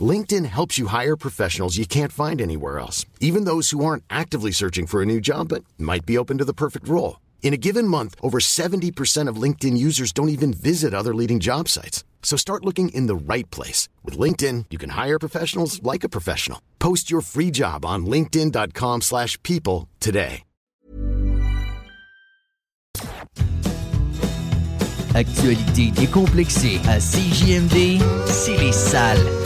LinkedIn helps you hire professionals you can't find anywhere else, even those who aren't actively searching for a new job but might be open to the perfect role. In a given month, over 70% of LinkedIn users don't even visit other leading job sites. So start looking in the right place. With LinkedIn, you can hire professionals like a professional. Post your free job on linkedin.com slash people today. Actualité décomplexée à CJMD, c'est les salles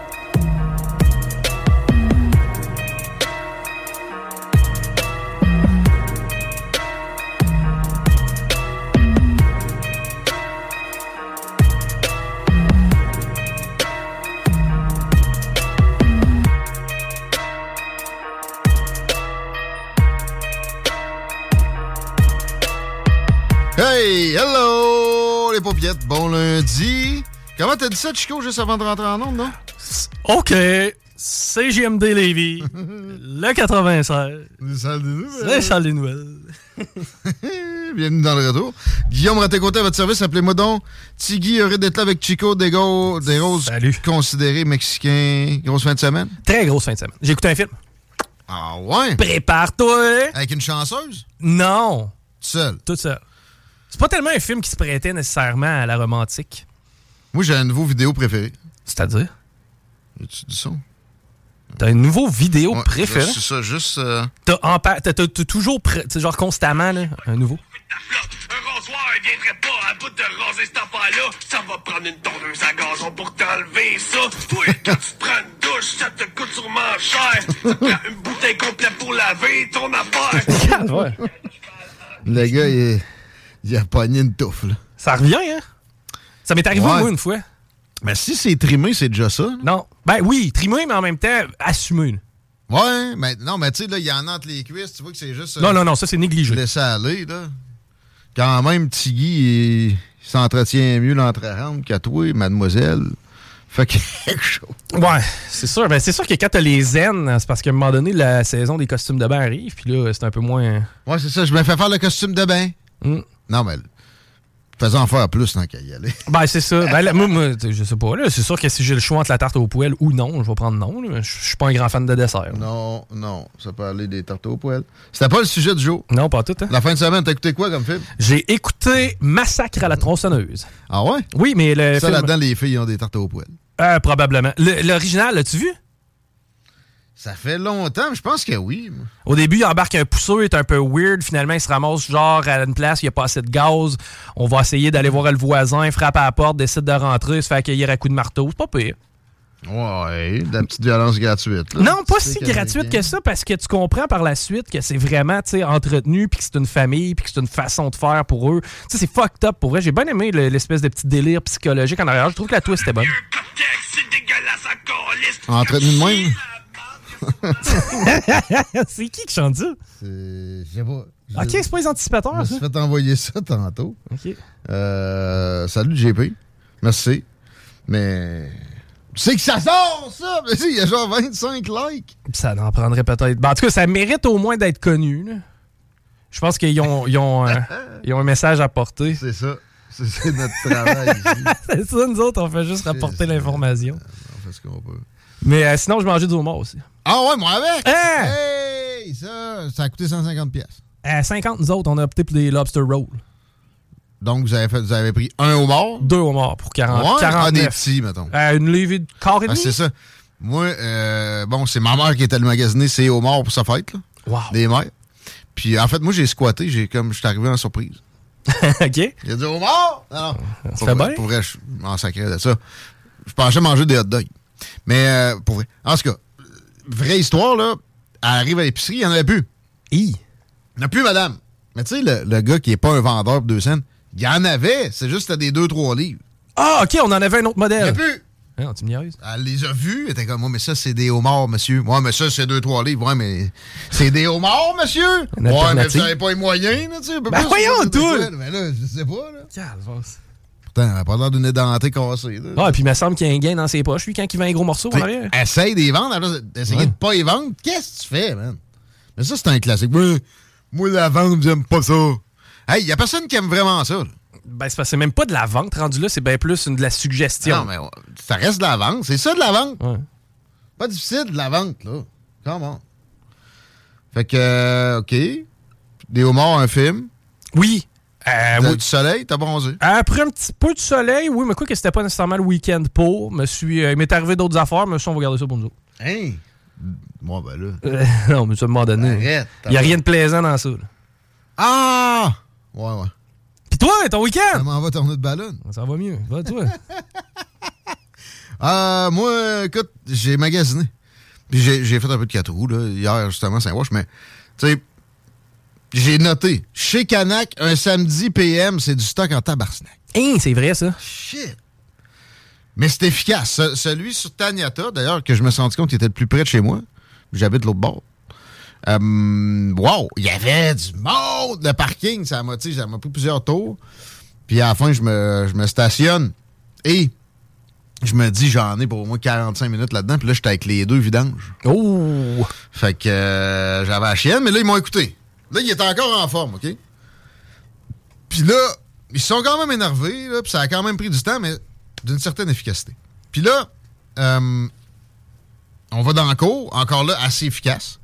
Hey, hello, les paupiettes. Bon lundi. Comment t'as dit ça, Chico, juste avant de rentrer en onde, non? OK. CGMD Lévis. le 96. Les salles des nouvelles. Les salles des nouvelles. Bienvenue dans le retour. Guillaume Raté-Côté à votre service. Appelez-moi donc Tigui, heureux d'être là avec Chico, des, go, des roses considérés mexicains. Grosse fin de semaine? Très grosse fin de semaine. J'ai écouté un film. Ah ouais? Prépare-toi. Avec une chanceuse? Non. Tout seul? Tout seul. C'est pas tellement un film qui se prêtait nécessairement à la romantique. Moi, j'ai un nouveau vidéo préféré. C'est-à-dire? Tu dis ça? T'as un nouveau vidéo Ouais, préféré? C'est ça, juste... euh, T'as toujours, genre constamment, là, un nouveau. Un rasoir, il viendrait pas à bout de raser cette affaire-là. Ça va prendre une tondeuse à gazon pour t'enlever ça. Toi, quand tu te prends une douche, ça te coûte sûrement cher. Prend une bouteille complète pour laver ton affaire. Le gars, il, il a pogné une touffe, là. Ça revient, hein? Ça m'est arrivé, Ouais. moi, une fois. Mais si c'est trimé, c'est déjà ça. là. Non. Ben oui, trimé, mais en même temps, assumé. là. Ouais, mais non, mais tu sais, là, il y en a entre les cuisses, tu vois que c'est juste. euh, Non, non, non, ça, c'est négligé. Laisser aller, là. Quand même, Tiggy, il, il s'entretient mieux l'entre-rampe qu'à toi, mademoiselle. Fait quelque chose. Ouais, c'est sûr. Ben, c'est sûr que quand t'as les zen, c'est parce qu'à un moment donné, la saison des costumes de bain arrive, puis là, c'est un peu moins. Ouais, c'est ça, je me fais faire le costume de bain. Non, mais faisons en faire plus tant qu'à y aller. Ben, c'est ça. Ben, là, moi, moi, je sais pas. C'est sûr que si j'ai le choix entre la tarte aux poêles ou non, je vais prendre non. Je suis pas un grand fan de dessert. Non, non, ça peut aller des tartes au poêle. C'était pas le sujet du jour. Non, pas tout. Hein? La fin de semaine, t'as écouté quoi comme film? J'ai écouté Massacre à la tronçonneuse. Ah ouais? Oui, mais le Ça, film- là-dedans, les filles ont des tartes au poêle. Euh, probablement. Le- L'original, l'as-tu vu? Ça fait longtemps, mais je pense que oui. moi. Au début, il embarque un pousseux, il est un peu weird. Finalement, il se ramasse genre à une place, il n'y a pas assez de gaz. On va essayer d'aller voir le voisin, il frappe à la porte, décide de rentrer, se fait accueillir à coups de marteau. C'est pas pire. Ouais, de la petite violence gratuite. là. Non, pas si gratuite que ça, parce que tu comprends par la suite que c'est vraiment tu sais, entretenu, puis que c'est une famille, puis que c'est une façon de faire pour eux. Tu sais, c'est fucked up pour vrai. J'ai bien aimé le- l'espèce de petit délire psychologique en arrière. Je trouve que la twist était bonne. Entretenu de même? c'est qui qui chante ça? C'est. Je sais pas. Ok, c'est pas les Je anticipateurs, me ça? suis fait envoyer ça tantôt. Ok. Euh, salut JP. Merci. Mais. Tu sais que ça sort, ça! Mais si, il y a genre 25 likes. Ça en prendrait peut-être. Ben, en tout cas, ça mérite au moins d'être connu. là. Je pense qu'ils ont, ils ont, euh, ils ont un message à porter. C'est ça. C'est c'est notre travail ici. c'est ça, nous autres, on fait juste rapporter l'information. On fait ce qu'on peut. Mais euh, sinon, je mangeais du homard aussi. Ah ouais, moi avec! Hein? Hey! Ça, ça a coûté 150 pièces. À 50, nous autres, on a opté pour des lobster rolls. Donc, vous avez, fait, vous avez pris un homard? Deux homards pour 40, Ouais, 49. ah, des petits, mettons. Euh, une levée de quart et Ah, c'est ça. Moi, euh, bon, c'est ma mère qui était le magasiner ses homards pour sa fête, là. Wow. Des mères. Puis, en fait, moi, j'ai squatté. J'ai comme, je suis arrivé en surprise. OK. Il y a du homard. Non, non. Ça Pour fait bien. Pour vrai, je m'en sacrais de ça. Je pensais manger des hot dogs. Mais euh, pour vrai. En tout cas, vraie histoire, là, elle arrive à l'épicerie, il n'y en avait plus. Hi. Il n'y en a plus, madame. Mais tu sais, le, le gars qui n'est pas un vendeur pour deux cents, il y en avait. C'est juste que c'était des deux, trois livres. Ah, OK, on en avait un autre Il n'y en a modèle. plus. Ah, non, tu me niaises. Elle les a vus. Elle était comme, moi, mais ça, c'est des homards, monsieur. Ouais, mais ça, c'est deux, trois livres. Ouais, mais c'est des homards, monsieur? Ouais, mais vous n'avez pas les moyens, là, tu sais. Ben voyons, tout. Mais là, je sais pas, là. Calvasse. Pourtant, elle n'a pas l'air d'une édentée cassée, là. Ah, et puis il me semble qu'il y a un gain dans ses poches, lui, quand il vend un gros morceau en arrière. Essaye de les vendre, d'essayer Ouais. de pas les vendre. Qu'est-ce que tu fais, man? Mais ça, c'est un classique. Moi, moi, la vente, j'aime pas ça. Hey, y a personne qui aime vraiment ça. là. Ben, c'est même pas de la vente rendu là, c'est bien plus une, de la suggestion. Non, mais ça reste de la vente. C'est ça de la vente. Ouais. Pas difficile de la vente, là. Comment? Fait que, euh, OK. Des homards, un film. Oui. Euh, oui. Du soleil, t'as bronzé? Après un petit peu de soleil, oui, mais quoi que c'était pas nécessairement le week-end pour. Me suis, euh, il m'est arrivé d'autres affaires, mais ça, on va garder ça pour nous autres. Hein? Moi, ben là. Euh, non, mais ça, à un moment donné. Arrête. Il n'y a rien de plaisant dans ça. là. Ah! Ouais, ouais. Puis toi, ton week-end? Comment va tourner de ballon? Ça va mieux. Va, toi. Euh, moi, écoute, j'ai magasiné. Puis j'ai fait un peu de 4 roues, là, hier, justement, Saint-Wash, mais, tu sais, j'ai noté. Chez Canac, un samedi PM, c'est du stock en tabarnak. Hein, c'est vrai, ça. Shit! Mais c'est efficace. Ce- celui sur Taniata, d'ailleurs, que je me suis rendu compte qu'il était le plus près de chez moi. J'habite de l'autre bord. Euh, wow! Il y avait du monde! Le parking, ça m'a, ça m'a pris plusieurs tours. Puis à la fin, je me, je me stationne. Et je me dis, j'en ai pour au moins 45 minutes là-dedans. Puis là, j'étais avec les deux vidanges. Oh! Fait que euh, j'avais la chienne, mais là, ils m'ont écouté. Là, il était encore en forme, OK? Puis là, ils se sont quand même énervés, là, puis ça a quand même pris du temps, mais d'une certaine efficacité. Puis là, euh, on va dans le cours, encore là, assez efficace.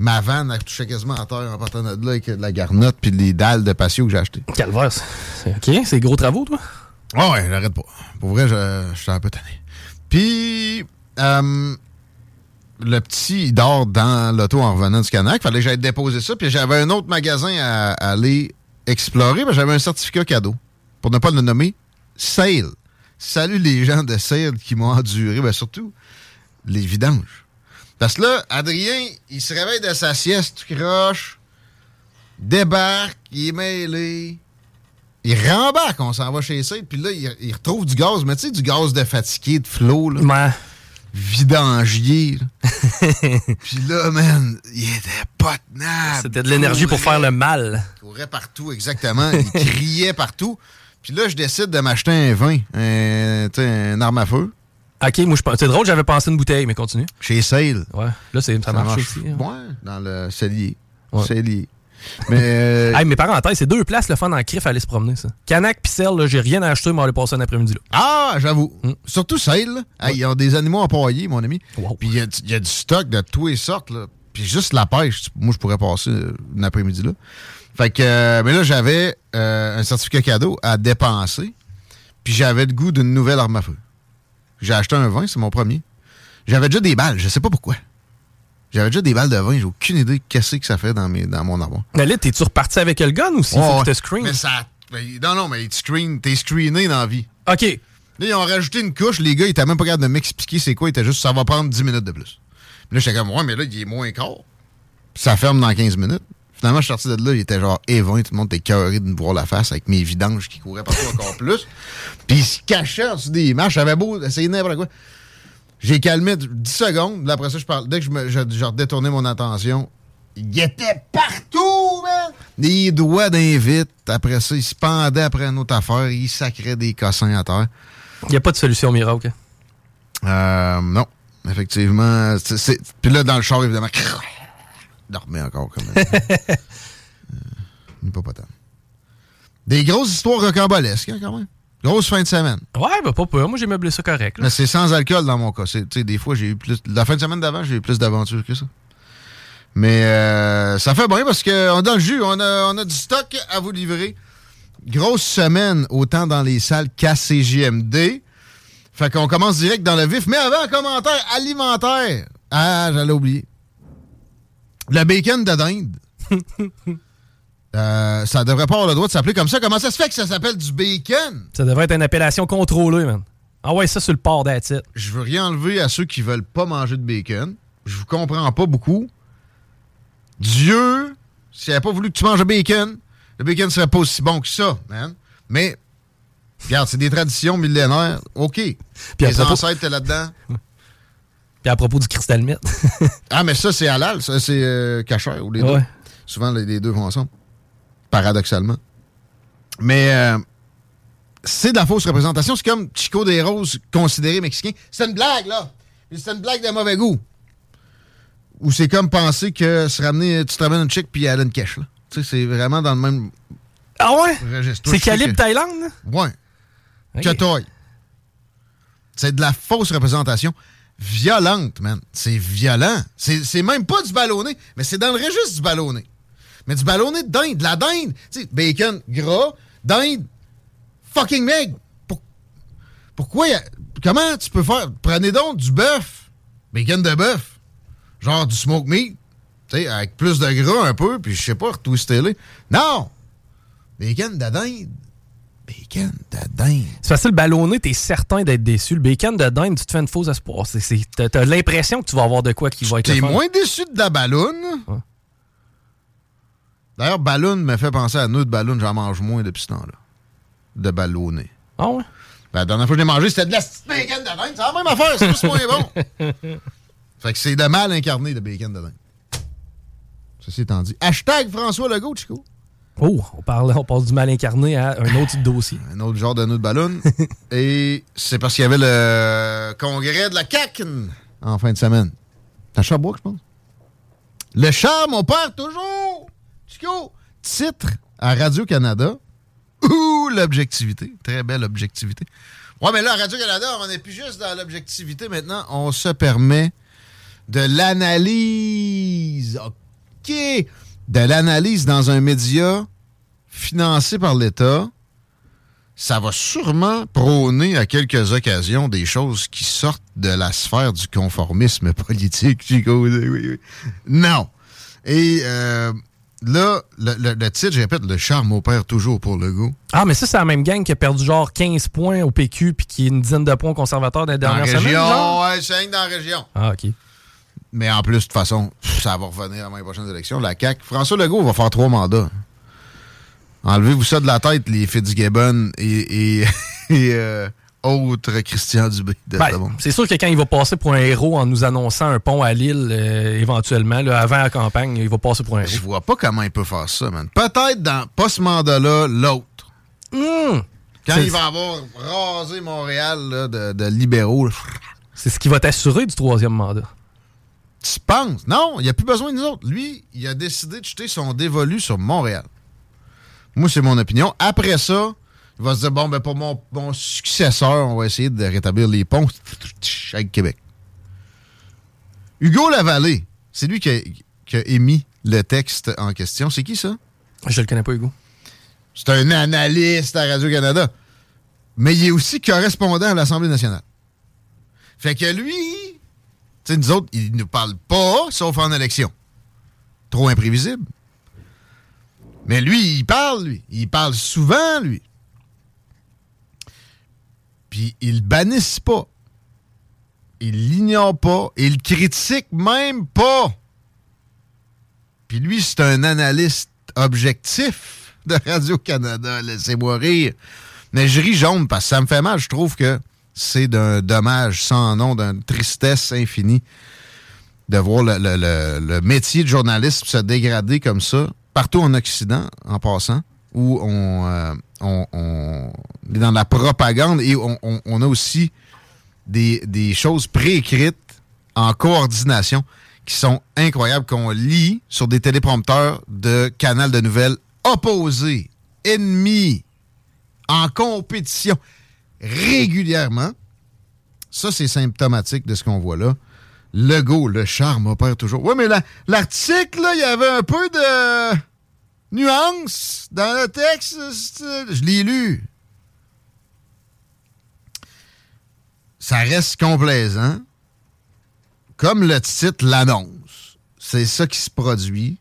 Ma vanne, elle touchait quasiment à terre en partant de là avec de la garnotte puis les dalles de patio que j'ai achetées. Calvaire. c'est- OK, c'est gros travaux, toi? Ah ouais, j'arrête pas. Pour vrai, je, je suis un peu tanné. Puis, euh, le petit, il dort dans l'auto en revenant du Canac. Fallait que j'aille déposer ça. Puis j'avais un autre magasin à, aller explorer. Ben, j'avais un certificat cadeau. Pour ne pas le nommer, Sale. Salut les gens de Sale qui m'ont enduré. Ben, surtout, les vidanges. Parce que là, Adrien, il se réveille de sa sieste, croche, débarque, il est mêlé. Il rembarque, on s'en va chez Sale, puis là, il, retrouve du gaz, mais tu sais, du gaz de fatigué, de flot. Vidangier. puis là, man, il était pas tenable. C'était de l'énergie pour faire le mal. Il courait partout, exactement. Il criait partout. Puis là, je décide de m'acheter un vin, un, un arme à feu, OK, moi, je c'est drôle, j'avais pensé une bouteille, mais continue. chez Sale. Ouais. Là, c'est- ça, marche, aussi. hein. Ouais, dans le cellier. Ouais. Cellier. Mais euh, Hey, mes parenthèses, c'est deux places le fun en crif à aller se promener, ça. Canac pis Celle, là, j'ai rien à acheter, mais on passer un après-midi là. Ah, j'avoue. Mm. Surtout Sale, là. Hey, Ils ont des animaux empaillés, mon ami. Wow. Puis il y, a du- il y a du stock de toutes les sortes, là. Puis juste la pêche, moi, je pourrais passer euh, un après-midi là. Fait que, euh, mais là, j'avais euh, un certificat cadeau à dépenser. Puis j'avais le goût d'une nouvelle arme à feu. J'ai acheté un vin, c'est mon premier. J'avais déjà des balles, je sais pas pourquoi. J'avais déjà des balles de vin, j'ai aucune idée de qu'est-ce que ça fait dans, mes, dans mon armoire. Mais là, t'es-tu reparti avec le gun ou s'il faut Ouais, screen? Mais ça. mais non, non, mais screen, t'es screené dans la vie. OK. Là, ils ont rajouté une couche. Les gars, ils étaient même pas capables de m'expliquer c'est quoi. Ils étaient juste, ça va prendre 10 minutes de plus. Puis là, j'étais comme, ouais, mais là, il est moins quart. Puis ça ferme dans 15 minutes. Finalement, je suis sorti de là, il était genre évin. Tout le monde était cœuré de me voir la face avec mes vidanges qui couraient partout encore plus. Puis ils se cachaient en dessous des marches. J'avais beau essayer n'importe quoi. J'ai calmé 10 secondes. Là, après ça, je parle. Dès que je, me, je, je redétournais mon attention, il était partout, man! Les doigts d'invite. Après ça, il se pendait après une autre affaire. Il sacrait des cossins à terre. Il a pas de solution miracle. Euh, non. Effectivement. c'est- Puis là, dans le char, évidemment, il dormait encore comme un... euh, hippopotame. Des grosses histoires rocambolesques, hein, quand même. Grosse fin de semaine. Ouais, bah pas peur. Moi, j'ai meublé ça correct. là. Mais c'est sans alcool dans mon cas. C'est- tu sais, Des fois, j'ai eu plus. La fin de semaine d'avant, j'ai eu plus d'aventures que ça. Mais euh, ça fait bien parce qu'on est dans le jus. On a, on a du stock à vous livrer. Grosse semaine, autant dans les salles qu'à CJMD. Fait qu'on commence direct dans le vif. Mais avant, un commentaire alimentaire. Ah, j'allais oublier. Le bacon de dinde. Euh, ça devrait pas avoir le droit de s'appeler comme ça. Comment ça se fait que ça s'appelle du bacon? Ça devrait être une appellation contrôlée, man. Ah ouais, ça sur le port it. Je veux rien enlever à ceux qui veulent pas manger de bacon. Je vous comprends pas beaucoup. Dieu, s'il n'avait pas voulu que tu manges de bacon, le bacon serait pas aussi bon que ça, man. Mais, regarde, c'est des traditions millénaires. OK. Puis Les propos- ancêtres étaient là-dedans. Puis à propos du cristal mythe. Ah, mais ça, c'est halal. Ça, c'est euh, cachère ou les deux. Ouais. Souvent, les, les deux vont ensemble. Paradoxalement. Mais euh, c'est de la fausse représentation. C'est comme Chico des Roses considéré mexicain. C'est une blague, là. C'est une blague de mauvais goût. Ou c'est comme penser que se ramener, tu te ramènes une chick puis elle a une cache, là. Tu sais, c'est vraiment dans le même Ah ouais? C'est calibre que- Thaïlande? là? Ouais. Que. C'est de la fausse représentation violente, man. C'est violent. C'est c'est même pas du ballonné, mais c'est dans le registre du ballonné. Mais du ballonné de dinde, de la dinde. Tu sais, bacon gras, dinde, fucking meg. Pour- pourquoi? y a- comment tu peux faire? Prenez donc du bœuf, bacon de bœuf, genre du smoke meat, tu sais, avec plus de gras un peu, puis je sais pas, retwister-les. Non! Bacon de dinde. Bacon de dinde. C'est facile, ballonné, t'es certain d'être déçu. Le bacon de dinde, tu te fais une fausse espoir. T'as l'impression que tu vas avoir de quoi qui va être T'es moins déçu de la balloune. Ouais. D'ailleurs, balloune me fait penser à nous de balloune. J'en mange moins depuis ce temps-là. De ballonné. Ah ouais? Ben, la dernière fois que je l'ai mangé, c'était de la petite bacon de dinde. C'est la même affaire, c'est juste moins bon. fait que c'est de mal incarné, le bacon de dinde. Ceci étant dit. Hashtag François Legault, Chico. Oh, on, parle, on passe du mal incarné à un autre dossier. Un autre genre de nœud de ballon. Et c'est parce qu'il y avait le congrès de la CAQ en fin de semaine. À Sherbrooke, je pense. Le charme, on perd toujours. Titre à Radio-Canada. Ouh, l'objectivité. Très belle objectivité. Ouais, mais là, à Radio-Canada, on n'est plus juste dans l'objectivité maintenant. On se permet de l'analyse. OK. De l'analyse dans un média financé par l'État. Ça va sûrement prôner à quelques occasions des choses qui sortent de la sphère du conformisme politique. Non. Et euh, là, le, le- le titre, je répète, le charme opère toujours pour le goût. Ah, mais ça, c'est la même gang qui a perdu genre 15 points au PQ puis qui est une dizaine de points conservateurs dans les Dans la dernières semaines. région, ouais, c'est rien que dans la région. Ah, OK. Mais en plus, de toute façon, ça va revenir avant les prochaines élections. La CAQ. François Legault va faire trois mandats. Enlevez-vous ça de la tête, les Fitzgibbon et, et, et, euh, autres Christian Dubé. Ben, c'est sûr que quand il va passer pour un héros en nous annonçant un pont à Lille, euh, éventuellement, là, avant la campagne, il va passer pour un Je héros. vois pas comment il peut faire ça, man. Peut-être dans pas ce mandat-là, l'autre. Hum! Quand il va avoir rasé Montréal là, de, de libéraux, C'est ce qui va t'assurer du troisième mandat. tu penses? Non, il n'y a plus besoin de nous autres. Lui, il a décidé de jeter son dévolu sur Montréal. Moi, c'est mon opinion. Après ça, il va se dire, bon, ben pour mon, mon successeur, on va essayer de rétablir les ponts avec Québec. Hugo Lavallée, c'est lui qui a, qui a émis le texte en question. C'est qui ça? Je le connais pas, Hugo. C'est un analyste à Radio-Canada. Mais il est aussi correspondant à l'Assemblée nationale. Fait que lui, tu sais, nous autres, il nous parle pas, sauf en élection. Trop imprévisible. Mais lui, il parle, lui. Il parle souvent, lui. Puis il bannisse pas. Il l'ignore pas. Il critique même pas. Puis lui, c'est un analyste objectif de Radio-Canada. Laissez-moi rire. Mais je ris jaune parce que ça me fait mal. Je trouve que c'est d'un dommage sans nom, d'une tristesse infinie de voir le, le- le- le métier de journaliste se dégrader comme ça, partout en Occident, en passant, où on, euh, on- est dans la propagande et on, a aussi des, choses préécrites en coordination qui sont incroyables, qu'on lit sur des téléprompteurs de canal de nouvelles opposés, ennemis, en compétition régulièrement. Ça, c'est symptomatique de ce qu'on voit là. Le go, le charme opère toujours. Oui, mais la- l'article, là, il y avait un peu de nuance dans le texte. Je l'ai lu. Ça reste complaisant. Comme le titre l'annonce. C'est ça qui se produit.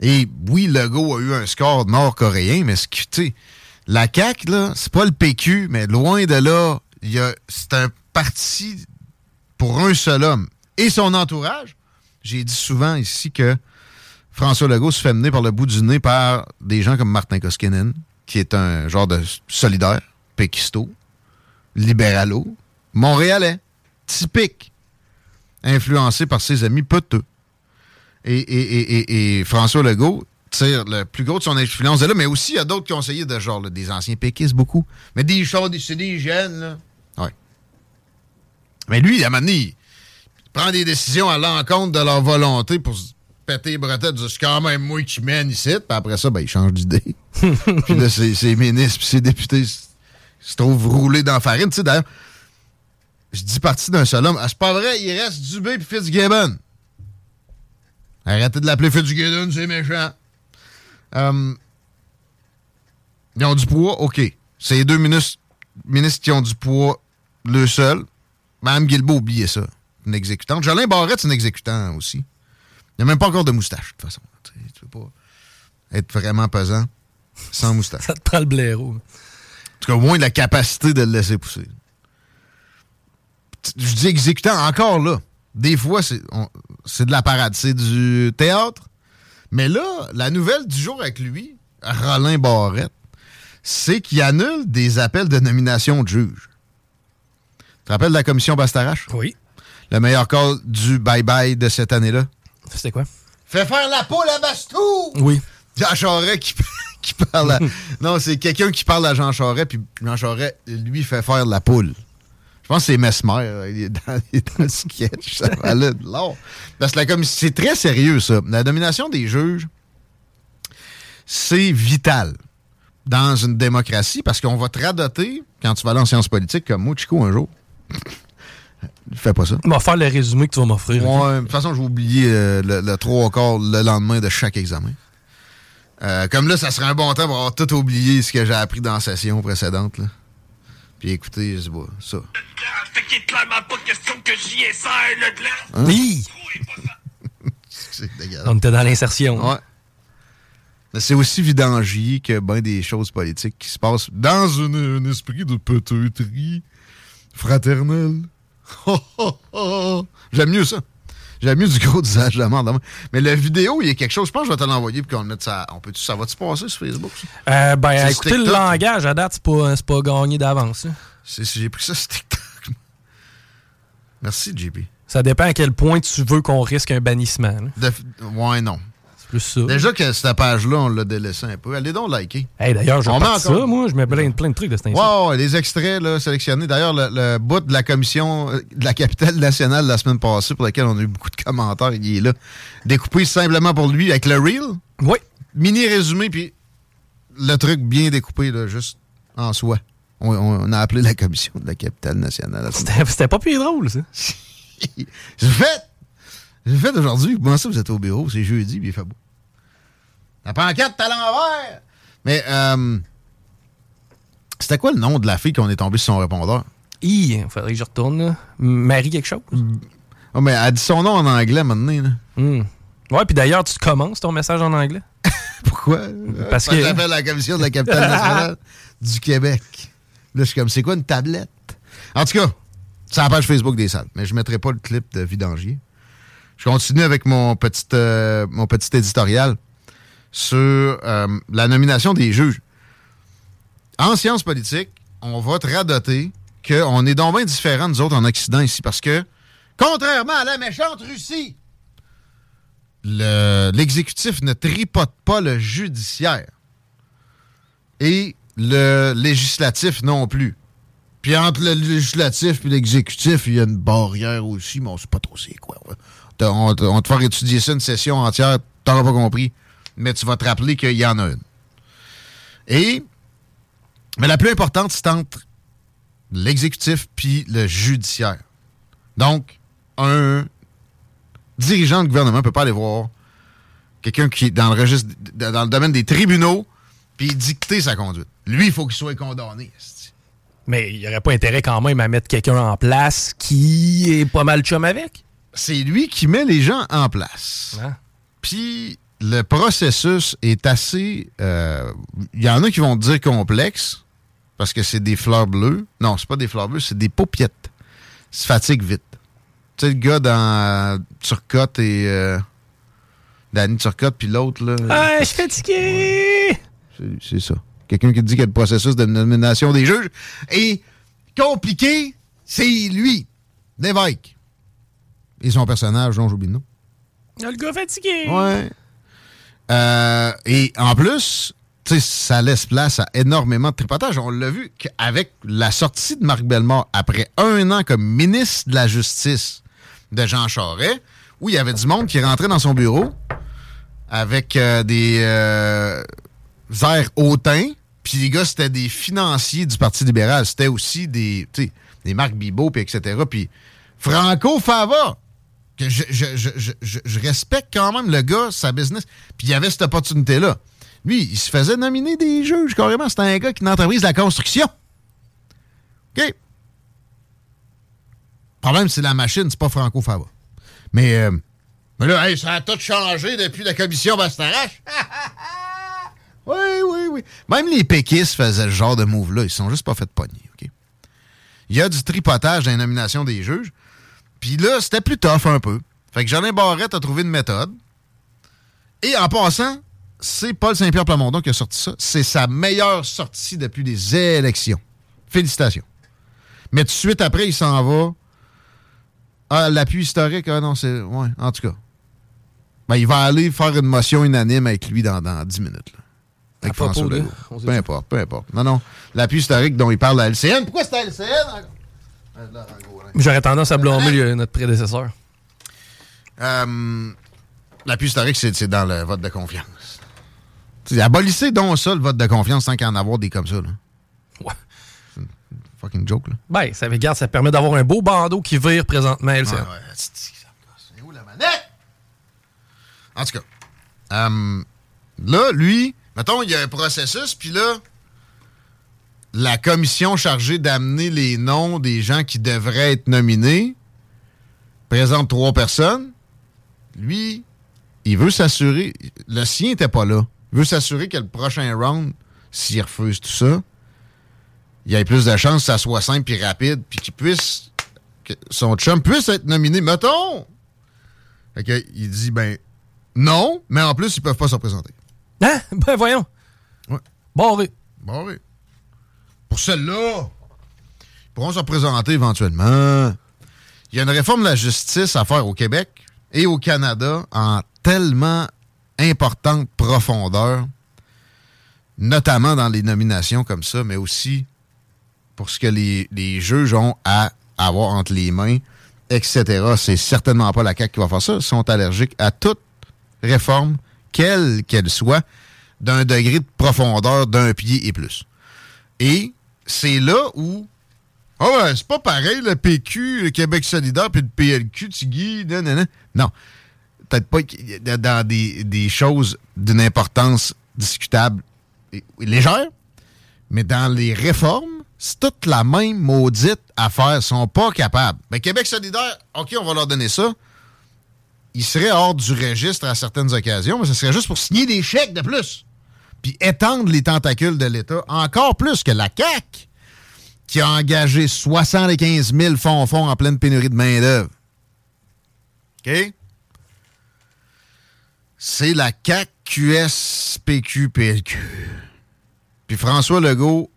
Et oui, Legault a eu un score nord-coréen, mais ce qui, tu la CAQ, là, c'est pas le PQ, mais loin de là, c'est un parti pour un seul homme et son entourage. J'ai dit souvent ici que François Legault se fait mener par le bout du nez par des gens comme Martin Koskinen, qui est un genre de solidaire, péquisto, libéralo, montréalais, typique, influencé par ses amis peteux. Et, et, et, François Legault tire le plus gros de son influence de là, mais aussi il y a d'autres conseillers de genre, des anciens péquistes beaucoup. Mais des des- c'est des jeunes, là. Mais lui, à un moment il prend des décisions à l'encontre de leur volonté pour péter les bretelles, c'est quand même moi qui mène ici, puis après ça, ben, il change d'idée. puis là, ses, ministres puis ses députés se, trouvent roulés dans la farine. Tu sais, d'ailleurs, je dis parti d'un seul homme. Ah, c'est pas vrai, il reste Dubé puis Fitzgibbon. Arrêtez de l'appeler Fitzgibbon, c'est méchant. Euh, ils ont du poids, OK. C'est les deux ministres, qui ont du poids, le seul. Mme Guilbeault, oubliez ça. Une exécutante. Jolin Barrette, c'est une exécutant aussi. Il n'y a même pas encore de moustache, de toute façon. Tu sais, peux pas être vraiment pesant sans moustache. Ça te prend le blaireau. En tout cas, au moins de la capacité de le laisser pousser. Je dis exécutant encore là. Des fois, c'est de la parade, c'est du théâtre. Mais là, la nouvelle du jour avec lui, Rollin Barrette, c'est qu'il annule des appels de nomination de juges. Tu te rappelles de la commission Bastarache? Oui. Le meilleur call du bye-bye de cette année-là? C'était quoi? Fais faire la poule à Bastou! Oui. Jean Charest qui, qui parle à... non, c'est quelqu'un qui parle à Jean Charest, puis Jean Charest, lui, fait faire la poule. Je pense que c'est Mesmer. Il est dans, il est dans le sketch. Ça valait de l'or. Parce que la commission- c'est très sérieux, ça. La nomination des juges, c'est vital dans une démocratie parce qu'on va te radoter quand tu vas aller en sciences politiques comme moi, Chico, un jour. Fais pas ça. On va faire le résumé que tu vas m'offrir. Ouais, de toute façon, je vais oublier euh, le, le trois quarts le lendemain de chaque examen. Euh, comme là, ça serait un bon temps pour avoir tout oublié ce que j'ai appris dans la session précédente. Là. Puis écoutez, je sais pas, ça. Fait qu'il est clairement pas question que j'y essaie le gland. Hein? Oui. C'est dégueulasse. On était dans l'insertion. Ouais. Mais c'est aussi vidangier que bien des choses politiques qui se passent dans un esprit de peut-être fraternel. J'aime mieux ça. J'aime mieux du gros usage de merde. Mais la vidéo, il y a quelque chose. Je pense que je vais te l'envoyer puis qu'on le mette ça. On peut ça va-tu passer sur Facebook? Ça? Euh, ben, écoutez, le langage, à date, c'est pas, pas gagné d'avance. hein. J'ai pris ça sur TikTok. Merci, JP. Ça dépend à quel point tu veux qu'on risque un bannissement. là. De- ouais, non. C'est plus ça. Déjà que cette page-là, on l'a délaissé un peu. Allez donc liker. Hey, d'ailleurs, je On met encore- ça, moi. Je mets plein, plein de trucs de cet instant. Wow, les extraits là, sélectionnés. D'ailleurs, le, le bout de la commission euh, de la capitale nationale la semaine passée, pour lequel on a eu beaucoup de commentaires, il est là. Découpé simplement pour lui avec le reel. Oui. Mini résumé, puis le truc bien découpé, là, juste en soi. On, on a appelé la commission de la capitale nationale. C'était pas plus drôle, ça. J'ai fait! J'ai fait aujourd'hui. Comment ça, vous êtes au bureau? C'est jeudi, puis il fait beau. La pancarte, t'as à l'envers! Mais, euh, c'était quoi le nom de la fille qu'on est tombé sur son répondeur? Il faudrait que je retourne. là. Marie quelque chose? Oh, mais elle dit son nom en anglais maintenant. Là. Hmm. Ouais, puis d'ailleurs, tu commences ton message en anglais. Pourquoi? Parce que que- j'appelle la commission de la capitale nationale du Québec. Là, je suis comme, c'est quoi une tablette? En tout cas, c'est la page Facebook des salles, mais je ne mettrai pas le clip de Vidangier. Je continue avec mon petit, euh, mon petit éditorial sur euh, la nomination des juges. En sciences politiques, on va te radoter qu'on est donc bien différents, nous autres, en Occident ici, parce que, contrairement à la méchante Russie, le- l'exécutif ne tripote pas le judiciaire. Et le législatif non plus. Puis entre le législatif et l'exécutif, il y a une barrière aussi, mais on sait pas trop c'est quoi. On, on te faire étudier ça une session entière, t'auras pas compris, mais tu vas te rappeler qu'il y en a une. Et, mais la plus importante, c'est entre l'exécutif puis le judiciaire. Donc, un dirigeant de gouvernement ne peut pas aller voir quelqu'un qui est dans le registre, dans le domaine des tribunaux, puis dicter sa conduite. Lui, il faut qu'il soit condamné. Mais il n'y aurait pas intérêt quand même à mettre quelqu'un en place qui est pas mal chum avec? C'est lui qui met les gens en place. Hein? Puis le processus est assez. euh, Il y en a qui vont dire complexe parce que c'est des fleurs bleues. Non, c'est pas des fleurs bleues, c'est des paupiettes. Ça fatigue vite. Tu sais, le gars dans euh, Turcotte et. Euh, Danny Turcotte, puis l'autre, là. Ah, je suis fatigué! C'est- C'est ça. Quelqu'un qui dit que le processus de nomination des juges est compliqué, c'est lui, l'évêque. Et son personnage, dont j'oublie le nom. Ah, Le gars fatigué! Ouais. Euh, et en plus, ça laisse place à énormément de tripotage. On l'a vu qu'avec la sortie de Marc Bellemare après un an comme ministre de la Justice de Jean Charest, où il y avait du monde qui rentrait dans son bureau avec euh, des euh, airs hautains, puis les gars, c'était des financiers du Parti libéral. C'était aussi des, des Marc Bibot, puis etc. Puis Franco Fava, je, respecte quand même le gars, sa business. Puis il y avait cette opportunité-là. Lui, il se faisait nominer des juges, carrément. C'était un gars qui entreprise de la construction. OK? Le problème, c'est la machine, c'est pas Franco Fava. Mais, euh, mais là, hey, ça a tout changé depuis la commission Bastarache. oui, oui, oui. Même les péquistes faisaient le genre de move-là. Ils sont juste pas fait pogner, OK? Il y a du tripotage dans les nominations des juges. Puis là, c'était plus tough un peu. Fait que Jolin Barrette a trouvé une méthode. Et en passant, c'est Paul Saint-Pierre Plamondon qui a sorti ça. C'est sa meilleure sortie depuis les élections. Félicitations. Mais tout de suite après, il s'en va. Ah, l'appui historique, ah non, c'est. Ouais, en tout cas. Ben, il va aller faire une motion unanime avec lui dans, dans 10 minutes. là. Avec À François Legault. Peu importe, peu importe. Non, non. L'appui historique dont il parle à LCN. Pourquoi c'est à LCN J'aurais tendance à blâmer notre prédécesseur. Euh, L'appui historique, c'est dans le vote de confiance. T'sais, abolissez donc ça, le vote de confiance, sans qu'il y en avoir des comme ça. Là. Ouais. C'est une fucking joke, là. Ben, ça, regarde, ça permet d'avoir un beau bandeau qui vire présentement. Ouais. C'est où la manette? En tout cas, euh, là, lui, mettons, il y a un processus, puis là, la commission chargée d'amener les noms des gens qui devraient être nominés présente trois personnes. Lui, il veut s'assurer. Le sien n'était pas là. Il veut s'assurer que le prochain round, s'il refuse tout ça, il y ait plus de chances que ça soit simple et rapide, puis qu'il puisse. que son chum puisse être nominé. Mettons! Fait que, il dit, ben, non, mais en plus, ils peuvent pas se représenter. Hein? Ben, voyons. Ouais. Barré. Bon, oui. Pour celle-là, ils pourront se représenter éventuellement. Il y a une réforme de la justice à faire au Québec et au Canada en tellement importante profondeur, notamment dans les nominations comme ça, mais aussi pour ce que les, les juges ont à avoir entre les mains, etc. C'est certainement pas la CAQ qui va faire ça. Ils sont allergiques à toute réforme, quelle qu'elle soit, d'un degré de profondeur d'un pied et plus. Et c'est là où. Ah ouais, c'est pas pareil, le PQ, le Québec solidaire, puis le PLQ, Tigui, non, non. Peut-être pas dans des, des choses d'une importance discutable et légère, mais dans les réformes, c'est toute la même maudite affaire. Ils sont pas capables. Ben, Québec solidaire, OK, on va leur donner ça. Ils seraient hors du registre à certaines occasions, mais ce serait juste pour signer des chèques de plus. Puis étendre les tentacules de l'État encore plus que la CAQ, qui a engagé 75 000 fonds fonds en pleine pénurie de main-d'œuvre. OK? C'est la CAQ, QS, PQ, PLQ. Puis François Legault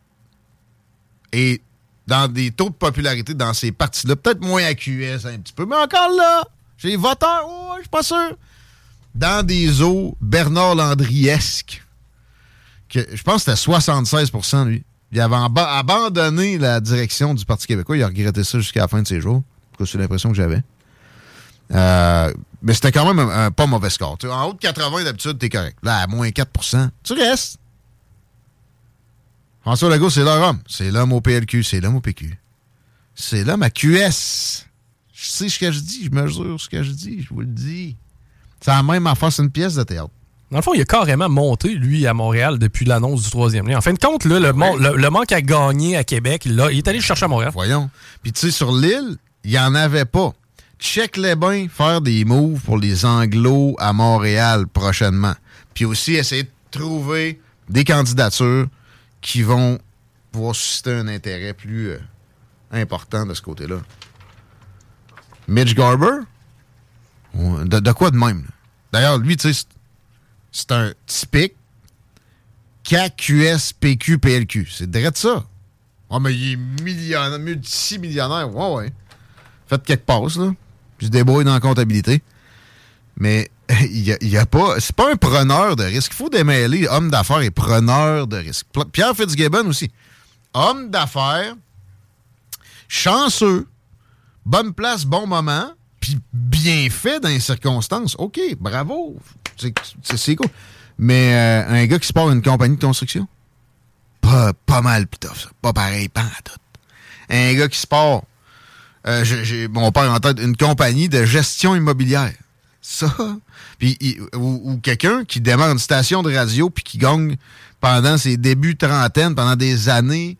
est dans des taux de popularité dans ces partis-là, peut-être moins à QS un petit peu, mais encore là, j'ai les voteurs, oh, je suis pas sûr. Dans des eaux Bernard Landriesque, je pense que c'était 76% lui. Il avait aba- abandonné la direction du Parti québécois. Il a regretté ça jusqu'à la fin de ses jours. C'est l'impression que j'avais. Euh, mais c'était quand même un, pas mauvais score. En haut de 80, d'habitude, t'es correct. Là, à moins 4% tu restes. François Legault, c'est leur homme. C'est l'homme au PLQ, c'est l'homme au PQ. C'est l'homme à QS. Je sais ce que je dis, je mesure ce que je dis, je vous le dis. C'est la même affaire, c'est une pièce de théâtre. Dans le fond, il a carrément monté, lui, à Montréal depuis l'annonce du troisième lien. En fin de compte, là, le, mon- le- le manque à gagner à Québec, là, il est allé le chercher à Montréal. Voyons. Puis tu sais, sur l'île, il n'y en avait pas. check les bains, faire des moves pour les anglos à Montréal prochainement. Puis aussi essayer de trouver des candidatures qui vont pouvoir susciter un intérêt plus euh, important de ce côté-là. Mitch Garber? De, de quoi de même? là? D'ailleurs, lui, tu sais, c'est- un typique KQS PQ PLQ. C'est direct ça. Ah, mais il est millionnaire, multimillionnaire. Ouais, ouais. Faites quelques passes, là. Puis débrouille dans la comptabilité. Mais il y a, y a pas. C'est pas un preneur de risque. Il faut démêler homme d'affaires et preneur de risque. Pierre Fitzgibbon aussi. Homme d'affaires, chanceux, bonne place, bon moment, puis bien fait dans les circonstances. OK, bravo. C'est- cool. Mais euh, un gars qui se part une compagnie de construction, pas, pas mal plus tough, ça. Pas pareil, pas en tout. Un gars qui se part, euh, mon père en tête, une compagnie de gestion immobilière. Ça. Puis, ou, quelqu'un qui démarre une station de radio puis qui gagne pendant ses débuts trentaine, pendant des années,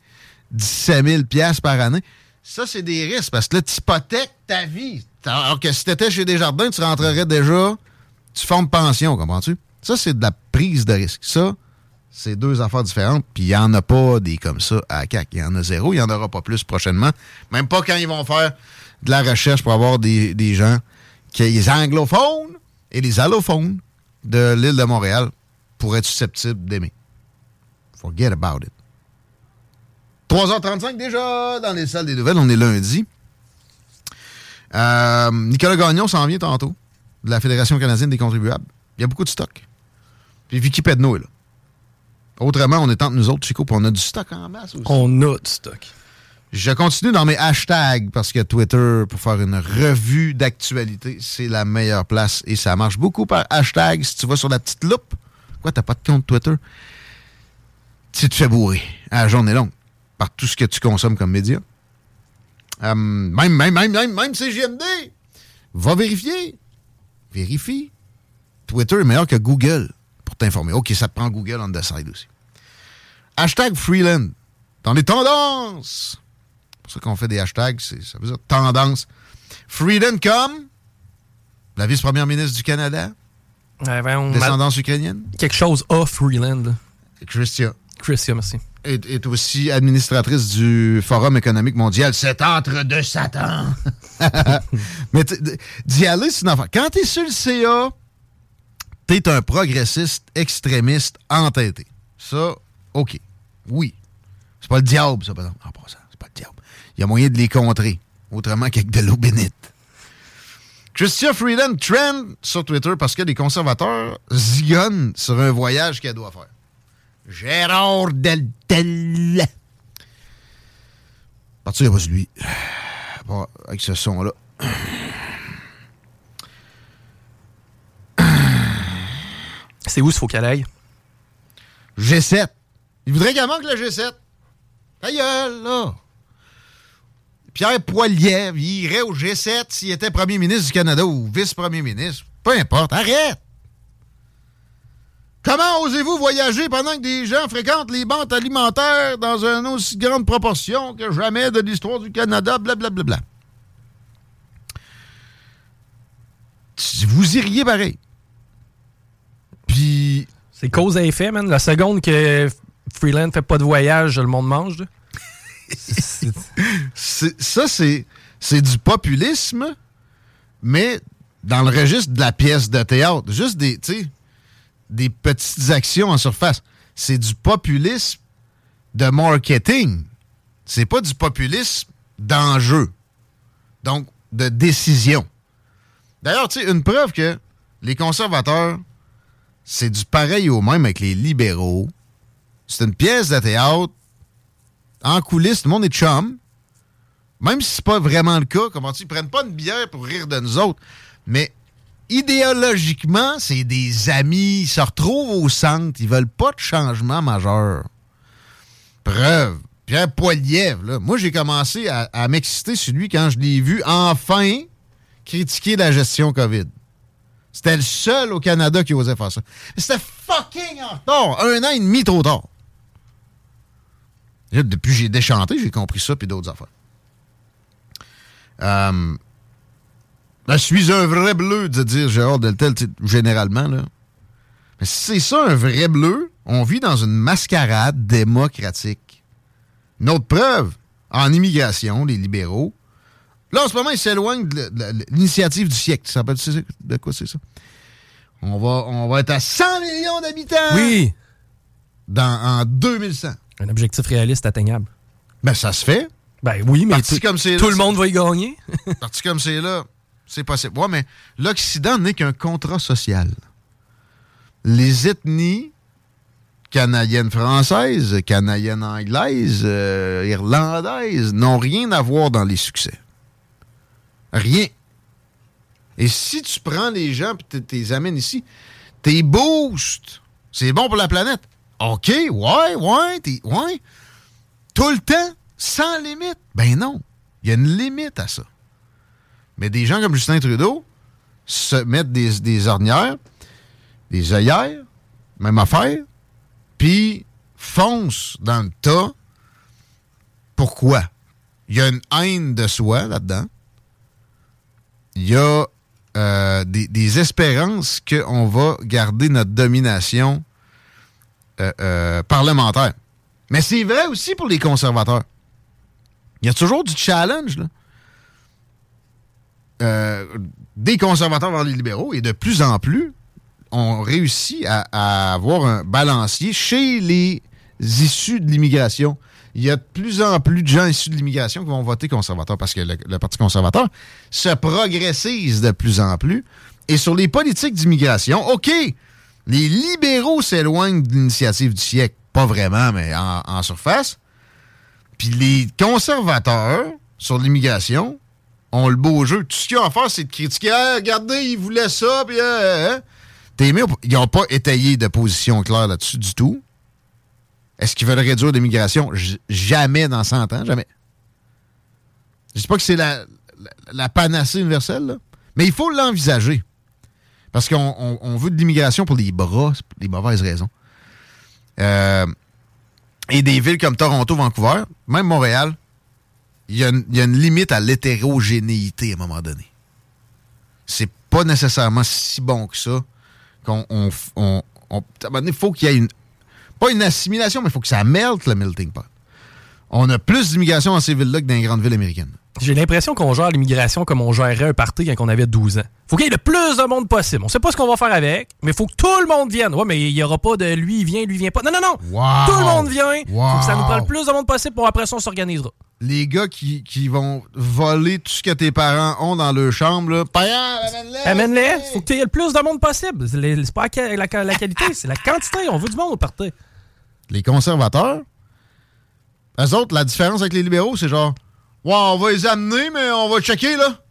17 000 piastres par année. Ça, c'est des risques parce que là, tu hypothèques ta vie. Alors que si tu étais chez Desjardins, tu rentrerais déjà, tu formes pension, comprends-tu? Ça, c'est de la prise de risque. Ça, c'est deux affaires différentes. Puis il n'y en a pas des comme ça à CAC. Il y en a zéro. Il n'y en aura pas plus prochainement. Même pas quand ils vont faire de la recherche pour avoir des, des gens qui les anglophones et les allophones de l'île de Montréal pour être susceptibles d'aimer. Forget about it. 3h35 déjà dans les salles des nouvelles. On est lundi. Euh, Nicolas Gagnon s'en vient tantôt de la Fédération canadienne des contribuables. Il y a beaucoup de stock. Puis Vicky Pedneau est là. Autrement, on est entre nous autres, Chico, puis on a du stock en masse aussi. On a du stock. Je continue dans mes hashtags parce que Twitter, pour faire une revue d'actualité, c'est la meilleure place et ça marche beaucoup par hashtag. Si tu vas sur la petite loupe, quoi, t'as pas de compte Twitter? Tu te fais bourrer à la journée longue par tout ce que tu consommes comme média. Euh, même, même, même, même, même CGMD, va vérifier. Vérifie. Twitter est meilleur que Google pour t'informer. OK, ça te prend Google on the side aussi. Hashtag Freeland. Dans les tendances. C'est pour ça qu'on fait des hashtags. c'est- Ça veut dire tendance. Freeland comme la vice-première ministre du Canada, Ouais, ben, descendance ukrainienne, Quelque chose off Freeland. là. Christian, Christian, merci. Est, aussi administratrice du Forum économique mondial. Cet entre de Satan. Mais d'y aller, c'est une affaire. Quand t'es sur le CA, t'es un progressiste extrémiste entêté. Ça, OK. Oui. C'est pas le diable, ça, par exemple. En passant, c'est pas le diable. Il y a moyen de les contrer. Autrement qu'avec de l'eau bénite. Christian Freeland trend sur Twitter parce que les conservateurs zigonnent sur un voyage qu'elle doit faire. Gérard Deltel. Partir, pas lui. Bon, avec ce son-là. C'est où ce faut qu'elle aille? G7. Il voudrait qu'elle manque le G7. Ta gueule, là. Pierre Poilievre, il irait au G7 s'il était premier ministre du Canada ou vice-premier ministre. Peu importe. Arrête! Comment osez-vous voyager pendant que des gens fréquentent les banques alimentaires dans une aussi grande proportion que jamais de l'histoire du Canada, blablabla? Tu- Vous iriez pareil. Puis C'est cause à effet, man. La seconde que Freeland fait pas de voyage, le monde mange. ça, c'est, c'est du populisme, mais dans le registre de la pièce de théâtre. Juste des, des petites actions en surface. C'est du populisme de marketing. C'est pas du populisme d'enjeu. Donc, de décision. D'ailleurs, tu sais, une preuve que les conservateurs, c'est du pareil au même avec les libéraux. C'est une pièce de théâtre en coulisses, tout le monde est chum. Même si c'est pas vraiment le cas, comment tu ils prennent pas une bière pour rire de nous autres. Mais idéologiquement, c'est des amis, ils se retrouvent au centre, ils veulent pas de changement majeur. Preuve. Pierre Poilievre, là. Moi, j'ai commencé à, m'exciter sur lui quand je l'ai vu enfin critiquer la gestion COVID. C'était le seul au Canada qui osait faire ça. C'était fucking en retard. Un an et demi trop tard. Depuis j'ai déchanté, j'ai compris ça puis d'autres affaires. Euh, Je suis un vrai bleu de dire Gérard Deltel, généralement, là. Mais si c'est ça, un vrai bleu, on vit dans une mascarade démocratique. Une autre preuve, en immigration, les libéraux, là, en ce moment, ils s'éloignent de, l'initiative du siècle. Tu sais de quoi c'est ça? On va, on va être à 100 millions d'habitants Oui! dans, en 2100. Un objectif réaliste atteignable. Ben, ça se fait. Ben oui, mais Parti tout, comme c'est tout là, le monde va y gagner. Parti comme c'est là, c'est possible. Ouais, mais l'Occident n'est qu'un contrat social. Les ethnies canadiennes françaises, canadiennes anglaises, euh, irlandaises n'ont rien à voir dans les succès. Rien. Et si tu prends les gens et tu les amènes ici, t'es boost. C'est bon pour la planète. OK, ouais, ouais, t'es- ouais. Tout le temps, sans limite. Ben non. Il y a une limite à ça. Mais des gens comme Justin Trudeau se mettent des, ornières, des œillères, même affaire, puis foncent dans le tas. Pourquoi? Il y a une haine de soi là-dedans. Il y a euh, des, des espérances qu'on va garder notre domination euh, euh, parlementaire. Mais c'est vrai aussi pour les conservateurs. Il y a toujours du challenge, là. Euh, des conservateurs vers les libéraux, et de plus en plus, on réussit à, avoir un balancier chez les issus de l'immigration. Il y a de plus en plus de gens issus de l'immigration qui vont voter conservateur parce que le, Parti conservateur se progressise de plus en plus. Et sur les politiques d'immigration, OK, les libéraux s'éloignent de l'initiative du siècle. Pas vraiment, mais en surface. Puis les conservateurs sur l'immigration ont le beau jeu. Tout ce qu'ils ont à faire, c'est de critiquer. Regardez, ils voulaient ça, puis... euh, hein? T'es mieux, ils n'ont pas étayé de position claire là-dessus du tout. Est-ce qu'ils veulent réduire l'immigration? Jamais dans 100 ans, jamais. Je dis pas que c'est la, panacée universelle, là, mais il faut l'envisager. Parce qu'on on- on veut de l'immigration pour les bras, pour les mauvaises raisons. Euh, et des villes comme Toronto, Vancouver, même Montréal, il y, a une- limite à l'hétérogénéité à un moment donné. C'est pas nécessairement si bon que ça qu'on on, à un moment donné, faut qu'il y ait une pas une assimilation, mais il faut que ça melde le melting pot. On a plus d'immigration dans ces villes-là que dans les grandes villes américaines. J'ai l'impression qu'on gère l'immigration comme on gérerait un party quand on avait 12 ans. Faut qu'il y ait le plus de monde possible. On sait pas ce qu'on va faire avec, mais faut que tout le monde vienne. Ouais, mais il y aura pas de lui il vient, lui il vient pas. Non, non, non. Wow! Tout le monde vient. Faut que ça nous prenne le plus de monde possible pour après ça on s'organisera. Les gars qui, qui vont voler tout ce que tes parents ont dans leur chambre, là, amène-les! Amène-les. Faut qu'il y ait le plus de monde possible. C'est pas la, la- la qualité, c'est la quantité. On veut du monde au party. les conservateurs, eux autres, la différence avec les libéraux, c'est genre, ouais, on va les amener, mais on va checker, là.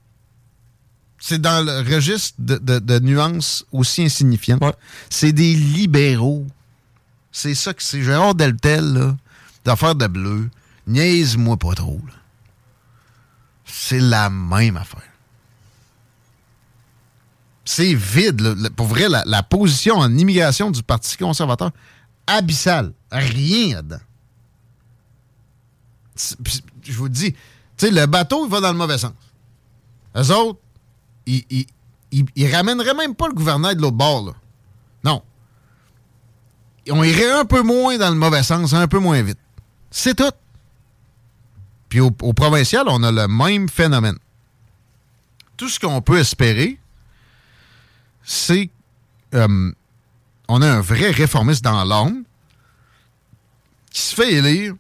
C'est dans le registre de, de- de nuances aussi insignifiantes. C'est des libéraux. C'est ça que c'est. Gérard Deltel, là, d'affaires de bleu. Niaise-moi pas trop, là. C'est la même affaire. C'est vide, là. Pour vrai, la, la position en immigration du Parti conservateur, abyssale. Rien là-dedans. Puis, Je vous dis, tu le bateau, il va dans le mauvais sens. Eux autres, ils, ils, ramèneraient même pas le gouverneur de l'autre bord, là. Non. On irait un peu moins dans le mauvais sens, un peu moins vite. C'est tout. Puis au, au provincial, on a le même phénomène. Tout ce qu'on peut espérer, c'est euh, on a un vrai réformiste dans l'âme qui se fait élire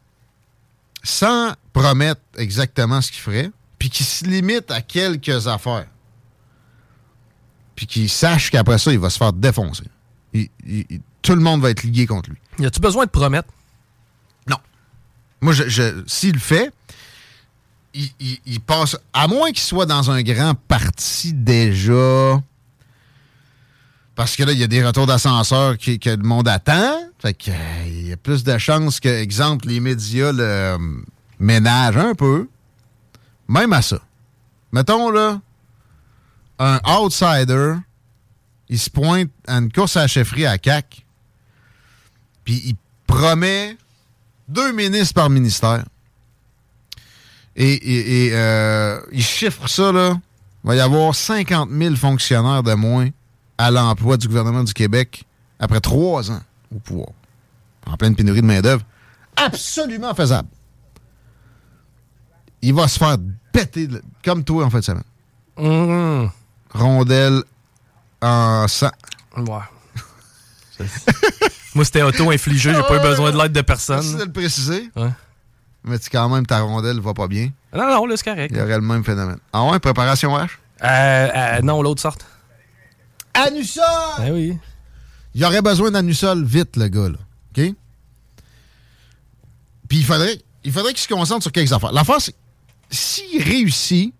sans promettre exactement ce qu'il ferait, puis qui se limite à quelques affaires. Puis qui sache qu'après ça, il va se faire défoncer. Il- il- il- tout le monde va être ligué contre lui. Y a-tu besoin de promettre? Non. Moi, je, je- s'il le fait, il, il- il passe. À moins qu'il soit dans un grand parti déjà. Parce que là, il y a des retours d'ascenseur que le monde attend. Fait que, euh, y a plus de chances que, exemple, les médias le euh, ménagent un peu. Même à ça. Mettons, là, un outsider, il se pointe à une course à la chefferie à CAC, puis il promet deux ministres par ministère. Et, euh, il chiffre ça, là, il va y avoir 50 000 fonctionnaires de moins à l'emploi du gouvernement du Québec après trois ans au pouvoir. En pleine pénurie de main-d'œuvre. Absolument faisable. Il va se faire péter, comme toi en fin de semaine. Hum, Rondelle en sang. Ouais. Moi, c'était auto-infligé. J'ai pas eu besoin de l'aide de personne. Merci de le préciser. Ouais. Mais tu quand même, ta rondelle va pas bien. Non, non, là, c'est correct. Il y aurait le même phénomène. Ah ouais, préparation H? Euh, euh, non, l'autre sorte. Anusol! Ben oui. Il aurait besoin d'Anusol vite, le gars, là. OK? Puis il faudrait, il faudrait qu'il se concentre sur quelques affaires. L'affaire, c'est s'il réussit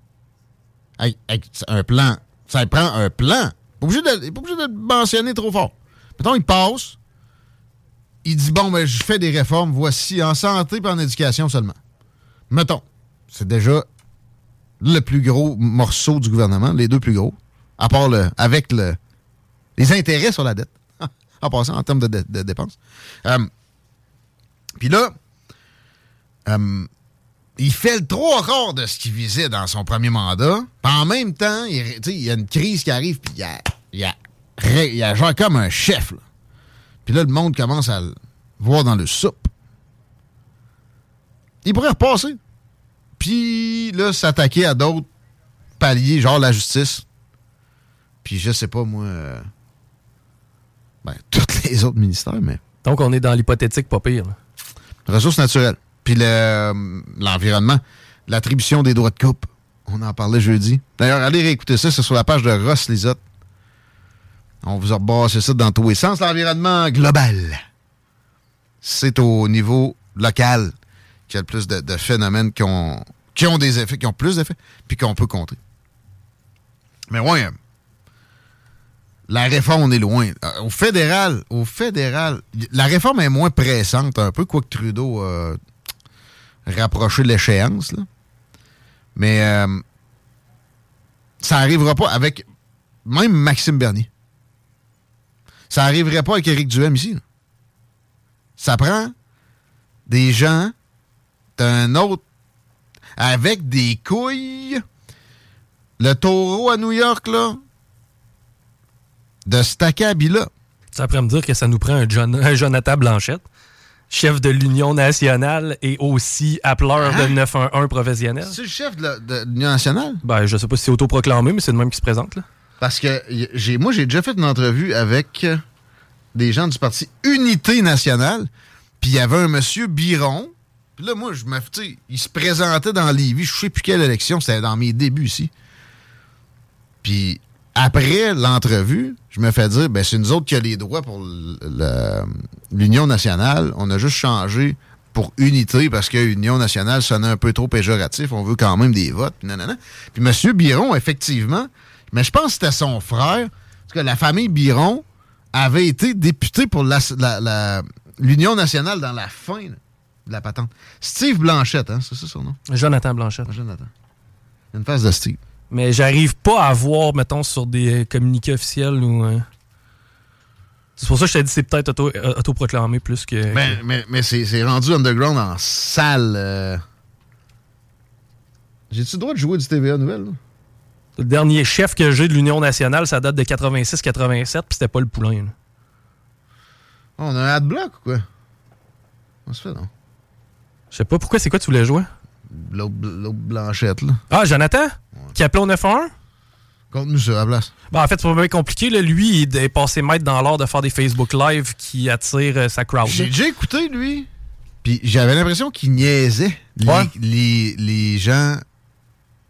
avec, un plan, ça prend un plan. Pas Il n'est pas obligé de le mentionner trop fort. Mettons, il passe, il dit bon, ben, je fais des réformes, voici, en santé et en éducation seulement. Mettons, c'est déjà le plus gros morceau du gouvernement, les deux plus gros, à part le, avec le, les intérêts sur la dette, en en termes de, dépenses. Euh, Puis là, euh, il fait le trois quarts de ce qu'il visait dans son premier mandat. Puis en même temps, il, il y a une crise qui arrive, puis il, a, il, a, il agit comme un chef. Puis là, le monde commence à le voir dans le soupe. Il pourrait repasser. Puis là, s'attaquer à d'autres paliers, genre la justice. Puis je sais pas, moi... ben, tous les autres ministères, mais... Donc, on est dans l'hypothétique pas pire. là. Ressources naturelles. Puis le, euh, l'environnement. L'attribution des droits de coupe. On en parlait jeudi. D'ailleurs, allez réécouter ça. C'est sur la page de Ross Lisotte. On vous a rebassé ça dans tous les sens. L'environnement global. C'est au niveau local qu'il y a le plus de, de phénomènes qui ont, qui ont des effets, qui ont plus d'effets, puis qu'on peut contrer. Mais ouais, la réforme, on est loin. Euh, Au fédéral, au fédéral, la réforme est moins pressante un peu, quoique Trudeau a rapproché l'échéance. Mais euh, ça n'arrivera pas avec même Maxime Bernier. Ça n'arriverait pas avec Éric Duhem ici. Ça prend des gens d'un autre avec des couilles. Le taureau à New York, là, de Stackabila. Tu après me dire que ça nous prend un, John- un Jonathan Blanchette, chef de l'Union nationale et aussi appeleur Hein? de 911 professionnel. C'est le chef de l'Union nationale? Ben, je sais pas si c'est autoproclamé, mais c'est le même qui se présente. Là. Parce que j'ai, moi, j'ai déjà fait une entrevue avec euh, des gens du parti Unité nationale, puis il y avait un monsieur Biron. Puis là, moi, je me, il se présentait dans Lévis, je sais plus quelle élection, c'était dans mes débuts ici. Puis après l'entrevue, je me fais dire, ben c'est nous autres qui a les droits pour l'Union nationale. On a juste changé pour unité parce que Union nationale sonnait un peu trop péjoratif. On veut quand même des votes. Puis, nanana. puis M. Biron, effectivement, mais je pense que c'était son frère, parce que la famille Biron avait été députée pour la- la- la- l'Union nationale dans la fin là, de la patente. Steve Blanchette, hein, c'est ça son nom? Jonathan Blanchette. Jonathan. Une face de Steve. Mais j'arrive pas à voir, mettons, sur des euh, communiqués officiels ou. euh, C'est pour ça que je t'ai dit c'est peut-être auto- euh, autoproclamé plus que. Mais, mais, mais c'est rendu underground en salle. euh. J'ai-tu le droit de jouer du TVA Nouvelle? là? Le dernier chef que j'ai de l'Union nationale, ça date de 86-87, puis c'était pas le poulain. là. On a un adblock ou quoi? Comment se fait, non? Je sais pas pourquoi, c'est quoi tu voulais jouer? L'autre blanchette, là. Ah, Jonathan? Qui appelait au 911? Compte-nous sur la place. Ben, en fait, c'est pas bien compliqué. Là. Lui, il est passé maître dans l'art de faire des Facebook Live qui attirent euh, sa crowd. J'ai déjà écouté, lui. Puis j'avais l'impression qu'il niaisait les, Ouais. les, les gens.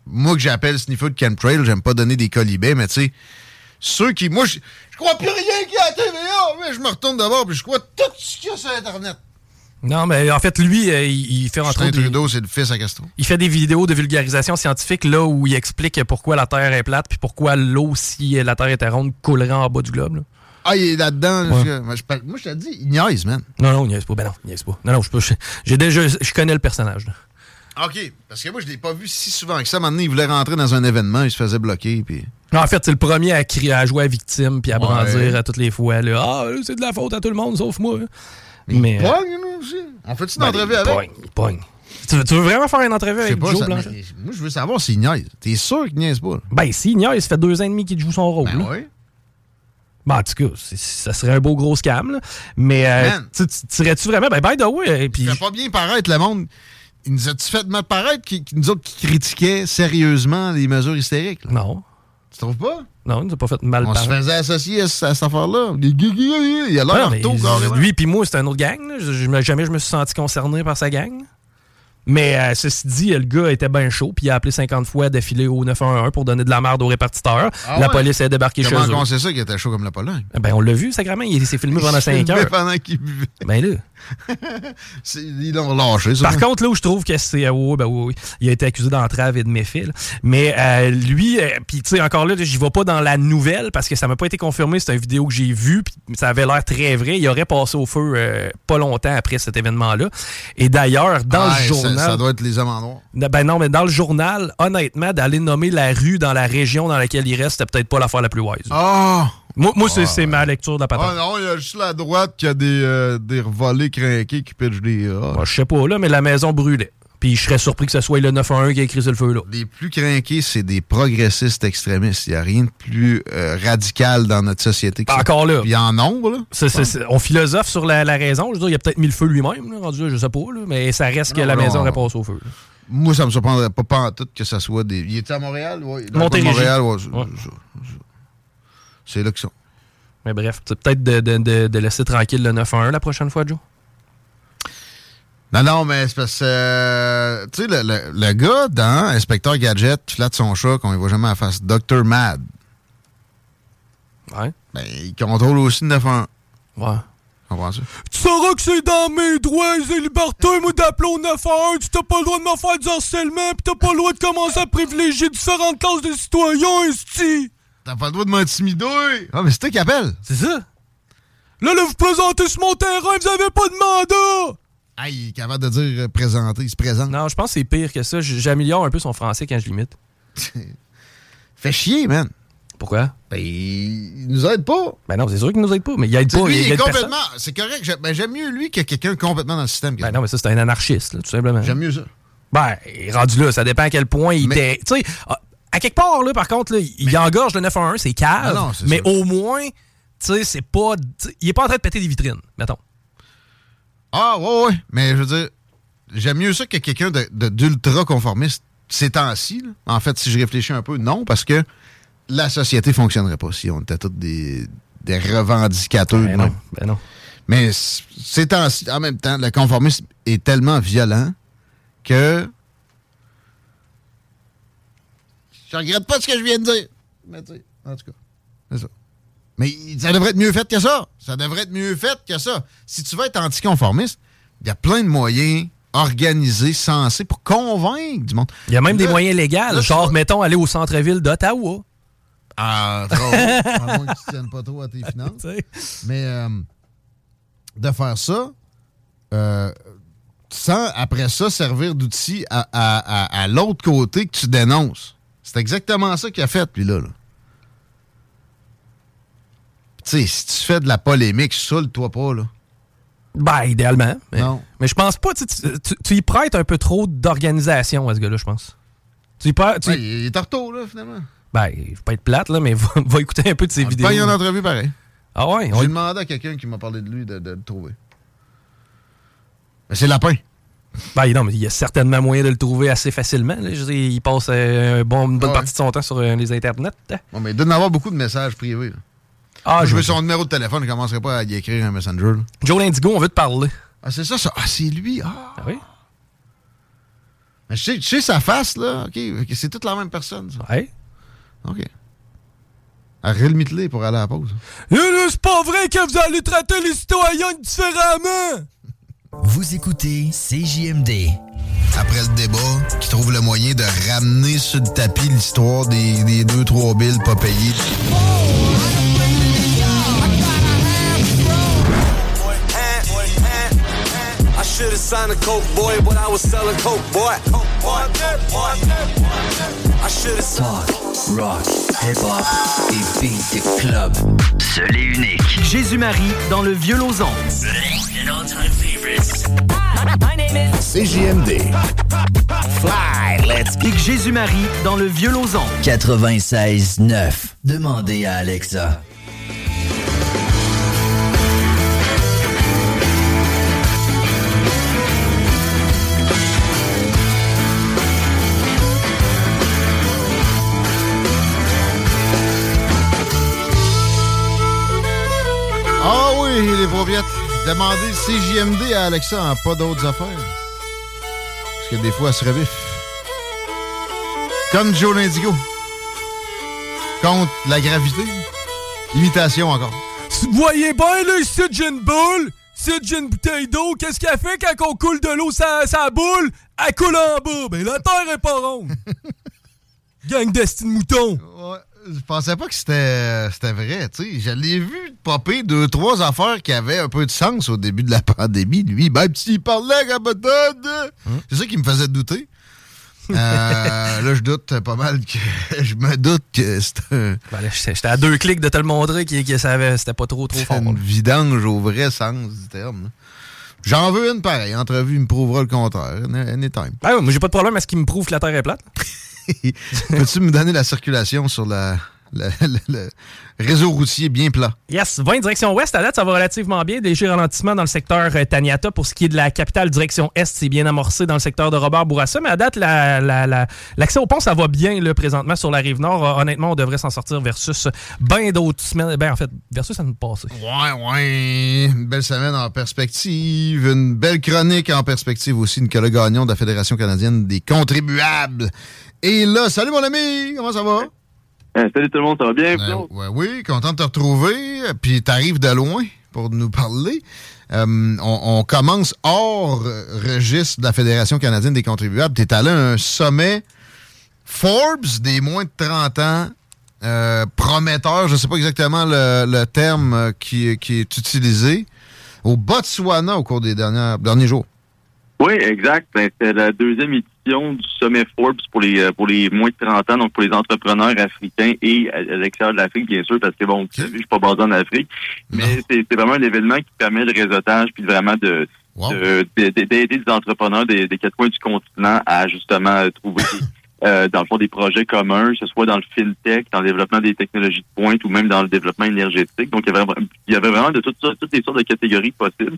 Moi que j'appelle sniffer de chemtrail, j'aime pas donner des colibets, mais tu sais, ceux qui. Moi, je je crois plus rien qu'il y a à la TVA, mais je me retourne d'abord, puis je crois tout ce qu'il y a sur Internet. Non, mais en fait, lui, euh, il, fait entre autres Trudeau, c'est le fils à Castro. Il fait des vidéos de vulgarisation scientifique là où il explique pourquoi la Terre est plate puis pourquoi l'eau, si la Terre était ronde, coulerait en bas du globe. là. Ah, il est là-dedans. Ouais. je- moi, je, moi, je te dis, il niaise, man. Non, non, il niaise pas. Ben non, il niaise pas. Non, non, je peux- j'ai déjà, je connais le personnage. là. OK. Parce que moi, je l'ai pas vu si souvent que ça. Maintenant, il voulait rentrer dans un événement, il se faisait bloquer, puis. Non, en fait, c'est le premier à, crier, à jouer à victime puis à Ouais. brandir à toutes les fois. Là, ah, c'est de la faute à tout le monde sauf moi. Il Mais, euh, pogne, lui aussi. On fait-tu une ben, entrevue avec? pogne, il pogne. Tu, veux- tu veux vraiment faire une entrevue avec pas, Joe ça- moi, je veux savoir s'il niaise. T'es sûr qu'il niaise pas? là? Ben, s'il niaise, ça fait deux ans et demi qu'il joue son rôle. Ben oui. Ben, en tout cas, ça serait un beau gros scam. là. Mais euh, tu tu- tirais-tu vraiment? Ben, by the way, et puis Il fait pas bien paraître le monde. Il nous a-tu fait mal paraître qui, qui nous autres qui critiquaient sérieusement les mesures hystériques? là? non. Tu trouves pas? Non, il nous a pas fait mal On se paraître. faisait associer à, ce- à cette affaire-là. Il il a l'air tôt, carrément. lui puis moi, c'est un autre gang. Je, je jamais je me suis senti concerné par sa gang. Mais euh, ceci dit, le gars était bien chaud, puis il a appelé 50 fois d'affilée au 911 pour donner de la merde aux répartiteurs. Ah la ouais? police a débarqué chez Comment eux. on sait ça qu'il était chaud comme la Pologne? Ben, on l'a vu, sacrément. Il s'est filmé pendant 5 filmait heures. pendant qu'il buvait. Ben là. Ils l'ont relâché, ça. Par contre, là où je trouve que c'est. oui, ben oui, oui, il a été accusé d'entrave et de méfait. là. Mais euh, lui, euh, puis tu sais, encore là, j'y vais pas dans la nouvelle parce que ça m'a pas été confirmé. C'est une vidéo que j'ai vue, puis ça avait l'air très vrai. Il aurait passé au feu euh, pas longtemps après cet événement-là. Et d'ailleurs, dans le journal. Ça, ça doit être les hommes en noir. Ben non, mais dans le journal, honnêtement, d'aller nommer la rue dans la région dans laquelle il reste, c'était peut-être pas l'affaire la plus wise. Ah! Moi, moi c'est c'est ma lecture de la patente. Ah non, il y a juste la droite qui a des, des revolés craqués qui pitchent des je sais pas, là, mais la maison brûlait. Puis je serais surpris que ce soit le 911 qui a écrit le feu là. Les plus craqués, c'est des progressistes extrémistes. Il n'y a rien de plus euh, radical dans notre société que ça. Encore là. Puis en nombre, là. On philosophe sur la, la raison. Je veux dire, il a peut-être mis le feu lui-même, rendu là, je sais pas, là, mais ça reste que Non, la non. maison passé au feu. là. Moi, ça me surprendrait pas, pas en tout que ça soit des. Il était à Montréal? Oui. Montérégie. Montréal, ouais, c'est- Ouais. là qu'ils sont. Mais bref, peut-être de, de- de- de laisser tranquille le 911 la prochaine fois, Joe. Non, non, mais c'est parce que. euh, tu sais, le, le- le gars dans Inspecteur Gadget flatte son chat qu'on ne voit jamais à la face, Dr. Mad, Ouais. ben, il contrôle aussi le 911. Ouais. Comprends ça? Tu sauras que c'est dans mes droits et libertés, moi, d'appeler au 911. Tu t'as pas le droit de me faire du harcèlement, pis t'as pas le droit de commencer à privilégier différentes classes de citoyens, esti. T'as pas le droit de m'intimider! Ah, mais c'est toi qui appelle! C'est ça? Là, là, vous présentez sur mon terrain, vous avez pas de mandat! Ah, il est capable de dire euh, présenter, il se présente. Non, je pense que c'est pire que ça. J'améliore un peu son français quand je l'imite. Fait chier, man. Pourquoi? Ben, il nous aide pas. Ben non, c'est sûr qu'il nous aide pas, mais il aide pas. lui, il est complètement. C'est correct. Ben, j'aime mieux lui que quelqu'un complètement dans le système. Ben non, mais ça, c'est un anarchiste, là, tout simplement. J'aime mieux ça. Ben, rendu là, ça dépend à quel point il Mais- était. Tu sais, à- à quelque part, là, par contre, là, il engorge le 911, c'est. Ah c'est mais au moins, tu sais, c'est pas. Il est pas en train de péter des vitrines, mettons. Ah, ouais, ouais. Mais je veux dire, j'aime mieux ça que quelqu'un de- d'ultra conformiste ces temps-ci. En fait, si je réfléchis un peu, non, parce que la société fonctionnerait pas si on était tous des, des revendicateurs. Ben non, même. ben non. Mais ces temps-ci, en même temps, le conformisme est tellement violent que. Je regrette pas ce que je viens de dire. Mais tu sais, en tout cas, c'est ça. Mais ça devrait être mieux fait que ça. Ça devrait être mieux fait que ça. Si tu veux être anticonformiste, il y a plein de moyens organisés, sensés pour convaincre du monde. Il y a même des moyens légaux, genre, mettons, aller au centre-ville d'Ottawa. Ah, trop. à moins que tu tiennes pas trop à tes finances. Mais euh, de faire ça, euh, sans après ça servir d'outil à, à- à- à l'autre côté que tu dénonces. C'est exactement ça qu'il a fait, lui, là. là. Tu sais, si tu fais de la polémique, saoule-toi pas, là. Ben, idéalement. Mais, Non. mais je pense pas, tu, y prêtes un peu trop d'organisation à ce gars-là, je pense. Tu y prêtes. tu- Ouais, il est en retour, là, finalement. Ben, je vais pas être plate, là, mais va, va écouter un peu de ses On vidéos. paye une entrevue pareil. Ah ouais? on- J'ai demandé à quelqu'un qui m'a parlé de lui de, de le trouver. Mais c'est Lapin. Ben, non, mais il y a certainement moyen de le trouver assez facilement. là. Je il passe euh, un bon, une bonne Ah ouais. partie de son temps sur euh, les internets. Bon, mais il doit y en avoir beaucoup de messages privés. là. Ah, Moi, je veux son numéro de téléphone, je ne commencerai pas à y écrire un messenger. là. Joe Lindigo, on veut te parler. Ah, c'est ça, ça. Ah, c'est lui. Ah. Ah oui? Mais je sais, je sais sa face, là. OK, ok, c'est toute la même personne, ça. Ouais. OK. Ariel Mitley pour aller à la pause. C'est pas vrai que vous allez traiter les citoyens différemment! Vous écoutez CJMD. Après le débat, qui trouve le moyen de ramener sur le tapis l'histoire des, des deux, trois billes pas payées. Should've signed a coke boy, but I was selling coke boy. Coke boy, coke boy. I should've Talk, rock, hip-hop et beat de club. Seul et unique. Jésus-Marie dans le vieux Lauson. CJMD. Fly, let's kick Jésus-Marie dans le vieux Lauson. 96.9. Demandez à Alexa. Les paupiètes. Demandez CJMD à Alexa en pas d'autres affaires. Parce que des fois, elle se rebiffe. Comme Joe Lindigo. Contre la gravité. Imitation encore. Vous voyez bien, là, ici, j'ai une boule. Ici, j'ai une bouteille d'eau. Qu'est-ce qu'elle fait quand on coule de l'eau sa, sa boule? Elle coule en bas. Ben, la terre est pas ronde. Gang d'estime mouton. Ouais, je pensais pas que c'était c'était vrai, tu sais. Je l'ai vu popper deux, trois affaires qui avaient un peu de sens au début de la pandémie. Lui, même s'il parlait comme méthode, c'est ça qui me faisait douter. Euh, là, je doute pas mal que. Je me doute que c'est un. Ben, là, J'étais à deux clics de te le montrer que, que ça avait- c'était pas trop trop C'est fort. une vidange au vrai sens du terme. J'en veux une pareille. Entrevue me prouvera le contraire. Any- Anytime. Ah ouais, moi j'ai pas de problème à ce qu'il me prouve que la Terre est plate. Peux-tu me donner la circulation sur la, le réseau routier bien plat? Yes, 20 direction ouest, à date, ça va relativement bien. Léger ralentissement dans le secteur euh, Taniata. Pour ce qui est de la capitale direction est, c'est bien amorcé dans le secteur de Robert Bourassa. Mais à date, la- la- la- l'accès au pont, ça va bien là, présentement sur la rive nord. Euh, honnêtement, on devrait s'en sortir versus bien d'autres semaines. Ben, en fait, versus ça nous passe. Ouais, ouais. Une belle semaine en perspective. Une belle chronique en perspective aussi. Nicolas Gagnon de la Fédération canadienne des contribuables. Et là, salut mon ami, comment ça va? salut tout le monde, ça va bien? Ben, ouais, oui, content de te retrouver. Puis t'arrives de loin pour nous parler. Euh, on, on commence hors registre de la Fédération canadienne des contribuables. T'es allé à un sommet Forbes des moins de 30 ans. euh, prometteur, je ne sais pas exactement le, le terme euh, qui, qui est utilisé, au Botswana au cours des dernières, derniers jours. Oui, exact. Ben, C'était la deuxième édition du sommet Forbes pour les euh, pour les moins de 30 ans, donc pour les entrepreneurs africains et à à l'extérieur de l'Afrique, bien sûr, parce que bon, savez, je suis pas basé en Afrique, mais c'est vraiment un événement qui permet le réseautage puis vraiment de de- de- d'aider des entrepreneurs des, des quatre coins du continent à justement euh, trouver euh, dans le fond des projets communs, que ce soit dans le fintech, dans le développement des technologies de pointe ou même dans le développement énergétique. Donc, il y avait, vraiment- il y avait vraiment de toutes, toutes les sortes de catégories possibles.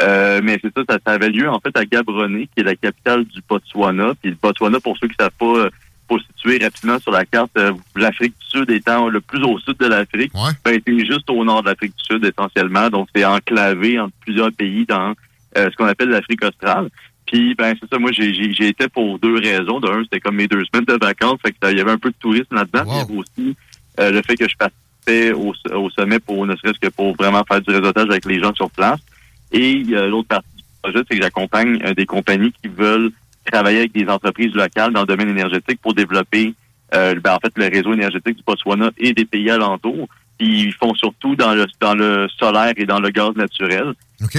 Euh, mais c'est ça, ça, ça avait lieu en fait à Gaborone, qui est la capitale du Botswana. Puis le Botswana, pour ceux qui ne savent pas, euh, pour situer rapidement sur la carte, euh, l'Afrique du Sud étant le plus au sud de l'Afrique, ben, c'est juste au nord de l'Afrique du Sud essentiellement. Donc c'est enclavé entre plusieurs pays dans euh, ce qu'on appelle l'Afrique australe. Puis ben c'est ça, moi j'ai j'ai été pour deux raisons. D'un, c'était comme mes deux semaines de vacances, fait que il y avait un peu de tourisme là-dedans. Puis il y avait aussi euh, le fait que je participais au, au sommet pour ne serait-ce que pour vraiment faire du réseautage avec les gens sur place. Et euh, l'autre partie du projet, c'est que j'accompagne euh, des compagnies qui veulent travailler avec des entreprises locales dans le domaine énergétique pour développer euh, ben, en fait le réseau énergétique du Botswana et des pays alentours. Puis ils font surtout dans le dans le solaire et dans le gaz naturel.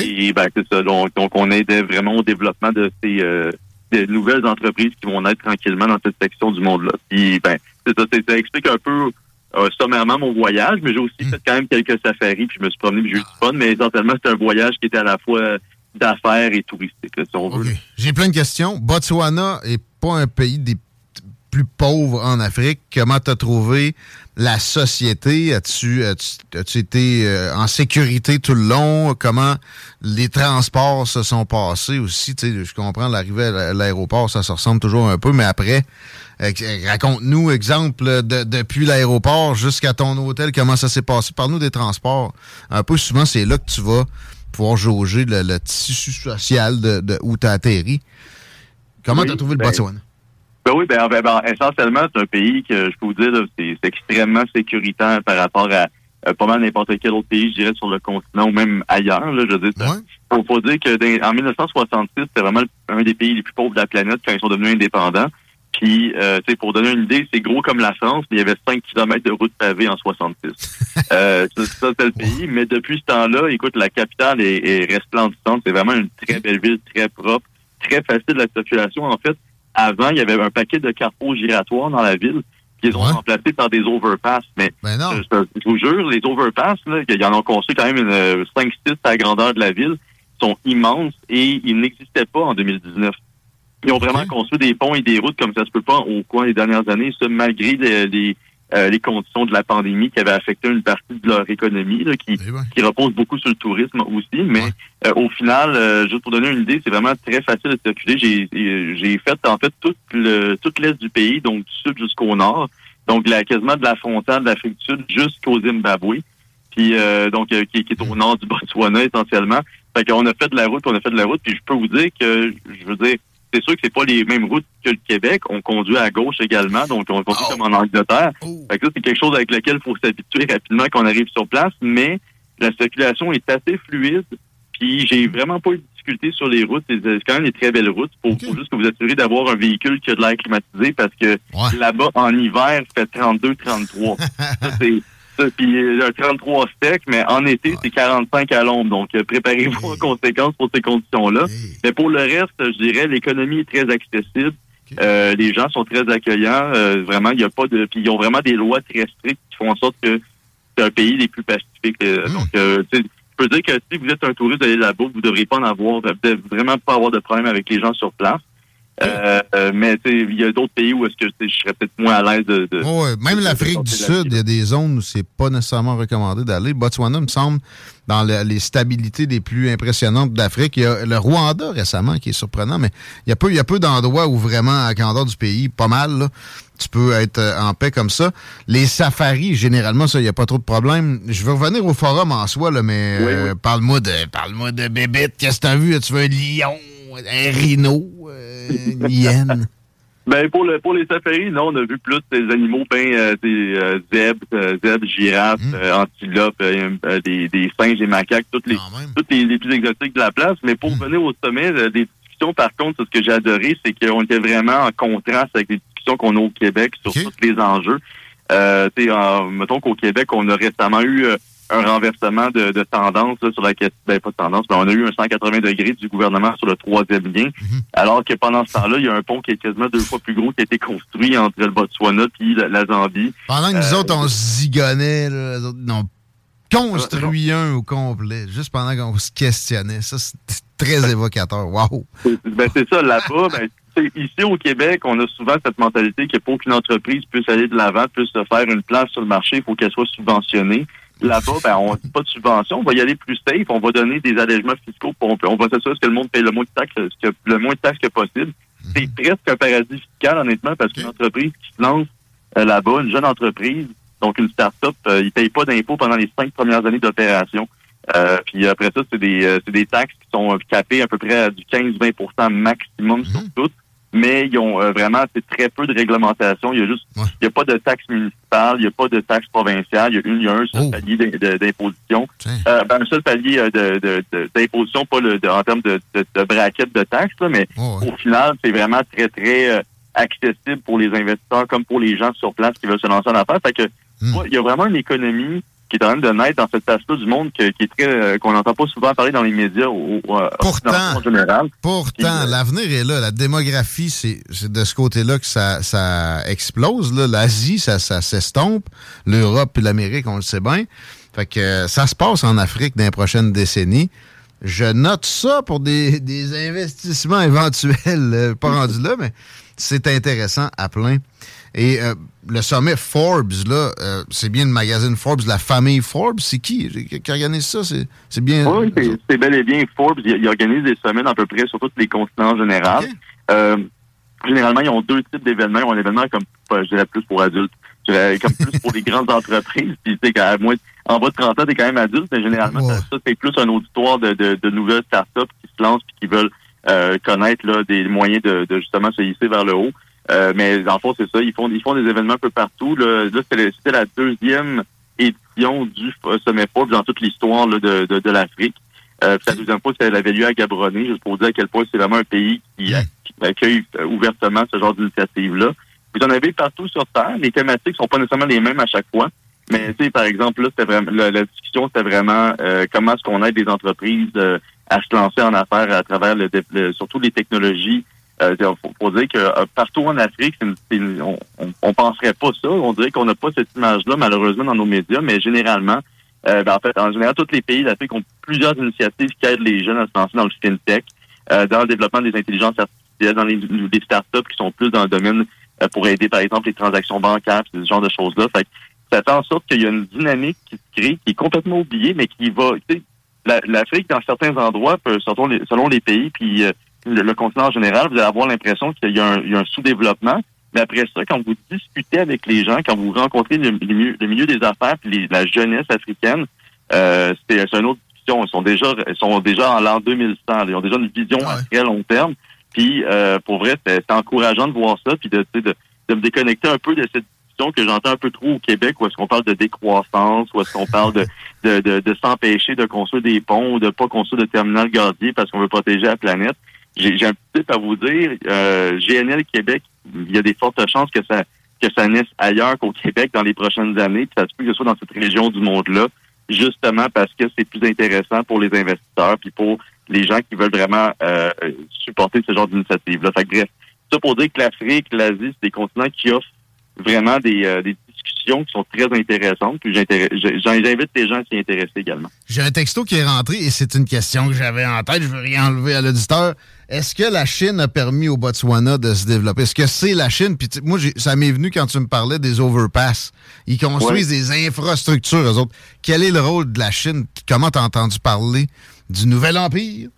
Et ben c'est ça. Donc, donc on aide vraiment au développement de ces euh, de nouvelles entreprises qui vont naître tranquillement dans cette section du monde-là. Puis ben c'est ça, c'est- ça explique un peu euh, sommairement mon voyage, mais j'ai aussi fait quand même quelques safaris, puis je me suis promené, puis j'ai eu du fun, mais essentiellement c'est un voyage qui était à la fois d'affaires et touristique, là, si on veut. J'ai plein de questions. Botswana est pas un pays des plus pauvres en Afrique. Comment t'as trouvé la société? As-tu as-tu- as-tu été euh, en sécurité tout le long? Comment les transports se sont passés aussi? Tu sais, je comprends l'arrivée à l'aéroport, ça se ressemble toujours un peu, mais après, euh, raconte-nous, exemple, de- depuis l'aéroport jusqu'à ton hôtel, comment ça s'est passé? Parle-nous des transports. Un peu souvent, c'est là que tu vas pouvoir jauger le, le tissu social de, de où tu as atterri. Comment Oui, tu as trouvé le ben, Botswana? Ben oui, ben, ben, ben, essentiellement, c'est un pays que je peux vous dire, c'est extrêmement sécuritaire par rapport à euh, pas mal n'importe quel autre pays, je dirais, sur le continent ou même ailleurs. Là, je veux dire, faut, faut dire que dans- en 1966, c'était vraiment un des pays les plus pauvres de la planète quand ils sont devenus indépendants. Puis, euh, tu sais, pour donner une idée, c'est gros comme la France, mais il y avait 5 km de route pavée en 66. euh, ça, ça, c'est le pays. Mais depuis ce temps-là, écoute, la capitale est, est resplendissante. C'est vraiment une très belle ville, très propre, très facile la circulation. En fait, avant, il y avait un paquet de carrefours giratoires dans la ville qui les ont remplacés par des overpass. Mais Ben non. je, je- je vous jure, les overpass, là, ils en ont construit quand même une, euh, 5-6 à la grandeur de la ville, sont immenses et ils n'existaient pas en 2019. Ils ont vraiment construit des ponts et des routes comme ça se peut pas au coin des dernières années, ça malgré les, les, euh, les conditions de la pandémie qui avaient affecté une partie de leur économie, là, qui, qui repose beaucoup sur le tourisme aussi. Mais euh, au final, euh, juste pour donner une idée, c'est vraiment très facile de circuler. J'ai j'ai fait en fait tout le toute l'est du pays, donc du sud jusqu'au nord, donc la, quasiment de la frontière de l'Afrique du Sud jusqu'au Zimbabwe puis euh, donc euh, qui, qui est au nord du Botswana essentiellement. Fait qu'on a fait de la route, on a fait de la route, puis je peux vous dire que je veux dire, c'est sûr que c'est pas les mêmes routes que le Québec. On conduit à gauche également, donc on conduit comme en Angleterre. Fait que ça, c'est quelque chose avec lequel il faut s'habituer rapidement quand on arrive sur place, mais la circulation est assez fluide. Puis j'ai vraiment pas eu de difficulté sur les routes. C'est quand même des très belles routes. Faut, faut juste que vous assurez d'avoir un véhicule qui a de l'air climatisé parce que là-bas, en hiver, il fait 32-33. ça, c'est ça, puis euh, un 33 sec, mais en été, c'est 45 à l'ombre. Donc, euh, préparez-vous en conséquence pour ces conditions-là. Mais pour le reste, je dirais, l'économie est très accessible. Euh, les gens sont très accueillants. Euh, vraiment, il n'y a pas de... Puis ils ont vraiment des lois très strictes qui font en sorte que c'est un pays des plus pacifiques. Euh, Donc, euh, tu sais, je peux dire que si vous êtes un touriste d'aller là-bas, vous ne devriez pas en avoir, vous vraiment pas avoir de problème avec les gens sur place. Euh, euh, mais il y a d'autres pays où est-ce que je serais peut-être moins à l'aise de, de- Ouais, même l'Afrique du Sud, il y a des zones où c'est pas nécessairement recommandé d'aller. Botswana, me semble, dans le- les stabilités les plus impressionnantes d'Afrique. Il y a le Rwanda récemment qui est surprenant, mais il y a peu, il y a peu d'endroits où vraiment, à grandeur du pays, pas mal, là, tu peux être euh, en paix comme ça. Les safaris, généralement, ça, il n'y a pas trop de problème. Je vais revenir au forum en soi, là, mais euh, parle-moi de parle-moi de bébête. Qu'est-ce que t'as vu? Tu veux un lion, un rhino, euh, une hyène? Ben pour le pour les safaris, non, on a vu plus des animaux ben euh, des euh, zèbres, euh, zèbres, girafes, euh, antilopes, des, des singes, des macaques, toutes les toutes les, les plus exotiques de la place. Mais pour venir au sommet des discussions, par contre, ce que j'ai adoré, c'est qu'on était vraiment en contraste avec les discussions qu'on a au Québec sur tous les enjeux. Euh, mettons qu'au Québec, on a récemment eu un renversement de, de tendance là, sur la question, ben pas de tendance, mais on a eu un 180 degrés du gouvernement sur le troisième lien, alors que pendant ce temps-là, il y a un pont qui est quasiment deux fois plus gros qui a été construit entre le Botswana puis la, la Zambie. Pendant que nous Euh, autres, on zigonnait, là, les autres, non, construit un au complet, juste pendant qu'on se questionnait. Ça, c'est très évocateur. Wow! Ben, c'est ça, là-bas, ben, tu sais, ici au Québec, on a souvent cette mentalité que pour qu'une entreprise puisse aller de l'avant, puisse se faire une place sur le marché, il faut qu'elle soit subventionnée. Là-bas, ben, on dit pas de subvention, on va y aller plus safe, on va donner des allègements fiscaux, pour, on va s'assurer que le monde paye le moins de taxes, que- le moins de taxes que possible. C'est presque un paradis fiscal, honnêtement, parce qu'une entreprise qui se lance euh, là-bas, une jeune entreprise, donc une start-up, euh, ils payent pas d'impôts pendant les cinq premières années d'opération. Euh, puis après ça, c'est des, euh, c'est des taxes qui sont capées à peu près à du 15-20% maximum sur toutes. Mais ils ont euh, vraiment c'est très peu de réglementation. Il y a juste, il y a pas de taxe municipale, il n'y a pas de taxe provinciale. Il y a une, il y a un seul palier d'im- de- d'imposition. Euh, ben, un seul palier euh, de, de, de- d'imposition, pas le, en termes de, de, de braquette de taxes, là, mais au final, c'est vraiment très très euh, accessible pour les investisseurs comme pour les gens sur place qui veulent se lancer en affaires. Fait que ouais, il y a vraiment une économie qui est en train de naître dans cette place-là du monde que- qui est très euh, qu'on n'entend pas souvent parler dans les médias au, au- euh, en général. Pourtant, l'avenir est là. La démographie, c'est c'est de ce côté-là que ça, ça explose. là. L'Asie, ça, ça s'estompe. L'Europe et l'Amérique, on le sait bien. Fait que euh, ça se passe en Afrique dans les prochaines décennies. Je note ça pour des, des investissements éventuels. euh, pas rendus là, mais c'est intéressant à plein. Et euh, le sommet Forbes, là, euh, c'est bien le magazine Forbes, la famille Forbes. C'est qui qui organise ça? C'est c'est bien... Oui, c'est- c'est bel et bien Forbes. Il, il organise des semaines à peu près sur tous les continents en général. Euh, généralement, ils ont deux types d'événements. Ils ont un événement comme, je dirais plus pour adultes. Je dirais comme plus pour les grandes entreprises. Puis, tu sais, qu'à moins, en bas de 30 ans, t'es quand même adulte, mais généralement, ça, ça, c'est plus un auditoire de, de, de nouvelles startups qui se lancent puis qui veulent euh, connaître là, des moyens de, de justement se hisser vers le haut. Euh, mais dans le fond, c'est ça. Ils font, ils font des événements un peu partout. Là, là c'était la deuxième édition du F- sommet Forbes dans toute l'histoire de, de, de l'Afrique. Euh, la deuxième fois, c'est la Vallée à Gaborone, juste pour dire à quel point c'est vraiment un pays qui, accueille euh, ouvertement ce genre d'initiative-là. Vous en avez partout sur Terre. Les thématiques sont pas nécessairement les mêmes à chaque fois. Mais tu sais, par exemple, là, c'était vraiment la, la discussion, c'était vraiment euh, comment est-ce qu'on aide des entreprises euh, à se lancer en affaires à travers le, le- surtout les technologies. Euh, faut, faut dire que euh, partout en Afrique, une- une- on, on, penserait pas ça. On dirait qu'on n'a pas cette image-là, malheureusement, dans nos médias, mais généralement, euh, ben, en fait, en général, tous les pays d'Afrique ont plusieurs initiatives qui aident les jeunes à se lancer dans le fintech, euh, dans le développement des intelligences artificielles, dans les, startups qui sont plus dans le domaine euh, pour aider, par exemple, les transactions bancaires, ce genre de choses-là. Fait que ça fait en sorte qu'il y a une dynamique qui se crée, qui est complètement oubliée, mais qui va... L'Afrique, dans certains endroits, peut- selon les, selon les pays, puis le, le continent en général, vous allez avoir l'impression qu'il y a un, un sous-développement. Mais après ça, quand vous discutez avec les gens, quand vous rencontrez le, le milieu, le milieu des affaires, puis les- la jeunesse africaine, euh, c'est c'est une autre discussion. Ils sont déjà, ils sont déjà en l'an 2100. là. Ils ont déjà une vision à très long terme. Puis, euh, pour vrai, c'est c'est encourageant de voir ça, puis de, de, de me déconnecter un peu de cette discussion que j'entends un peu trop au Québec, où est-ce qu'on parle de décroissance, où est-ce qu'on parle de, de, de, de s'empêcher de construire des ponts ou de pas construire de terminal gazier parce qu'on veut protéger la planète. J'ai un petit à vous dire. Euh, GNL Québec, il y a des fortes chances que ça que ça naisse ailleurs qu'au Québec dans les prochaines années. Puis ça se peut que ce soit dans cette région du monde-là, justement parce que c'est plus intéressant pour les investisseurs puis pour les gens qui veulent vraiment euh, supporter ce genre d'initiative-là. Fait que bref, ça pour dire que l'Afrique, l'Asie, c'est des continents qui offrent vraiment des, euh, des discussions qui sont très intéressantes. Puis j'invite les gens à s'y intéresser également. J'ai un texto qui est rentré et c'est une question que j'avais en tête. Je veux rien enlever à l'auditeur. Est-ce que la Chine a permis au Botswana de se développer? Est-ce que c'est la Chine? Puis moi, ça m'est venu quand tu me parlais des overpass. Ils construisent des infrastructures, eux autres. Quel est le rôle de la Chine? Comment t'as entendu parler du nouvel empire?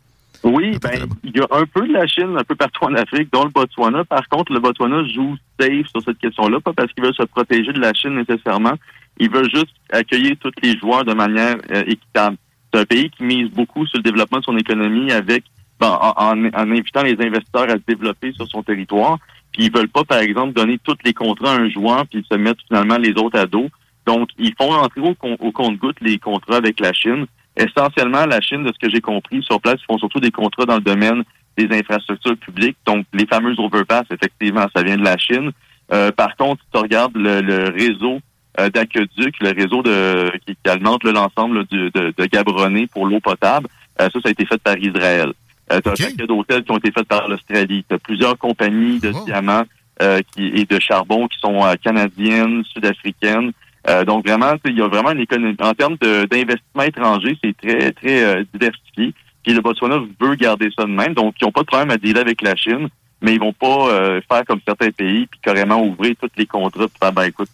Oui, ben, il y a un peu de la Chine un peu partout en Afrique, dont le Botswana. Par contre, le Botswana joue safe sur cette question-là, pas parce qu'ils veulent se protéger de la Chine nécessairement. Ils veulent juste accueillir tous les joueurs de manière euh, équitable. C'est un pays qui mise beaucoup sur le développement de son économie avec en, en- en invitant les investisseurs à se développer sur son territoire. Puis ils veulent pas, par exemple, donner tous les contrats à un joueur puis se mettre finalement les autres à dos. Donc, ils font rentrer au, au compte-goutte les contrats avec la Chine. Essentiellement, la Chine, de ce que j'ai compris, sur place, ils font surtout des contrats dans le domaine des infrastructures publiques. Donc, les fameux overpass, effectivement, ça vient de la Chine. Euh, par contre, si tu regardes le, le réseau euh, d'aqueduc, le réseau de qui, qui alimente l'ensemble de, de Gaborone pour l'eau potable, euh, ça, ça a été fait par Israël. Euh, tu as un paquet d'hôtels qui ont été faits par l'Australie. Tu as plusieurs compagnies de diamants euh, qui, et de charbon qui sont euh, canadiennes, sud-africaines. Euh, donc vraiment, il y a vraiment une économie. En termes d'investissement étranger, c'est très, très euh, diversifié. Puis le Botswana veut garder ça de même. Donc, ils n'ont pas de problème à dealer avec la Chine, mais ils vont pas euh, faire comme certains pays, puis carrément ouvrir tous les contrats, puis faire, ben écoute,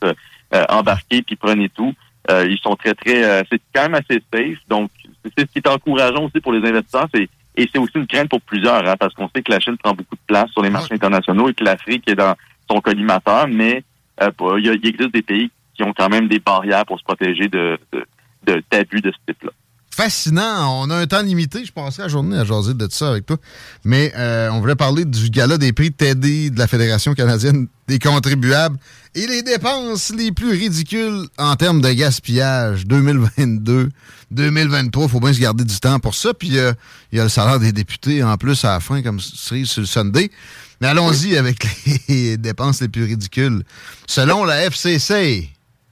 embarquez, puis prenez tout. Euh, ils sont très, très... euh, c'est quand même assez safe. Donc, c'est c'est ce qui est encourageant aussi pour les investisseurs. C'est et c'est aussi une crainte pour plusieurs, hein, parce qu'on sait que la Chine prend beaucoup de place sur les marchés internationaux et que l'Afrique est dans son collimateur, mais euh, a- il existe des pays qui ont quand même des barrières pour se protéger de, de, de d'abus de ce type-là. Fascinant. On a un temps limité. Je passerai la journée à jaser de ça avec toi. Mais euh, on voulait parler du gala des prix Teddy de la Fédération canadienne des contribuables et les dépenses les plus ridicules en termes de gaspillage 2022. 2023, faut bien se garder du temps pour ça. Puis euh, il y a le salaire des députés en plus à la fin, comme cerise sur le Sunday. Mais allons-y avec les dépenses les plus ridicules. Selon la FCC,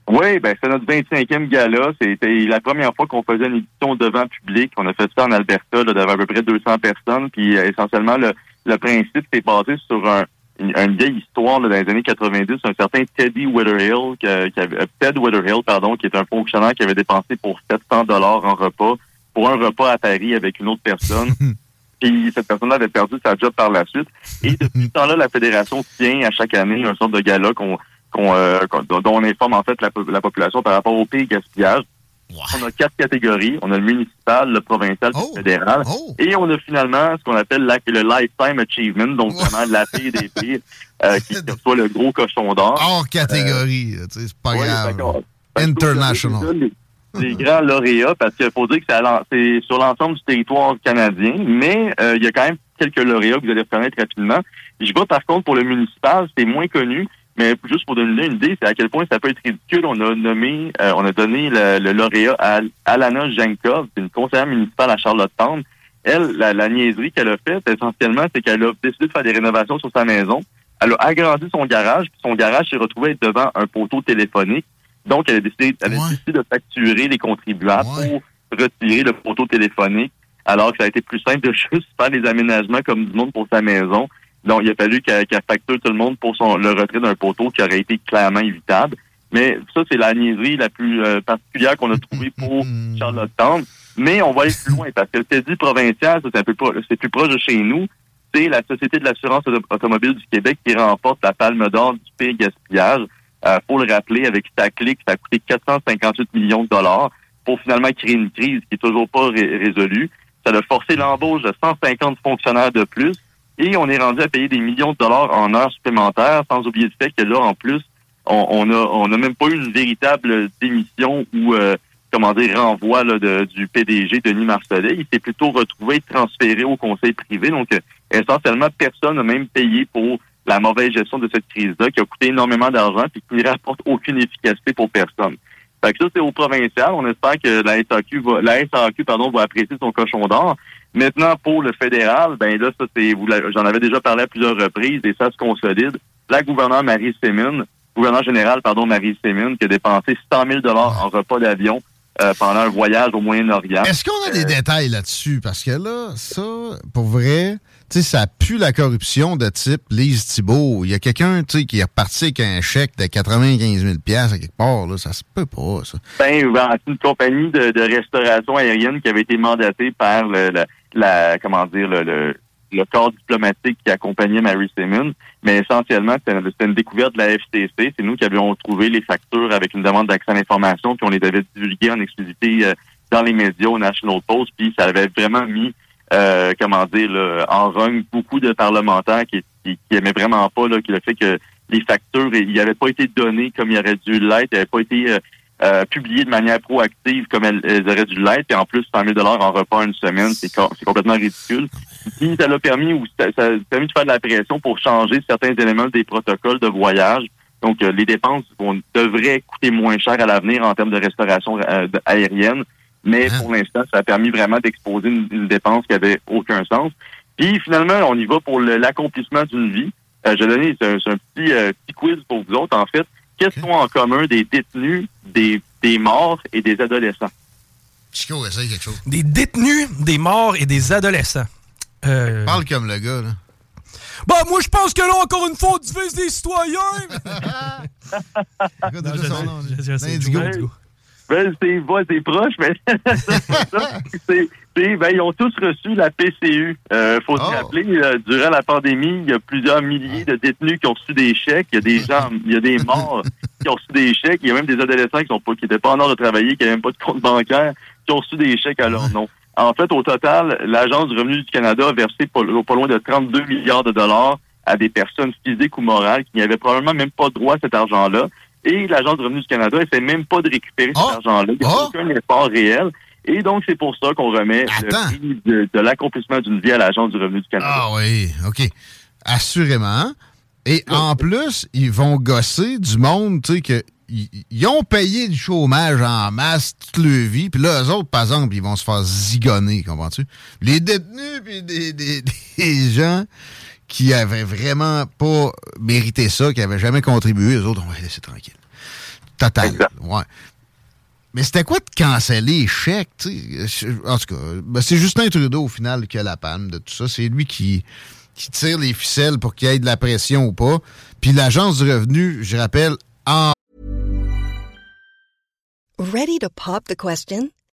Oui, ben c'est notre 25e gala. C'était la première fois qu'on faisait une édition devant public. On a fait ça en Alberta, là, devant à peu près 200 personnes. Puis euh, essentiellement, le, le principe s'est basé sur un, une, une vieille histoire là, dans les années 90. Un certain Teddy Witherhill, qui, qui avait, euh, Ted Witherhill, pardon, qui est un fonctionnaire qui avait dépensé pour 700 dollars en repas, pour un repas à Paris avec une autre personne. Puis cette personne-là avait perdu sa job par la suite. Et depuis ce temps-là, la fédération tient à chaque année un sorte de gala qu'on, qu'on, euh, dont on informe en fait la, po- la population par rapport au pays gaspillage. On a quatre catégories. On a le municipal, le provincial, le fédéral. Et on a finalement ce qu'on appelle la- le Lifetime Achievement, donc vraiment la pire des pires, euh, qui reçoit le gros cochon d'or. hors catégorie, c'est pas Ouais, grave. International. Les, les grands lauréats, parce qu'il faut dire que c'est sur l'ensemble du territoire canadien, mais euh, il y a quand même quelques lauréats que vous allez reconnaître rapidement. Je vais par contre pour le municipal, c'est moins connu, Mais juste pour donner une idée, c'est à quel point ça peut être ridicule. On a nommé, euh, on a donné le, le lauréat à Alana Jankov, c'est une conseillère municipale à Charlottetown. Elle, la, la niaiserie qu'elle a faite, essentiellement, c'est qu'elle a décidé de faire des rénovations sur sa maison. Elle a agrandi son garage, puis son garage s'est retrouvé être devant un poteau téléphonique. Donc, elle a décidé, elle a décidé de facturer les contribuables pour retirer le poteau téléphonique, alors que ça a été plus simple de juste faire les aménagements comme du monde pour sa maison. Donc, il a fallu qu'elle qu'elle facture tout le monde pour son le retrait d'un poteau qui aurait été clairement évitable. Mais ça, c'est la niaiserie la plus euh, particulière qu'on a trouvée pour Charlottetown. Mais on va aller plus loin parce que le crédit provincial, ça, c'est un peu c'est plus proche de chez nous. C'est la Société de l'assurance auto- automobile du Québec qui remporte la palme d'or du pire gaspillage. Euh, faut le rappeler, avec Staclick, ça a coûté 458 millions de dollars pour finalement créer une crise qui est toujours pas ré- résolue. Ça a forcé l'embauche de 150 fonctionnaires de plus et on est rendu à payer des millions de dollars en heures supplémentaires, sans oublier le fait que là, en plus, on, on a on n'a même pas eu une véritable démission ou euh, comment dire renvoi là, de- du PDG Denis Marcellet. Il s'est plutôt retrouvé transféré au conseil privé. Donc, euh, essentiellement, personne n'a même payé pour la mauvaise gestion de cette crise-là, qui a coûté énormément d'argent et qui ne rapporte aucune efficacité pour personne. Fait que ça, c'est au provincial. On espère que la SAQ va, la SAQ, pardon, va apprécier son cochon d'or. Maintenant, pour le fédéral, ben là, ça, c'est, j'en avais déjà parlé à plusieurs reprises et ça se consolide. La gouverneure Marie Sémine, gouverneur général, pardon, Marie Sémine, qui a dépensé 100 000 en repas d'avion euh, pendant un voyage au Moyen-Orient. Est-ce qu'on a des détails là-dessus? Parce que là, ça, pour vrai, tu sais, ça pue la corruption de type Lise Thibault. Il y a quelqu'un, tu sais, qui est reparti avec un chèque de 95 000 à quelque part, là. Ça se peut pas, ça. Ben, ben, c'est une compagnie de, de restauration aérienne qui avait été mandatée par le, le- la, comment dire, le, le, le corps diplomatique qui accompagnait Mary Simon. Mais essentiellement, c'était une, découverte de la FCC. C'est nous qui avions trouvé les factures avec une demande d'accès à l'information, puis on les avait divulguées en exclusivité euh, dans les médias au National Post, puis ça avait vraiment mis, euh, comment dire, en rogne beaucoup de parlementaires qui, qui, qui aimaient vraiment pas là, le fait que les factures, il n'avaient pas été données comme il aurait dû l'être, n'avaient pas été euh, euh, publiées de manière proactive comme elles, elles auraient dû l'être, et en plus 100 000 en repas une semaine, c'est co- c'est complètement ridicule. Puis ça l'a permis, ou ça, ça a permis de faire de la pression pour changer certains éléments des protocoles de voyage. Donc euh, les dépenses vont, devraient coûter moins cher à l'avenir en termes de restauration euh, aérienne, mais pour l'instant, ça a permis vraiment d'exposer une, une dépense qui avait aucun sens. Puis finalement, on y va pour l'accomplissement d'une vie. Euh, je vais donner c'est un, un petit, euh, petit quiz pour vous autres. En fait, qu'est-ce qu'ont en commun des détenus, des, des morts et des adolescents? Chico, essaye quelque chose. Des détenus, des morts et des adolescents. Euh... Parle comme le gars, là. Bah, moi, je pense que là, encore une fois, on divise des citoyens. Écoute, déjà son nom. Ben, c'est proche, mais c'est, ben, ils ont tous reçu la PCU. Euh, faut se rappeler, euh, durant la pandémie, il y a plusieurs milliers de détenus qui ont reçu des chèques. Il y a des gens, il y a des morts qui ont reçu des chèques. Il y a même des adolescents qui sont pas, qui étaient pas en ordre de travailler, qui n'avaient même pas de compte bancaire, qui ont reçu des chèques à leur nom. En fait, au total, l'Agence du revenu du Canada a versé pas, pas loin de 32 milliards de dollars à des personnes physiques ou morales qui n'avaient probablement même pas droit à cet argent-là. Et l'Agence du revenu du Canada essaie même pas de récupérer cet argent-là. Il n'y a aucun effort réel. Et donc, c'est pour ça qu'on remet le prix de, de l'accomplissement d'une vie à l'Agence du revenu du Canada. Ah oui, OK. Assurément. Et en plus, ils vont gosser du monde, tu sais, que ils ont payé du chômage en masse toute leur vie, puis là, eux autres, par exemple, ils vont se faire zigonner, comprends-tu? Les détenus, puis des, des, des gens qui avaient vraiment pas mérité ça, qui avaient jamais contribué, eux autres, on va les laisser tranquilles. Total. Ouais. Mais c'était quoi de canceller tu sais? En tout cas, ben, c'est Justin Trudeau, au final, qui a la panne de tout ça. C'est lui qui, qui tire les ficelles pour qu'il y ait de la pression ou pas. Puis l'Agence du revenu, je rappelle, en Ready to pop the question?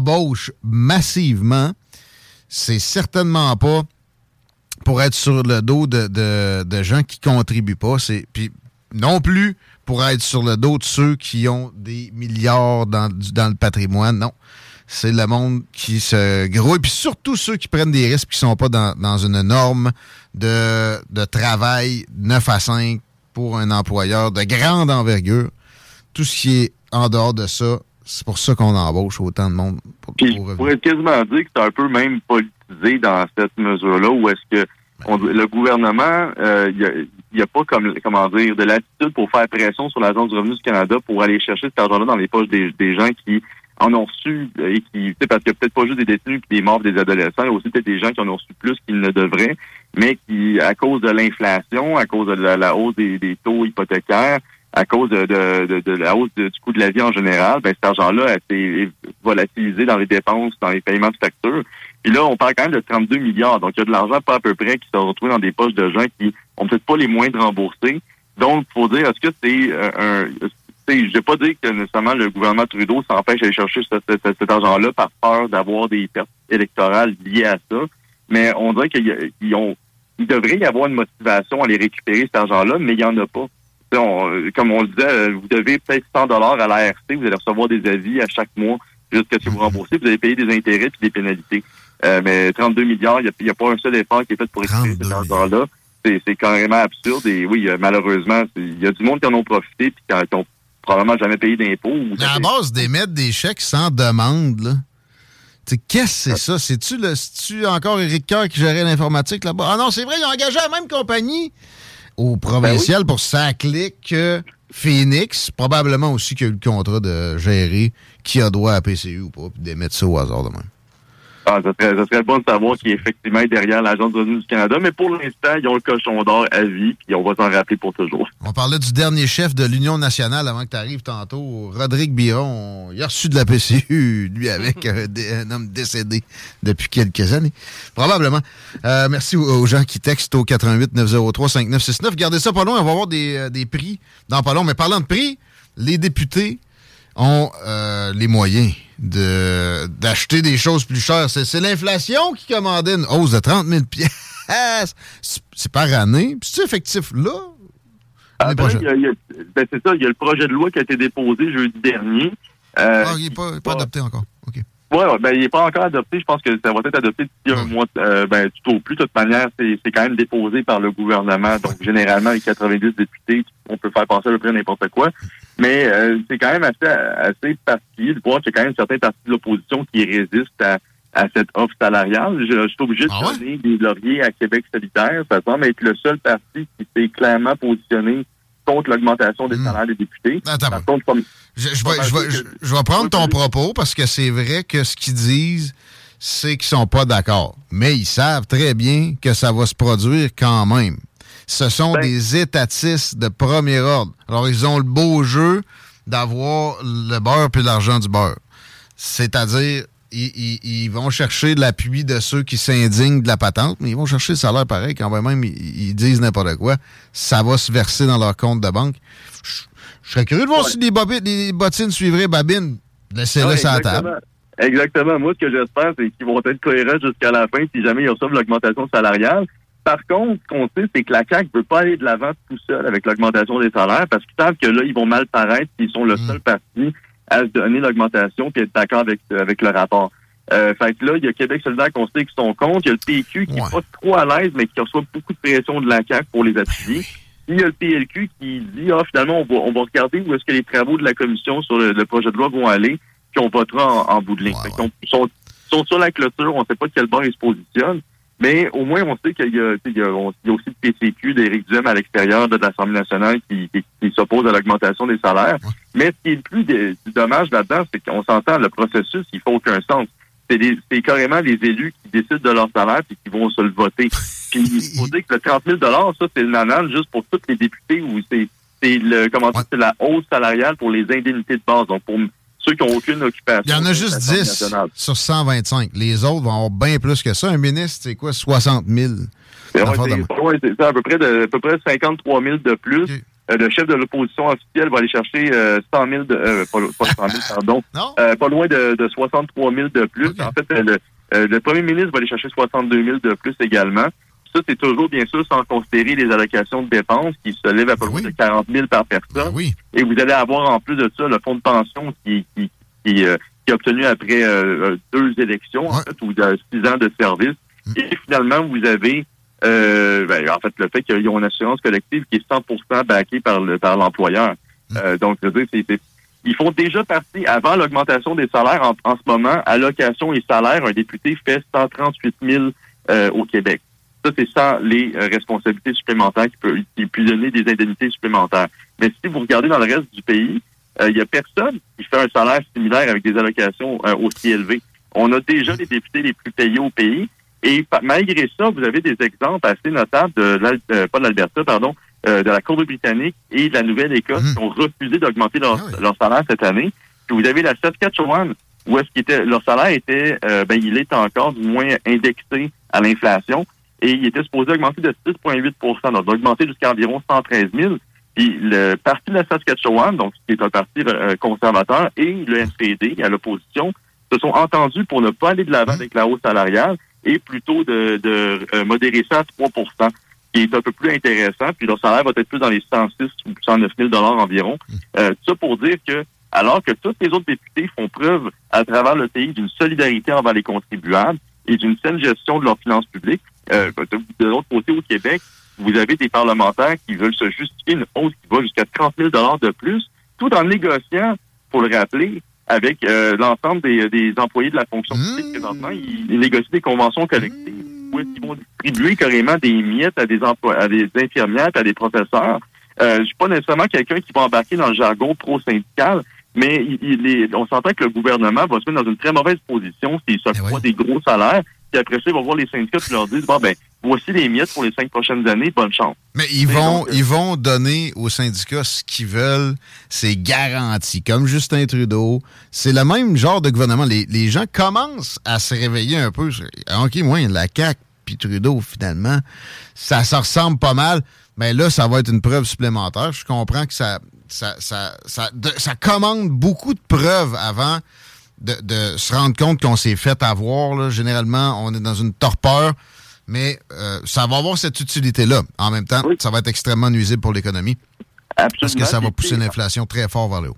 embauche massivement, c'est certainement pas pour être sur le dos de, de- gens qui contribuent pas. C'est puis non plus pour être sur le dos de ceux qui ont des milliards dans, dans le patrimoine. Non. C'est le monde qui se grouille. Puis surtout ceux qui prennent des risques qui sont pas dans, dans une norme de, de travail 9 à 5 pour un employeur de grande envergure. Tout ce qui est en dehors de ça, c'est pour ça qu'on embauche autant de monde. Pour, Puis, pour je pourrais quasiment dire que c'est un peu même politisé dans cette mesure-là, où est-ce que on- le gouvernement, euh, il n'y a, pas comme comment dire de l'attitude pour faire pression sur l'Agence du revenu du Canada pour aller chercher cet argent-là dans les poches des, des gens qui en ont reçu euh, et qui, tu sais, parce qu'il y a peut-être pas juste des détenus puis des morts des adolescents, il y a aussi peut-être des gens qui en ont reçu plus qu'ils ne devraient, mais qui, à cause de l'inflation, à cause de la, la hausse des, des taux hypothécaires, à cause de, de, de- de la hausse du coût de la vie en général, ben cet argent-là été volatilisé dans les dépenses, dans les paiements de factures. Puis là, on parle quand même de 32 milliards. Donc, il y a de l'argent pas à peu près qui se retrouve dans des poches de gens qui ont peut-être pas les moyens de rembourser. Donc, faut dire, est-ce que c'est euh, un... Je vais pas dire que nécessairement le gouvernement Trudeau s'empêche d'aller chercher ce- ce- ce- cet argent-là par peur d'avoir des pertes électorales liées à ça. Mais on dirait qu'il ont, il devrait y avoir une motivation à aller récupérer cet argent-là, mais il n'y en a pas. On- euh, comme on le disait, euh, vous devez peut-être 100 dollars à l'ARC, vous allez recevoir des avis à chaque mois jusqu'à ce que vous remboursez, vous allez payer des intérêts et des pénalités. Euh, mais 32 milliards, il n'y a, il a pas un seul effort qui est fait pour récupérer cet argent-là. C'est c'est carrément absurde et oui, malheureusement, il y a du monde qui en ont profité puis qui en- qui ont probablement jamais payé d'impôts. Mais à la base d'émettre des chèques sans demande, là. Qu'est-ce que c'est ça? C'est-tu encore Éric Coeur qui gérait l'informatique là-bas? Ah non, c'est vrai, ils ont engagé la même compagnie au provincial pour ça clique que Phoenix, probablement aussi qui a eu le contrat de gérer qui a droit à PCU ou pas, puis d'émettre ça au hasard de même. Ah, ça, serait, ça serait bon de savoir qui est effectivement derrière l'Agence du revenu du Canada, mais pour l'instant, ils ont le cochon d'or à vie, puis on va s'en rappeler pour toujours. On parlait du dernier chef de l'Union nationale avant que tu arrives tantôt, Rodrigue Biron. Il a reçu de la PCU, lui, avec un, homme décédé depuis quelques années. Probablement. Euh, merci aux, aux gens qui textent au 88 903 5969. Gardez ça pas loin, on va avoir des, euh, des prix dans pas long. Mais parlant de prix, les députés ont euh, les moyens de d'acheter des choses plus chères. C'est l'inflation qui commandait une hausse de 30 000 pièces. C'est par année. Puis c'est effectif là? Ah, ben, ben, c'est ça, il y a le projet de loi qui a été déposé jeudi dernier. Euh, Ah, il n'est pas, pas adopté encore. Ouais, ben, il n'est pas encore adopté. Je pense que ça va être adopté d'ici un mois, euh, ben, tout au plus. De toute manière, c'est c'est quand même déposé par le gouvernement. Donc, généralement, avec 90 députés, on peut faire passer à peu près n'importe quoi. Mais euh, c'est quand même assez, assez particulier de voir qu'il y a quand même certains partis de l'opposition qui résistent à, à cette offre salariale. Je, je suis obligé de donner des lauriers à Québec solitaire. Ça semble être le seul parti qui s'est clairement positionné contre l'augmentation des salaires des députés. Par contre, comme- Je, je- je vais prendre ton propos parce que c'est vrai que ce qu'ils disent, c'est qu'ils sont pas d'accord. Mais ils savent très bien que ça va se produire quand même. Ce sont des étatistes de premier ordre. Alors, ils ont le beau jeu d'avoir le beurre puis l'argent du beurre. C'est-à-dire, ils, ils- ils vont chercher l'appui de ceux qui s'indignent de la patente, mais ils vont chercher le salaire pareil quand même ils, ils disent n'importe quoi. Ça va se verser dans leur compte de banque. Je, je serais curieux de voir si les, bottines suivraient Babine. Laissez-le Ouais, sur la table. Exactement. Moi, ce que j'espère, c'est qu'ils vont être cohérents jusqu'à la fin si jamais ils reçoivent l'augmentation salariale. Par contre, ce qu'on sait, c'est que la CAQ ne veut pas aller de l'avant tout seul avec l'augmentation des salaires parce qu'ils savent que là, ils vont mal paraître s'ils sont le Mm. seul parti à se donner l'augmentation puis être d'accord avec, avec le rapport. Euh, fait que là, il y a Québec solidaire qu'on sait qui sont contre. Il y a le PQ qui est pas trop à l'aise, mais qui reçoit beaucoup de pression de la CAQ pour les appuyer. Puis il y a le PLQ qui dit, ah, finalement, on va, on va regarder où est-ce que les travaux de la commission sur le, le projet de loi vont aller, puis on votera en, en bout de ligne. Ils sont, ils sont sur la clôture, on ne sait pas de quel bord ils se positionnent, mais au moins, on sait qu'il y a, tu sais, il y a, aussi le PCQ d'Éric Duhem à l'extérieur de l'Assemblée nationale qui, qui, qui s'oppose à l'augmentation des salaires. Mais ce qui est le plus dé- dommage là-dedans, c'est qu'on s'entend, le processus, il fait aucun sens. C'est des- c'est carrément les élus qui décident de leur salaire et qui vont se le voter. Puis il faut dire que le 30 000 ça, c'est le nanan juste pour tous les députés où c'est c'est le comment dire, c'est la hausse salariale pour les indemnités de base. Donc, pour ceux qui n'ont aucune occupation. Il y en a juste L'Assemblée 10 nationale. sur 125. Les autres vont avoir bien plus que ça. Un ministre, c'est quoi, 60 000? Ouais, ouais, ça, à peu près de, à peu près 53 000 de plus. Euh, le chef de l'opposition officielle va aller chercher euh, 100 000 de, euh, pas, pas 100 000, pardon, euh, pas loin de, de 63 000 de plus. En fait, euh, le, euh, le premier ministre va aller chercher 62 000 de plus également. Ça, c'est toujours, bien sûr, sans considérer les allocations de dépenses qui se lèvent à peu près de 40 000 par personne. Et vous allez avoir, en plus de ça, le fonds de pension qui, qui, qui, euh, qui est obtenu après euh, euh, deux élections, en fait, ou six ans de service. Et finalement, vous avez, euh, ben, en fait, le fait qu'ils ont une assurance collective qui est 100 backée par le par l'employeur. Euh, donc, je veux dire, c'est- c'est- ils font déjà partie, avant l'augmentation des salaires, en, en ce moment, allocation et salaire, un député fait 138 000 euh, au Québec. Ça, c'est sans les euh, responsabilités supplémentaires qui peut, qui peut donner des indemnités supplémentaires. Mais si vous regardez dans le reste du pays, euh, il y a personne qui fait un salaire similaire avec des allocations euh, aussi élevées. On a déjà les députés les plus payés au pays. Et malgré ça, vous avez des exemples assez notables de euh, pas de l'Alberta, pardon, euh, de la Colombie-Britannique et de la Nouvelle-Écosse qui ont refusé d'augmenter leur, leur salaire cette année. Puis vous avez la Saskatchewan où est-ce était leur salaire était euh, ben il est encore du moins indexé à l'inflation et il était supposé augmenter de 6,8 donc d'augmenter jusqu'à environ 113 000. Puis le parti de la Saskatchewan, donc qui est un parti euh, conservateur, et le NPD à l'opposition se sont entendus pour ne pas aller de l'avant avec la hausse salariale et plutôt de, de euh, modérer ça à 3% qui est un peu plus intéressant. Puis leur salaire va être plus dans les 106 ou 109 000 environ. Euh, tout ça pour dire que alors que tous les autres députés font preuve à travers le pays d'une solidarité envers les contribuables et d'une saine gestion de leurs finances publiques, euh, de, l'autre côté au Québec, vous avez des parlementaires qui veulent se justifier une hausse qui va jusqu'à 30 000 de plus, tout en négociant, pour le rappeler, avec euh, l'ensemble des, des employés de la fonction publique. Présentement, ils, ils négocient des conventions collectives où qu'ils vont distribuer carrément des miettes à des emplois, à des infirmières, à des professeurs. Euh, je suis pas nécessairement quelqu'un qui va embarquer dans le jargon pro-syndical, mais il, il est- on s'entend que le gouvernement va se mettre dans une très mauvaise position s'il s'octroie des gros salaires, puis après ça, ils vont voir les syndicats et leur dire, bon, ben, voici les miettes pour les cinq prochaines années, bonne chance. Mais ils vont, ils vont donner aux syndicats ce qu'ils veulent. C'est garanti. Comme Justin Trudeau. C'est le même genre de gouvernement. Les, les gens commencent à se réveiller un peu. OK, moi, la CAQ puis Trudeau, finalement, ça se ressemble pas mal. Mais là, ça va être une preuve supplémentaire. Je comprends que ça, ça, ça, ça, de- ça commande beaucoup de preuves avant de, de se rendre compte qu'on s'est fait avoir. là. Généralement, on est dans une torpeur. Mais euh, ça va avoir cette utilité-là. En même temps, ça va être extrêmement nuisible pour l'économie. Parce que ça va pousser l'inflation très fort vers le haut.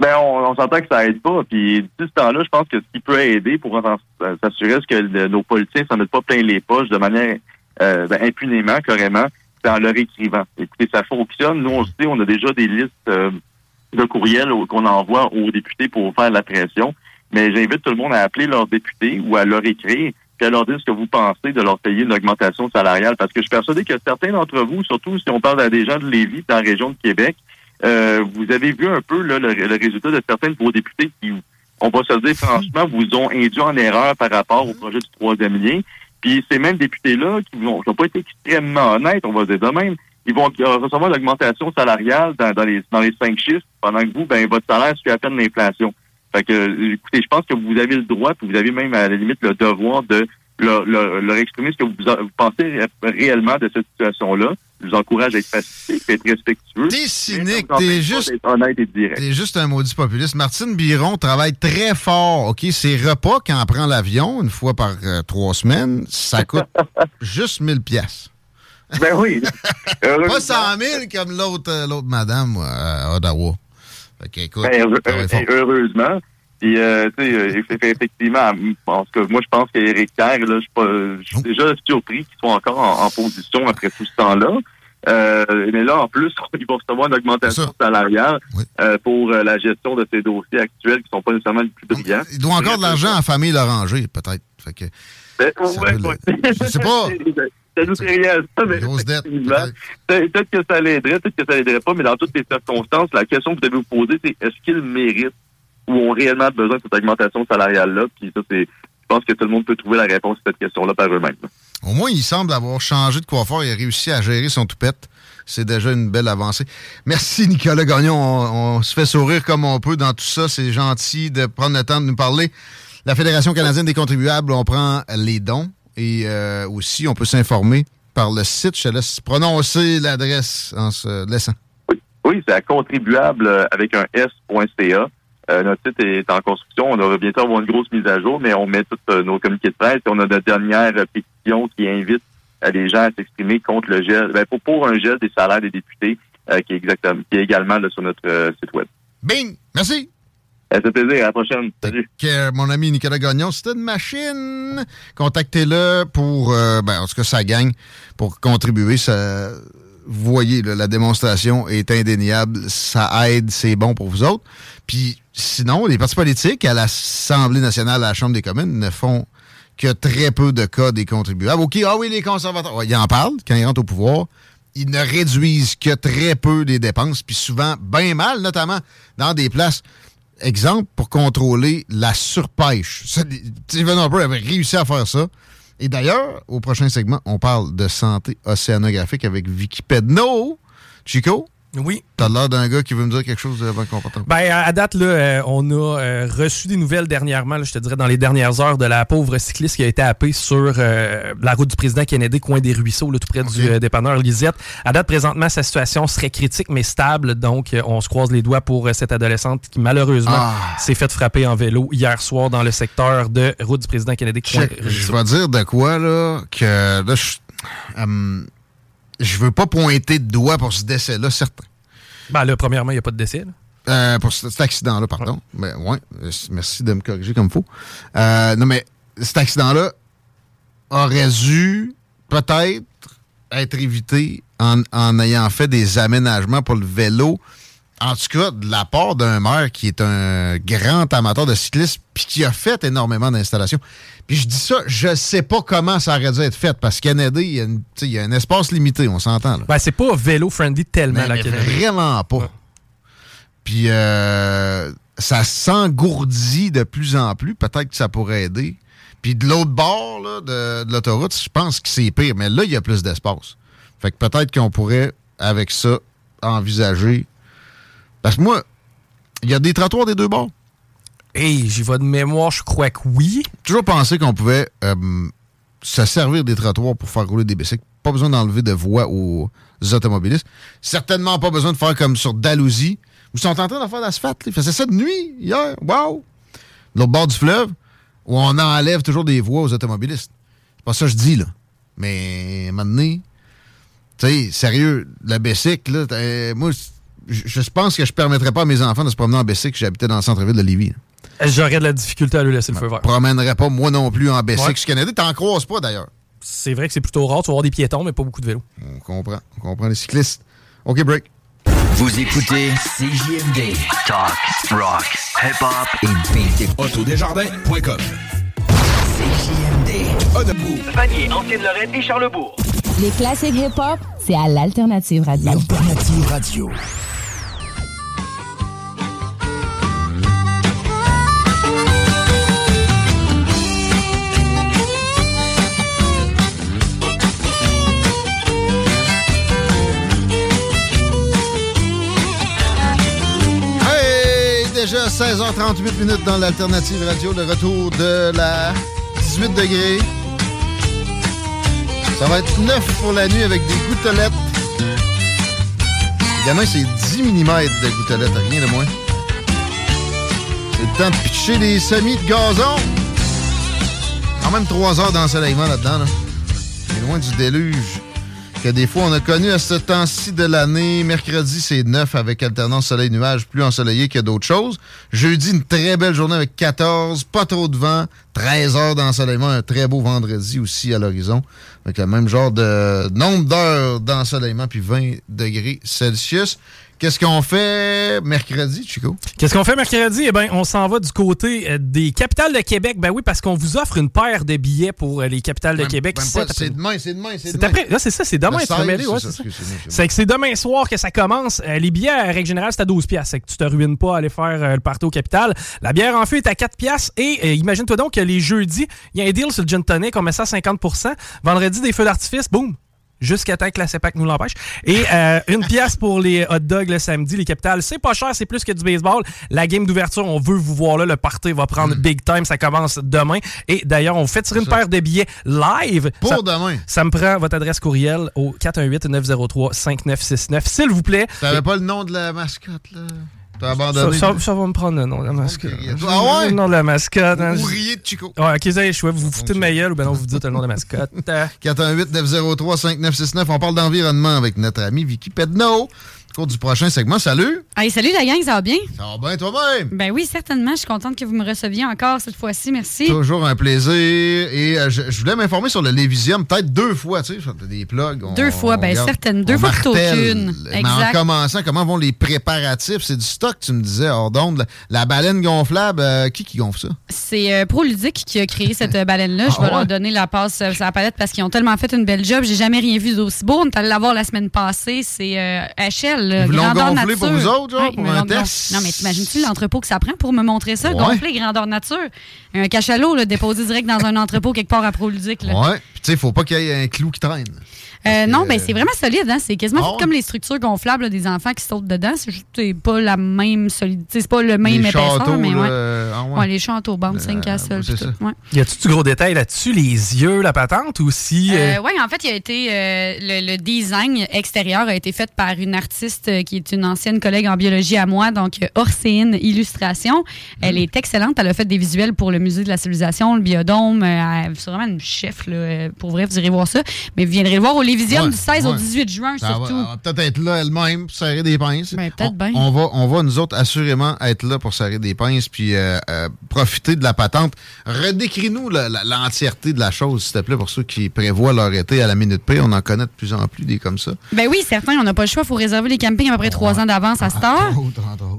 Ben, on, on s'entend que ça aide pas. Puis, d'ici ce temps-là, je pense que ce qui peut aider pour en- s'assurer que le- nos politiciens s'en mettent pas plein les poches de manière euh, ben, impunément, carrément, c'est en leur écrivant. Écoutez, ça fonctionne. Nous, on le sait, on a déjà des listes euh, de courriels qu'on envoie aux députés pour faire la pression. Mais j'invite tout le monde à appeler leurs députés ou à leur écrire puis à leur dire ce que vous pensez de leur payer une augmentation salariale. Parce que je suis persuadé que certains d'entre vous, surtout si on parle à des gens de Lévis, dans la région de Québec, euh, vous avez vu un peu là, le, le résultat de certains de vos députés qui, on va se le dire franchement, vous ont induit en erreur par rapport au projet du troisième lien. Puis ces mêmes députés-là, qui n'ont pas été extrêmement honnêtes, on va dire de même, ils vont recevoir l'augmentation salariale dans, dans les dans les cinq chiffres, pendant que vous, ben votre salaire suit à peine l'inflation. Fait que, euh, écoutez, je pense que vous avez le droit, puis vous avez même à la limite le devoir de leur, leur- leur exprimer ce que vous, vous pensez ré- réellement de cette situation-là. Je vous encourage à être pacifique, à être respectueux. T'es cynique, t'es juste. honnête et direct. T'es juste un maudit populiste. Martine Biron travaille très fort. OK, ses repas quand elle prend l'avion une fois par euh, trois semaines, ça coûte juste 1000 pièces. Ben oui. Pas 100 000 comme l'autre euh, l'autre madame moi, à Ottawa. Fait que, écoute, Ben, heureux- fort. heureusement. Puis, euh, tu sais, euh, eff- effectivement, en tout cas, moi, je pense qu'Éric Kerr, là, je suis suis déjà surpris qu'ils soient encore en, en position après tout ce temps-là. Euh, mais là, en plus, ils vont recevoir une augmentation salariale euh, pour la gestion de ces dossiers actuels qui sont pas nécessairement les plus brillants. Il doit encore de l'argent à Famille Loranger, peut-être. Fait que, Ben, ça ouais, peut le- ouais. Je sais pas. Ça nous ferait rien à ça, mais effectivement, peut- peut-être que ça l'aiderait, peut-être que ça l'aiderait pas, mais dans toutes les circonstances, la question que vous devez vous poser, c'est est-ce qu'ils méritent ou ont réellement besoin de cette augmentation salariale-là? Puis ça, c'est, je pense que tout le monde peut trouver la réponse à cette question-là par eux-mêmes. Au moins, il semble avoir changé de coiffeur. A réussi à gérer son toupette. c'est déjà une belle avancée. Merci, Nicolas Gagnon. On, on se fait sourire comme on peut dans tout ça. C'est gentil de prendre le temps de nous parler. La Fédération canadienne des contribuables, on prend les dons et euh, aussi, on peut s'informer par le site. Je te laisse prononcer l'adresse en se laissant. Oui, c'est à contribuable euh, avec un S.ca. Euh, notre site est en construction. On va bientôt avoir une grosse mise à jour, mais on met tous euh, nos communiqués de presse. Et on a notre dernière pétition qui invite les gens à s'exprimer contre le gel, ben, pour, pour un gel des salaires des députés, qui est exactement, qui est également là, sur notre site web. Bing! Merci! Ça fait plaisir. À la prochaine. Salut. Que mon ami Nicolas Gagnon, c'était une machine. Contactez-le pour, euh, ben, en tout cas, ça gagne pour contribuer. Ça, vous voyez, là, la démonstration est indéniable. Ça aide, c'est bon pour vous autres. Puis sinon, les partis politiques à l'Assemblée nationale, à la Chambre des communes, ne font que très peu de cas des contribuables. OK, ah oui, les conservateurs, ouais, ils en parlent quand ils rentrent au pouvoir. Ils ne réduisent que très peu les dépenses, puis souvent bien mal, notamment dans des places exemple, pour contrôler la surpêche. Stephen Harper avait réussi à faire ça. Et d'ailleurs, au prochain segment, on parle de santé océanographique avec Vicky Pedno. Chico? Oui. T'as l'air d'un gars qui veut me dire quelque chose avant qu'on parte. Ben, à date, là, euh, on a euh, reçu des nouvelles dernièrement, là, je te dirais dans les dernières heures, de la pauvre cycliste qui a été happée sur euh, la route du président Kennedy, coin des Ruisseaux, là, tout près du euh, dépanneur Lisette. À date, présentement, sa situation serait critique, mais stable. Donc, on se croise les doigts pour cette adolescente qui, malheureusement, Ah. s'est faite frapper en vélo hier soir dans le secteur de route du président Kennedy, coin je vais dire de quoi, là, que là, je, hum, je veux pas pointer de doigt pour ce décès-là, certain. Ben là, premièrement, il n'y a pas de décès. là. Euh, pour ce- cet accident-là, pardon. Mais ouais, euh, merci de me corriger comme il faut. Euh, non, mais cet accident-là aurait dû peut-être être évité en, en ayant fait des aménagements pour le vélo. En tout cas, de la part d'un maire qui est un grand amateur de cyclisme puis qui a fait énormément d'installations. Puis je dis ça, je sais pas comment ça aurait dû être fait parce qu'à Kennedy, il y, a une- y un espace limité, on s'entend. Ben, c'est pas vélo-friendly tellement, Mais- la mais vraiment pas. Puis euh, ça s'engourdit de plus en plus. Peut-être que ça pourrait aider. Puis de l'autre bord là, de, de l'autoroute, je pense que c'est pire. Mais là, il y a plus d'espace. Fait que peut-être qu'on pourrait, avec ça, envisager. Parce que moi, il y a des trottoirs des deux bords. Hey, j'y vais de mémoire, je crois que oui. Toujours pensé qu'on pouvait euh, se servir des trottoirs pour faire rouler des bicycles. Pas besoin d'enlever de voies aux automobilistes. Certainement pas besoin de faire comme sur Dalhousie. Où ils sont en train de faire l'asphalte. Ils faisaient ça de nuit, hier. Wow! L'autre bord du fleuve, où on enlève toujours des voies aux automobilistes. C'est pas ça que je dis, là. Mais, à un moment donné, tu sais, sérieux, la bicycle, là, moi, je je pense que je permettrais pas à mes enfants de se promener en si j'habitais dans le centre-ville de Lévis. là. J'aurais de la difficulté à lui laisser le feu vert. promènerais pas moi non plus en bicycle Ouais. sur Canada. T'en croises pas d'ailleurs? C'est vrai que c'est plutôt rare. Tu vas avoir des piétons, mais pas beaucoup de vélos. On comprend. On comprend les cyclistes. OK, break. Vous écoutez CJMD. Talk, rock, hip-hop et beat. Autodesjardins.com CJMD. Vanier, Ancienne-Lorraine et Charlebourg. Les classiques hip-hop, c'est à l'Alternative Radio. Alternative Radio. Hey! Déjà 16h38 minutes dans l'Alternative Radio. Le retour de la 18 degrés. Ça va être 9 pour la nuit avec des gouttelettes. Évidemment, c'est 10 mm de gouttelettes, rien de moins. C'est le temps de pitcher des semis de gazon. Quand même 3 heures d'ensoleillement là-dedans. Là. C'est loin du déluge que des fois on a connu à ce temps-ci de l'année. Mercredi, c'est 9 avec alternance soleil-nuage, plus ensoleillé que d'autres choses. Jeudi, une très belle journée avec 14, pas trop de vent, 13 heures d'ensoleillement, un très beau vendredi aussi à l'horizon, avec le même genre de nombre d'heures d'ensoleillement, puis 20 degrés Celsius. Qu'est-ce qu'on fait mercredi, Chico? Qu'est-ce qu'on fait mercredi? Eh bien, on s'en va du côté euh, des capitales de Québec. Ben oui, parce qu'on vous offre une paire de billets pour euh, les capitales de Même- Québec. C'est demain, c'est demain, c'est demain. après. Là, c'est ça, c'est demain, Le tu te 16, mêler, ouais, c'est que c'est demain soir que ça commence. Euh, les billets, en règle générale, c'est à 12 piastres. C'est que tu te ruines pas à aller faire le party au capital. La bière en feu est à 4 piastres. Et imagine-toi donc que les jeudis, il y a un deal sur le gin tonic, on met ça à 50% Vendredi, des feux d'artifice, boum, jusqu'à temps que la CEPAC nous l'empêche. Et euh, une pièce pour les hot dogs le samedi, les capitales. C'est pas cher, c'est plus que du baseball. La game d'ouverture, on veut vous voir là. Le party va prendre big time. Ça commence demain. Et d'ailleurs, on fait tirer une paire de billets live. Pour Ça- demain. Ça me prend votre adresse courriel au 418-903-5969. S'il vous plaît. T'avais pas le nom de la mascotte, là? T'as Ça, abandonné? ça- ça va me prendre le nom de la mascotte. Ah ouais? Le nom de la mascotte. hein. Ouvrier de Chico. Ouais, ok, ça y est, je vous vous foutez de ma gueule ou ben non, vous dites le nom de la mascotte. Euh, 418-903-5969. On parle d'environnement avec notre ami Vicky Pedno. Cours du prochain segment. Salut! Hey, salut la gang, ça va bien? Ça va bien toi-même? Ben oui, certainement. Je suis contente que vous me receviez encore cette fois-ci. Merci. Toujours un plaisir. Et euh, je, je voulais m'informer sur le Lévisium, peut-être deux fois, tu sais, sur des plugs. on- Deux fois, ben regarde- certaines. Deux fois plutôt qu'une. Mais en commençant, comment vont les préparatifs? C'est du stock, tu me disais, hors d'onde. La, la baleine gonflable, euh, qui qui gonfle ça? C'est euh, ProLudique qui a créé cette euh, baleine-là. Je Ah vais ouais? leur donner la passe sur la palette parce qu'ils ont tellement fait une belle job. J'ai jamais rien vu d'aussi beau. On est allé la voir la semaine passée. C'est HL, Ils grandeur gonflé nature. pour vous autres, genre, pour un test? Non, mais t'imagines-tu l'entrepôt que ça prend pour me montrer ça? Ouais. Gonflé, grandeur nature? Un cachalot, là, déposé direct dans un entrepôt quelque part à ProLudique. là. Ouais. Puis tu sais, faut pas qu'il y ait un clou qui traîne. Euh, non, ben c'est vraiment solide. Hein? C'est quasiment Ah comme les structures gonflables là, des enfants qui sautent dedans. C'est pas la même solidité. C'est pas le même Les épaisseur, châteaux, mais ouais. euh, ah ouais. Ouais, les châteaux, bandes, 5 à seul. c'est puis ça. tout. Ouais. Y a-tu du gros détail là-dessus? Les yeux, la patente ou si. euh, Euh, oui, en fait, il a été euh, le, le design extérieur a été fait par une artiste qui est une ancienne collègue en biologie à moi, donc Orséine Illustration. Elle est excellente. Elle a fait des visuels pour le musée de la civilisation, le biodôme. Euh, elle- c'est vraiment une chef. Là, pour vrai, vous irez voir ça. Mais vous viendrez le voir au Ouais, du 16 au ouais. 18 juin, Ça va- surtout. elle va peut-être être là elle-même pour serrer des pinces. Ben, peut-être on, bien. on va, on va, nous autres, assurément être là pour serrer des pinces puis euh, euh, profiter de la patente. Redécris-nous la- la- l'entièreté de la chose, s'il te plaît, pour ceux qui prévoient leur été à la minute près. On en connaît de plus en plus des comme ça. Ben oui, certains, on n'a pas le choix. Il faut réserver les campings à peu près trois ans d'avance à cette heure.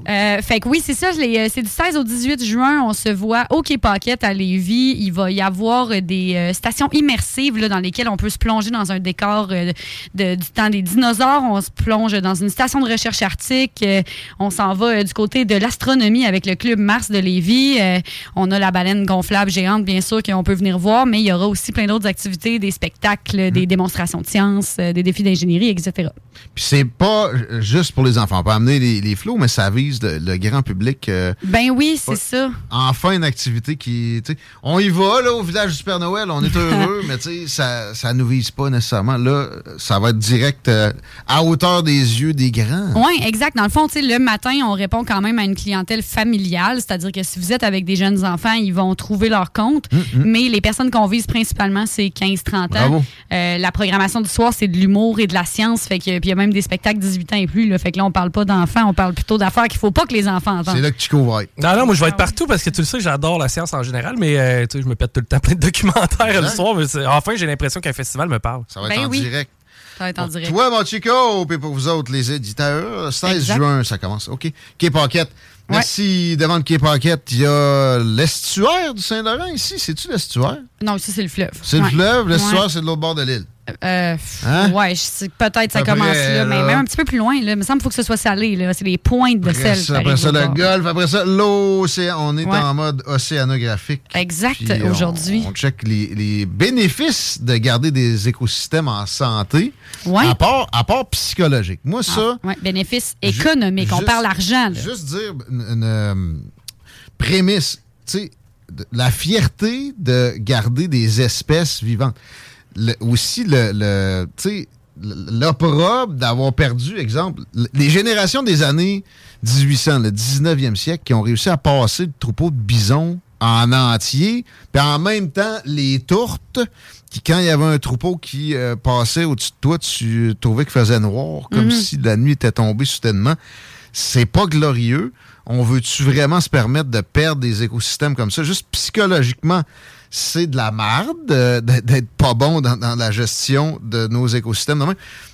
Euh, fait que oui, c'est ça. les, euh, C'est du 16 au 18 juin. On se voit au Quai Pocket à Lévis. Il va y avoir des euh, stations immersives là, dans lesquelles on peut se plonger dans un décor euh, de- du temps des dinosaures. On se plonge dans une station de recherche arctique. Euh, on s'en va euh, du côté de l'astronomie avec le Club Mars de Lévis. On a la baleine gonflable géante, bien sûr, qu'on peut venir voir, mais il y aura aussi plein d'autres activités, des spectacles, des démonstrations de sciences, des défis d'ingénierie, etc. Puis c'est pas juste pour les enfants. On peut amener les, les flots, mais ça vise le, le grand public. Ben oui, c'est ça. enfin une activité qui. On y va là, au village du Père Noël, on est heureux, mais tu sais, ça, ça nous vise pas nécessairement. Là, ça va être direct euh, à hauteur des yeux des grands. Oui, exact. Dans le fond, tu sais, le matin, on répond quand même à une clientèle familiale, c'est-à-dire que si vous êtes avec des jeunes enfants, ils vont trouver leur compte. Mais les personnes qu'on vise principalement, c'est 15-30 ans. Bravo. Euh, la programmation du soir, c'est de l'humour et de la science. Fait que, puis il y a même des spectacles 18 ans et plus. Là, fait que là, on parle pas d'enfants, on parle plutôt d'affaires qu'il faut pas que les enfants entendent. C'est là que Chico va être. Non, non, moi je vais être Ah partout parce que tu le sais, j'adore la science en général, mais euh, tu sais, je me pète tout le temps plein de documentaires le soir. Mais enfin, j'ai l'impression qu'un festival me parle. Ça va Ben en oui. Direct. Ça va être en direct. Toi, mon Chico, puis pour vous autres, les éditeurs, 16 Exact. juin, ça commence. OK. K-Pocket. Merci. Devant le K-Pocket, il y a l'estuaire du Saint-Laurent ici. C'est-tu l'estuaire? Non, ici, c'est le fleuve. C'est le Ouais. fleuve. L'estuaire, Ouais. c'est de l'autre bord de l'île. Euh, Hein? Ouais, peut-être ça commence là, mais là. même un petit peu plus loin. Là. Il me semble qu'il faut que ce soit salé. C'est les pointes de Après sel. après ça, le au bord. golf. Après ça, l'océan. On est Ouais. en mode océanographique. Exact, on- aujourd'hui. On, check les, les bénéfices de garder des écosystèmes en santé. Ouais. À part, à part psychologique. Moi, ça. Ouais, bénéfices économiques. On parle argent. là. Juste dire une, une, euh, prémisse, tu sais, la fierté de garder des espèces vivantes. Le- aussi, le, le tu sais, l'opprobre d'avoir perdu, exemple, les générations des années 1800, le 19e siècle, qui ont réussi à passer le troupeau de bisons en entier, puis en même temps, les tourtes, qui, quand il y avait un troupeau qui euh, passait au-dessus de toi, tu trouvais qu'il faisait noir, comme Mhm. si la nuit était tombée soudainement. C'est pas glorieux. On veut-tu vraiment se permettre de perdre des écosystèmes comme ça? Juste psychologiquement, c'est de la merde euh, d'être pas bon dans, dans la gestion de nos écosystèmes.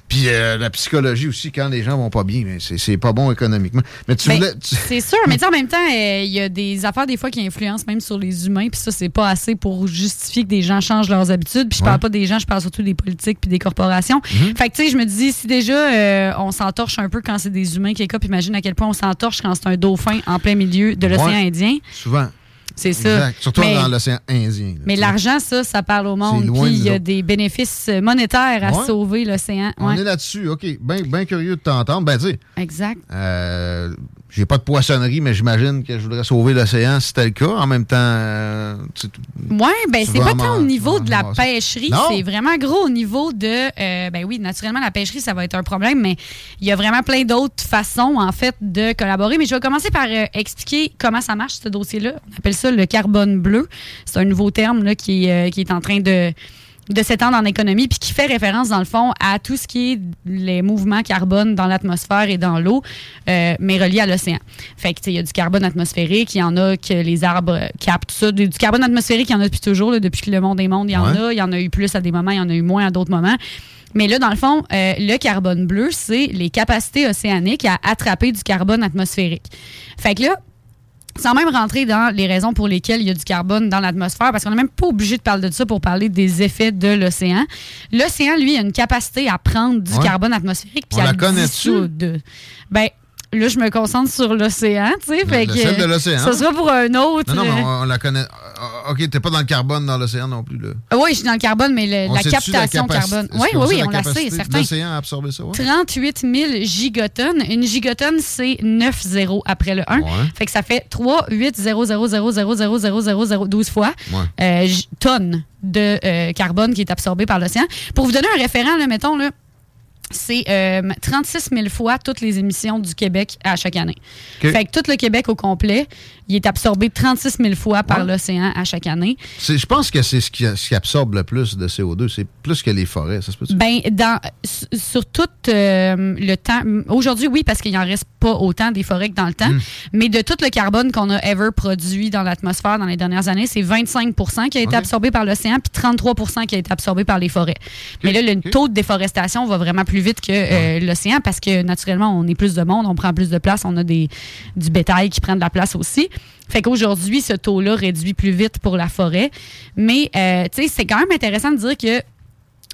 Puis euh, la psychologie aussi, quand les gens vont pas bien, mais c'est pas bon économiquement. Mais tu Ben, voulais... tu- C'est sûr, mais en même temps, euh, il y a des affaires des fois qui influencent même sur les humains, puis ça, c'est pas assez pour justifier que des gens changent leurs habitudes. Puis je Ouais. parle pas des gens, je parle surtout des politiques puis des corporations. Mhm. Fait que tu sais, je me dis, si déjà euh, on s'entorche un peu quand c'est des humains qui écopent, imagine à quel point on s'entorche quand c'est un dauphin en plein milieu de l'océan Ouais. Indien. Souvent. C'est ça. Exact. Surtout Mais- dans l'océan Indien. là. Mais l'argent, ça, ça parle au monde. Puis il y a des bénéfices monétaires à Ouais. sauver l'océan. On est là-dessus. OK. Bien ben curieux de t'entendre. Ben, tu sais, Exact. euh, j'ai pas de poissonnerie, mais j'imagine que je voudrais sauver l'océan si c'était le cas. En même temps, euh, Oui, ben c'est pas tant au niveau de la pêcherie, c'est vraiment gros au niveau de euh, ben oui, naturellement la pêcherie ça va être un problème, mais il y a vraiment plein d'autres façons en fait de collaborer. Mais je vais commencer par euh, expliquer comment ça marche ce dossier-là. On appelle ça le carbone bleu. C'est un nouveau terme là, qui, euh, qui est en train de de s'étendre en économie, puis qui fait référence, dans le fond, à tout ce qui est les mouvements carbone dans l'atmosphère et dans l'eau, euh, mais reliés à l'océan. Fait que, tu sais, il y a du carbone atmosphérique, il y en a que les arbres captent tout ça. Du du carbone atmosphérique, il y en a depuis toujours, là, depuis que le monde est monde, il y en Ouais. a. Il y en a eu plus à des moments, il y en a eu moins à d'autres moments. Mais là, dans le fond, euh, le carbone bleu, c'est les capacités océaniques à attraper du carbone atmosphérique. Fait que là, sans même rentrer dans les raisons pour lesquelles il y a du carbone dans l'atmosphère, parce qu'on n'est même pas obligé de parler de ça pour parler des effets de l'océan. L'océan, lui, a une capacité à prendre du Ouais. carbone atmosphérique puis à la le dissoudre. Ben, là, je me concentre sur l'océan, tu sais. fait le que, sel de l'océan. Ça sera pour un autre. Non, non, mais euh, on, on la connaît. OK, t'es pas dans le carbone dans l'océan non plus, là. Oui, je suis dans le carbone, mais le- la captation capacité- carbone. Oui, oui, oui, la on la sait, certain. L'océan ça, ouais? 38 000 gigotonnes. Une gigotonne, c'est 9 zéros après le 1. Fait que ça fait 3, 8, 0, 0, 0, 0, 0, 0, 0, 0, 12 fois Ouais. euh, tonnes de euh, carbone qui est absorbé par l'océan. Pour vous donner un référent, là, mettons, là, c'est euh, 36 000 fois toutes les émissions du Québec à chaque année. OK. Fait que tout le Québec au complet, il est absorbé 36 000 fois par l'océan à chaque année. Je pense que c'est ce qui, ce qui absorbe le plus de CO2. C'est plus que les forêts, ça se peut Ben, dans, sur tout euh, le temps. Aujourd'hui, oui, parce qu'il n'en reste pas autant des forêts que dans le temps. Hmm. Mais de tout le carbone qu'on a ever produit dans l'atmosphère dans les dernières années, c'est 25% qui a été absorbé par l'océan, puis 33% qui a été absorbé par les forêts. Mais là, le taux de déforestation va vraiment plus vite que euh, l'océan parce que naturellement, on est plus de monde, on prend plus de place, on a des, du bétail qui prend de la place aussi. Fait qu'aujourd'hui, ce taux-là réduit plus vite pour la forêt. Mais, euh, tu sais, c'est quand même intéressant de dire que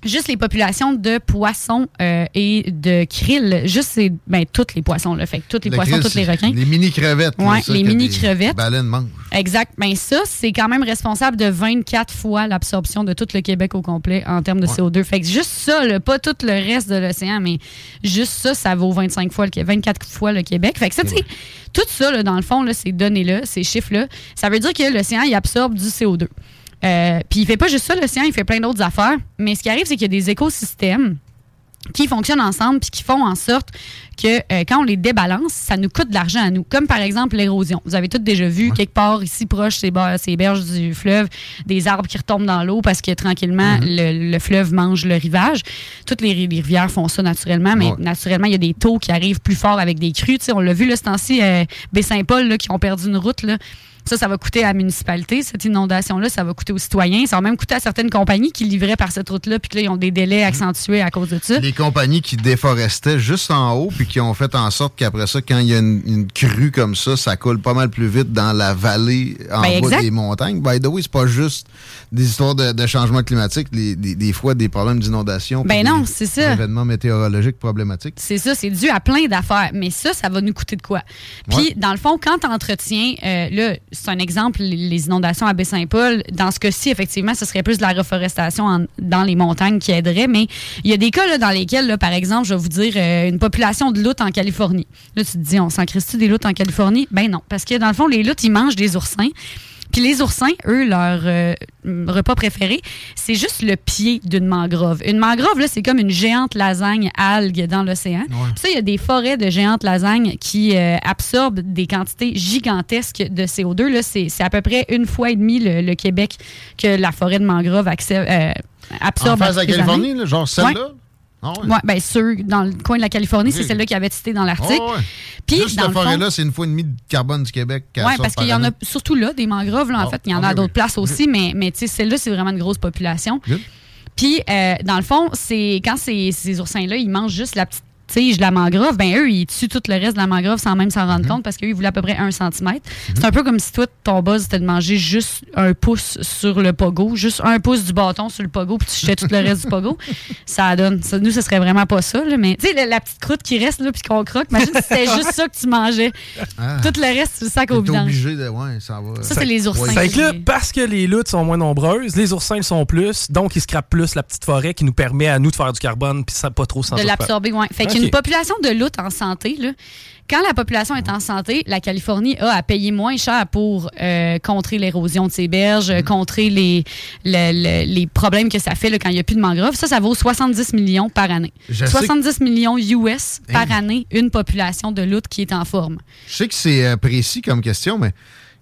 juste les populations de poissons euh, et de krill, juste c'est ben toutes les poissons là, fait que tous les Le poissons, tous les requins. Les mini-crevettes. ça les mini-crevettes. baleines mangent. Exact. Ben ça, c'est quand même responsable de 24 fois l'absorption de tout le Québec au complet en termes de CO2. Fait que juste ça, là, pas tout le reste de l'océan, mais juste ça, ça vaut 25 fois le Qué- 24 fois le Québec. Fait que ça, tu sais, tout ça, là, dans le fond, là, ces données-là, ces chiffres-là, ça veut dire que l'océan, il absorbe du CO2. Euh, Puis il fait pas juste ça, l'océan, il fait plein d'autres affaires. Mais ce qui arrive, c'est qu'il y a des écosystèmes qui fonctionnent ensemble puis qui font en sorte que euh, quand on les débalance, ça nous coûte de l'argent à nous. Comme par exemple l'érosion. Vous avez tous déjà vu quelque part ici proche ces, berges du fleuve des arbres qui retombent dans l'eau parce que tranquillement le, le fleuve mange le rivage. Toutes les, ri- les rivières font ça naturellement, mais Ouais. naturellement il y a des taux qui arrivent plus fort avec des crues. On l'a vu là, ce temps-ci, euh, Baie-Saint-Paul qui ont perdu une route là. Ça, ça va coûter à la municipalité, cette inondation-là. Ça va coûter aux citoyens. Ça va même coûter à certaines compagnies qui livraient par cette route-là, puis que là, ils ont des délais accentués à cause de ça. Les compagnies qui déforestaient juste en haut, puis qui ont fait en sorte qu'après ça, quand il y a une, une crue comme ça, ça coule pas mal plus vite dans la vallée en Ben, bas exact. des montagnes. By the way, c'est pas juste des histoires de, de changement climatique, les- des, des fois des problèmes d'inondation. Ben non, des c'est ça. événements météorologiques problématiques. C'est ça, c'est dû à plein d'affaires. Mais ça, ça va nous coûter de quoi? Puis, Ouais. dans le fond, quand tu entretiens, euh, là, c'est un exemple, les- inondations à Baie-Saint-Paul, dans ce cas-ci, effectivement, ce serait plus de la reforestation dans les montagnes qui aiderait. Mais il y a des cas dans lesquels, par exemple, je vais vous dire, euh, une population de loutres en Californie. Là, tu te dis, on s'en crisse-tu des loutres en Californie? Ben non, parce que dans le fond, les loutres, ils mangent des oursins. Puis les oursins, eux, leur euh, repas préféré, c'est juste le pied d'une mangrove. Une mangrove, là, c'est comme une géante lasagne algue dans l'océan. Puis ça, il y a des forêts de géantes lasagnes qui euh, absorbent des quantités gigantesques de CO2. Là, c'est, c'est à peu près une fois et demie le, le Québec que la forêt de mangrove euh, En absorbe. face de la toutes les Californie, là, genre celle-là? Ouais. Ah ouais. Ouais, ben ceux dans le coin de la Californie, c'est celle-là qui avait cité dans l'article. Ah ouais. Puis Juste dans cette forêt-là, c'est une fois et demie de carbone du Québec. Oui, parce par qu'il y en a surtout là, des mangroves. Là, en Ah, fait, il y en a oui, d'autres oui. places aussi, mais, mais tu sais, celle-là, c'est vraiment une grosse population. Puis, euh, dans le fond, c'est quand ces, ces oursins-là, ils mangent juste la petite tige de la mangrove, ben eux, ils tuent tout le reste de la mangrove sans même s'en Mhm. rendre compte parce qu'eux, ils voulaient à peu près un centimètre. C'est un peu comme si toi, ton buzz, c'était de manger juste un pouce sur le pogo, juste un pouce du bâton sur le pogo, puis tu jetais tout le reste du pogo. Ça donne. Ça, nous, ce serait vraiment pas ça, là, mais tu sais, la, la petite croûte qui reste, là, puis qu'on croque, imagine si c'était juste ça que tu mangeais. Ah. Tout le reste, tu le sac au vidange. obligé de. Ouais, ça va. Ça, c'est les oursins. Fait que là, parce que les loutres sont moins nombreuses, les oursins le sont plus, donc ils scrapent plus la petite forêt qui nous permet à nous de faire du carbone puis ça pas trop s'en De l'absorber, oui. Fait Ok. Qu'une population de loutres en santé, là, quand la population est en santé, la Californie a à payer moins cher pour euh, contrer l'érosion de ses berges, Mm. contrer les, le- le- les problèmes que ça fait là, quand il n'y a plus de mangroves. Ça, ça vaut 70 millions par année. Je sais 70 millions US par Hein? année, une population de loutres qui est en forme. Je sais que c'est euh, précis comme question, mais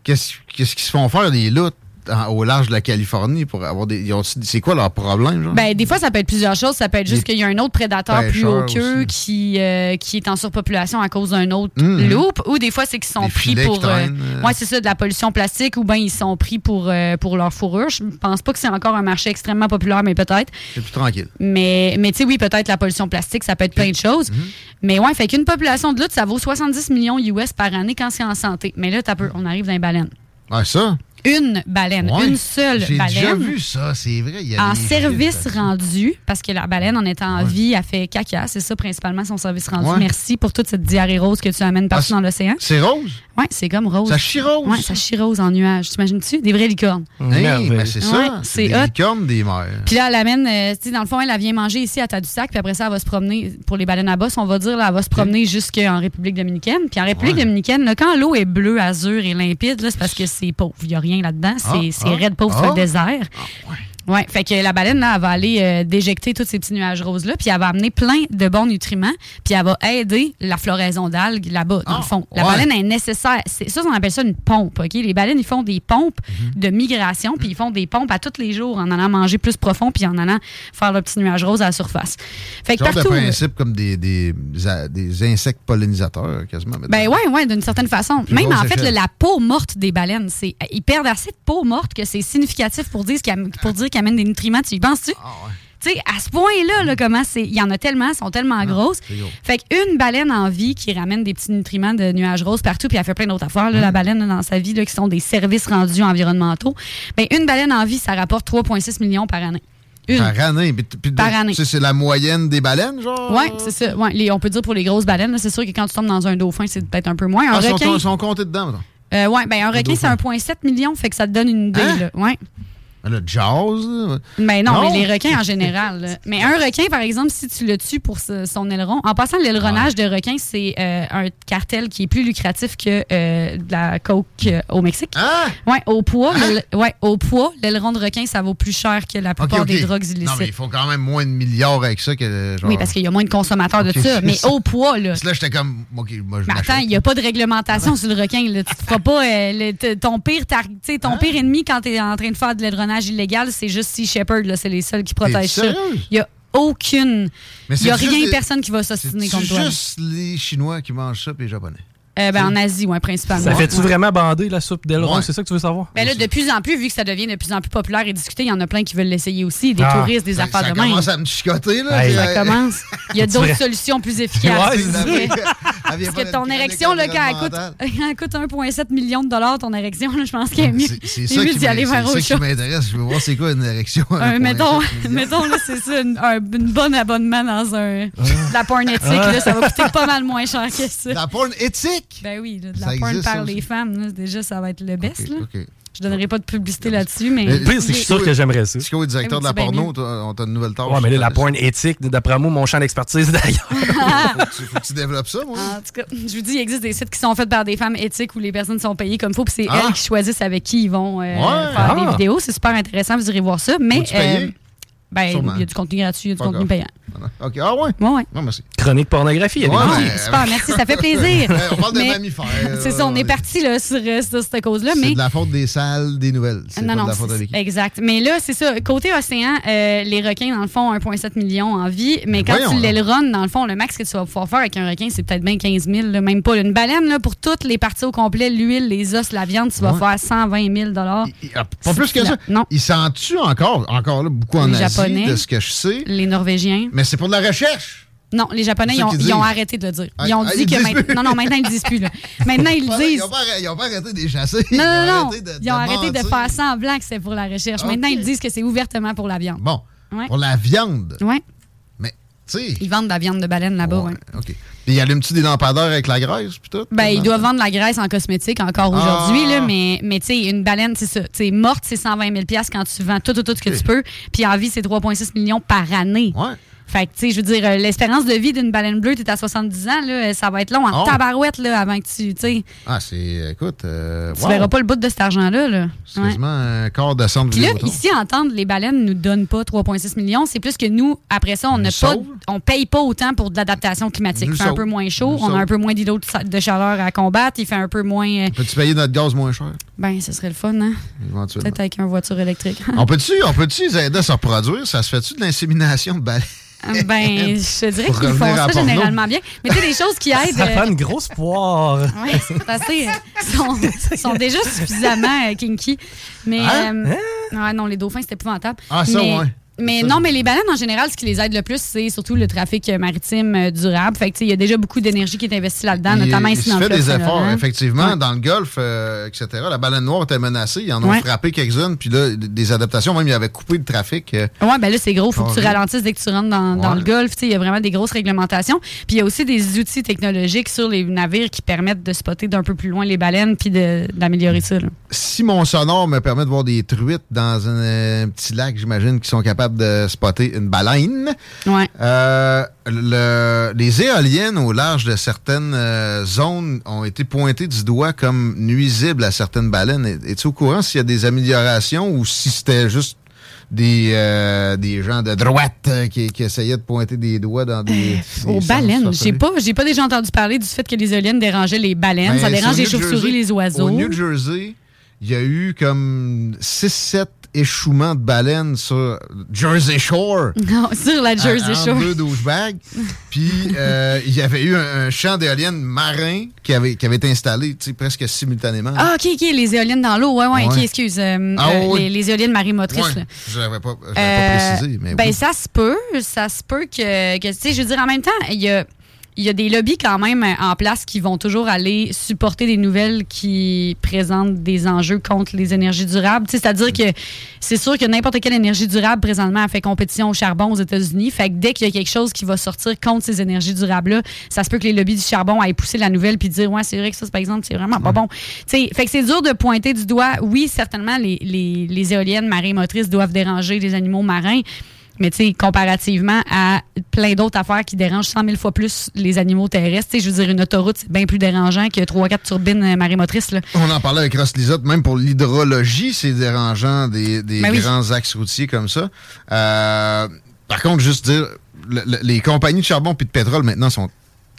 qu'est-ce qu'est-ce qu'ils se font faire les loutres en- au large de la Californie pour avoir des. C'est quoi leur problème, genre? Ben, des fois, ça peut être plusieurs choses. Ça peut être juste qu'il y a un autre prédateur plus haut qu'eux qui, euh, qui est en surpopulation à cause d'un autre Mhm. loup. Ou des fois, c'est qu'ils sont Des pris pour. traînent, euh. ouais, c'est ça, de la pollution plastique ou bien ils sont pris pour, euh, pour leur fourrure. Je pense pas que c'est encore un marché extrêmement populaire, mais peut-être. C'est plus tranquille. Mais, mais tu sais, oui, peut-être la pollution plastique, ça peut être plein de choses. Mhm. Mais ouais, fait qu'une population de loutre, ça vaut 70 millions US par année quand c'est en santé. Mais là, t'as peu, on arrive dans les baleines. Ouais, ça? Une baleine, Ouais. une seule J'ai baleine. déjà vu ça, c'est vrai. il y a En service chiffres rendu, parce que la baleine, en étant en vie, a fait caca. C'est ça, principalement, son service rendu. Ouais. Merci pour toute cette diarrhée rose que tu amènes partout Ah, dans l'océan. C'est rose? Oui, c'est comme rose. Ça chirose? Oui, ça chirose en nuages. T'imagines-tu? Des vraies licornes. Hey, mais c'est ça. Ouais, c'est c'est des hot. licornes des mers. Puis là, elle amène, euh, tu sais, dans le fond, elle, elle vient manger ici à Tadoussac, puis après ça, elle va se promener, pour les baleines à bosse, on va dire, là, elle va se promener jusqu'en République dominicaine. Puis en République Ouais. dominicaine, là, quand l'eau est bleue, azur et limpide, là, c'est parce que c'est pauvre. Il n'y a rien là-dedans. C'est Ah, ah, raide pauvre sur ah. le désert. Ouais, fait que la baleine, là, elle va aller euh, déjecter tous ces petits nuages roses-là, puis elle va amener plein de bons nutriments, puis elle va aider la floraison d'algues là-bas, dans le fond. La ouais. baleine est nécessaire. Ça, on appelle ça une pompe, OK? Les baleines, ils font des pompes de migration, puis ils font des pompes à tous les jours en allant manger plus profond, puis en allant faire le petit nuage rose à la surface. Fait que partout... principe comme des, des, des insectes pollinisateurs, quasiment. Ben ouais, ouais, d'une certaine façon. Plus Même en fait, le- la peau morte des baleines, c'est ils perdent assez de peau morte que c'est significatif pour dire pour dire qu'ils amènent des nutriments. Tu y penses-tu? Ah, Tu sais, à ce point-là, là, comment c'est. Il y en a tellement, elles sont tellement grosses. c'est gros. Fait qu'une baleine en vie qui ramène des petits nutriments de nuages roses partout, puis elle fait plein d'autres affaires, là, la baleine là, dans sa vie, qui sont des services rendus environnementaux. Ben, une baleine en vie, ça rapporte 3,6 millions par année. Une. Par année. Puis- Par année. C'est la moyenne des baleines, genre? Oui, c'est ça. Ouais, les- on peut dire pour les grosses baleines, c'est sûr que quand tu tombes dans un dauphin, c'est peut-être un peu moins. Un Ah, requin. sont, sont comptés dedans. Euh, ouais, ben un requin, c'est dauphin. 1,7 million, fait que ça te donne une idée. Hein? Là. Ouais. Le jazz, là. Ben non, Non. mais les requins en général. là. Mais un requin, par exemple, si tu le tues pour son aileron, en passant, l'aileronnage de requin, c'est euh, un cartel qui est plus lucratif que euh, de la coke euh, au Mexique. Ah! Ouais, au poids, le- ouais, au poids, l'aileron de requin, ça vaut plus cher que la plupart des drogues Non, mais illicites. il faut quand même moins de milliards avec ça que. Genre... oui, parce qu'il y a moins de consommateurs de ça. Mais ça. au poids, là. Là, j'étais comme. Moi, je Mais attends, il n'y a pas de réglementation sur le requin. Là. Tu te feras pas le- ton pire sais, Hein? ton pire ennemi quand tu es en train de faire de illégal, c'est juste Sea Shepherd. là. C'est les seuls qui protègent ça. Il n'y a aucune. Il n'y a rien, des- personne qui va s'ostiner contre toi. C'est juste les Chinois qui mangent ça puis les Japonais? Euh, ben, en Asie, ouais, principalement. Ça fait-tu Ouais. vraiment bander la soupe d'aileron? Ouais. C'est ça que tu veux savoir? Ben là, de plus en plus, vu que ça devient de plus en plus populaire et discuté, il y en a plein qui veulent l'essayer aussi, des Ah. touristes, des Ça, affaires ça de même. commence à me chicoter, là. Hey. Ça commence. Il y a d'autres solutions plus efficaces. Ouais, Parce que ton érection, là, quand elle coûte, environnementale. quand elle coûte 1,7 million de dollars, ton érection, là, je pense qu'il est mieux, C'est- ça mieux qui d'y aller vers ça qui m'intéresse. Je veux voir c'est quoi une érection. à Un, 1,7 mettons, là, c'est ça, une, un une bonne abonnement dans un, de la porn éthique, là, ça va coûter pas mal moins cher que ça. La porn éthique? Ben oui, de la porn par les femmes, là, déjà, ça va être le best. là. Je donnerai pas de publicité là-dessus, mais. Le pire, c'est que je suis sûr que j'aimerais ça. Chico est directeur de la porno, on t'a une nouvelle tâche. Ouais, mais là, la porn éthique, d'après moi, mon champ d'expertise d'ailleurs. Faut que tu- faut que tu développes ça, moi. En tout cas, je vous dis, il existe des sites qui sont faits par des femmes éthiques où les personnes sont payées comme il faut, puis c'est Ah. elles qui choisissent avec qui ils vont euh, Ouais. faire Ah. des vidéos. C'est super intéressant, vous irez voir ça. Mais euh, ben, il y a du contenu gratuit, il y a du contenu payant. OK. Ah ouais? Ouais, ouais. Non, merci. Chronique pornographie, il y a des Ouais, Super, merci, ça fait plaisir. Ouais, on parle de Mais mammifères. C'est ça, on est parti là, sur, euh, sur cette cause-là. C'est Mais de la faute des salles, des nouvelles. C'est Non, pas non, de la faute de l'équipe. exact. Mais là, c'est ça. Côté océan, euh, les requins, dans le fond, 1,7 million en vie. Mais quand voyons tu l'aileronnes, dans le fond, le max que tu vas pouvoir faire avec un requin, c'est peut-être bien 15 000. là, même pas. Une baleine, là, pour toutes les parties au complet, l'huile, les os, la viande, tu vas Ouais. faire 120 000 Ah, Pas plus que ça. Non. Ils s'en tuent encore, encore là, beaucoup en Asie, Japonais. de ce que je sais. Les Norvégiens. Mais c'est pour de la recherche. Non, les Japonais, ils ont, qu'ils ils ont disent. arrêté de le dire. Ah, Ils ont ah, dit ils que disent maintenant. Non, non, maintenant, ils le disent plus. Là. Maintenant, ils le Ils disent. n'ont pas, arrêté- ils ont pas arrêté de chasser. Non, non, non. arrêté de- Ils ont de arrêté de faire semblant que c'est pour la recherche. Maintenant, ils disent que c'est ouvertement pour la viande. Bon. Ouais. Pour la viande. Ouais. Sais. Ils vendent de la viande de baleine là-bas, ouais. OK. Puis, il allume-tu des lampadaires avec la graisse, puis tout? Ben, ils doivent vendre la graisse en cosmétique encore aujourd'hui, Ah. là, mais, mais tu sais, une baleine, c'est ça. Tu sais, morte, c'est 120 000 quand tu vends tout, tout, tout ce que tu peux. Puis en vie, c'est 3,6 millions par année. Ouais. Fait que, tu sais, je veux dire, euh, l'espérance de vie d'une baleine bleue, tu es à 70 ans, là, ça va être long en Oh. tabarouette, là, avant que tu, sais, Ah, c'est. Écoute. Euh, tu wow. verras pas le bout de cet argent-là, là. C'est Ouais. un quart de centre Puis là, ici, entendre les baleines nous donnent pas 3,6 millions, c'est plus que nous, après ça, on n'a pas, on paye pas autant pour de l'adaptation climatique. Nous Il fait un peu moins chaud, Nous on a un peu moins d'îlots de chaleur à combattre, il fait un peu moins. euh, Peux-tu payer notre gaz moins cher, Ben, ce serait le fun, hein? éventuellement? Peut-être avec une voiture électrique. On peut-tu on peut les aider à se reproduire? Ça se fait-tu de l'insémination de baleines? Ben, je te dirais qu'ils font ça porno. généralement bien. Mais tu sais, des choses qui aident. Ça euh, prend une grosse poire. Ouais, c'est assez. euh, sont, sont déjà suffisamment euh, kinky. Mais. Hein? euh, ouais, non, les dauphins, c'était épouvantable. Ah, ça, mais, ouais. Mais non, mais les baleines, en général, ce qui les aide le plus, c'est surtout le trafic euh, maritime euh, durable. Fait que, tu sais, il y a déjà beaucoup d'énergie qui est investie là-dedans, notamment ici dans le fait des efforts, Saint-Laurent. effectivement. Ouais. Dans le golfe, euh, etc., la baleine noire était menacée. Ils en ont Ouais. frappé quelques-unes. Puis là, des adaptations, même, ils avaient coupé le trafic. euh, Ouais, ben là, c'est gros. Faut que tu ralentisses dès que tu rentres dans, dans Ouais. le golfe. Tu sais, Il y a vraiment des grosses réglementations. Puis il y a aussi des outils technologiques sur les navires qui permettent de spotter d'un peu plus loin les baleines puis d'améliorer ça. là. si mon sonore me permet de voir des truites dans un, petit lac, j'imagine, qui sont capables de spotter une baleine. Ouais. Euh, le- les éoliennes au large de certaines euh, zones ont été pointées du doigt comme nuisibles à certaines baleines. Es- Es-tu au courant s'il y a des améliorations ou si c'était juste des, euh, des gens de droite qui, qui essayaient de pointer des doigts dans des. Aux baleines. J'ai pas, j'ai pas déjà entendu parler du fait que les éoliennes dérangeaient les baleines. Ben, ça dérange les chauves-souris, les oiseaux. Au New Jersey, il y a eu comme 6-7 échouements de baleines sur Jersey Shore. Non, sur la Jersey En- en Shore. deux douchebags. Puis, euh, il y avait eu un, un champ d'éoliennes marin qui avait, qui avait été installé presque simultanément. Ah, OK, OK, les éoliennes dans l'eau. Ouais, ouais, OK, excuse. euh, Ah, euh, oui. les, les éoliennes marimotrices. Ouais, je l'avais pas, précisé. Mais ben, oui. ça se peut. Ça se peut que, que tu sais, je veux dire, en même temps, il y a, il y a des lobbies quand même en place qui vont toujours aller supporter des nouvelles qui présentent des enjeux contre les énergies durables. C'est-à-dire que c'est sûr que n'importe quelle énergie durable présentement a fait compétition au charbon aux États-Unis. Fait que dès qu'il y a quelque chose qui va sortir contre ces énergies durables-là, ça se peut que les lobbies du charbon aillent pousser la nouvelle puis dire ouais c'est vrai que ça par exemple c'est vraiment pas bon. Fait que c'est dur de pointer du doigt. Oui certainement les, les, les éoliennes marémotrices doivent déranger les animaux marins. Mais tu sais, comparativement à plein d'autres affaires qui dérangent 100 000 fois plus les animaux terrestres, tu sais, je veux dire, une autoroute, c'est bien plus dérangeant que 3-4 turbines euh, marémotrices. Là. On en parlait avec Ross Lisotte, même pour l'hydrologie, c'est dérangeant des, des Ben oui. grands axes routiers comme ça. Euh, par contre, juste dire, le- le- les compagnies de charbon puis de pétrole maintenant sont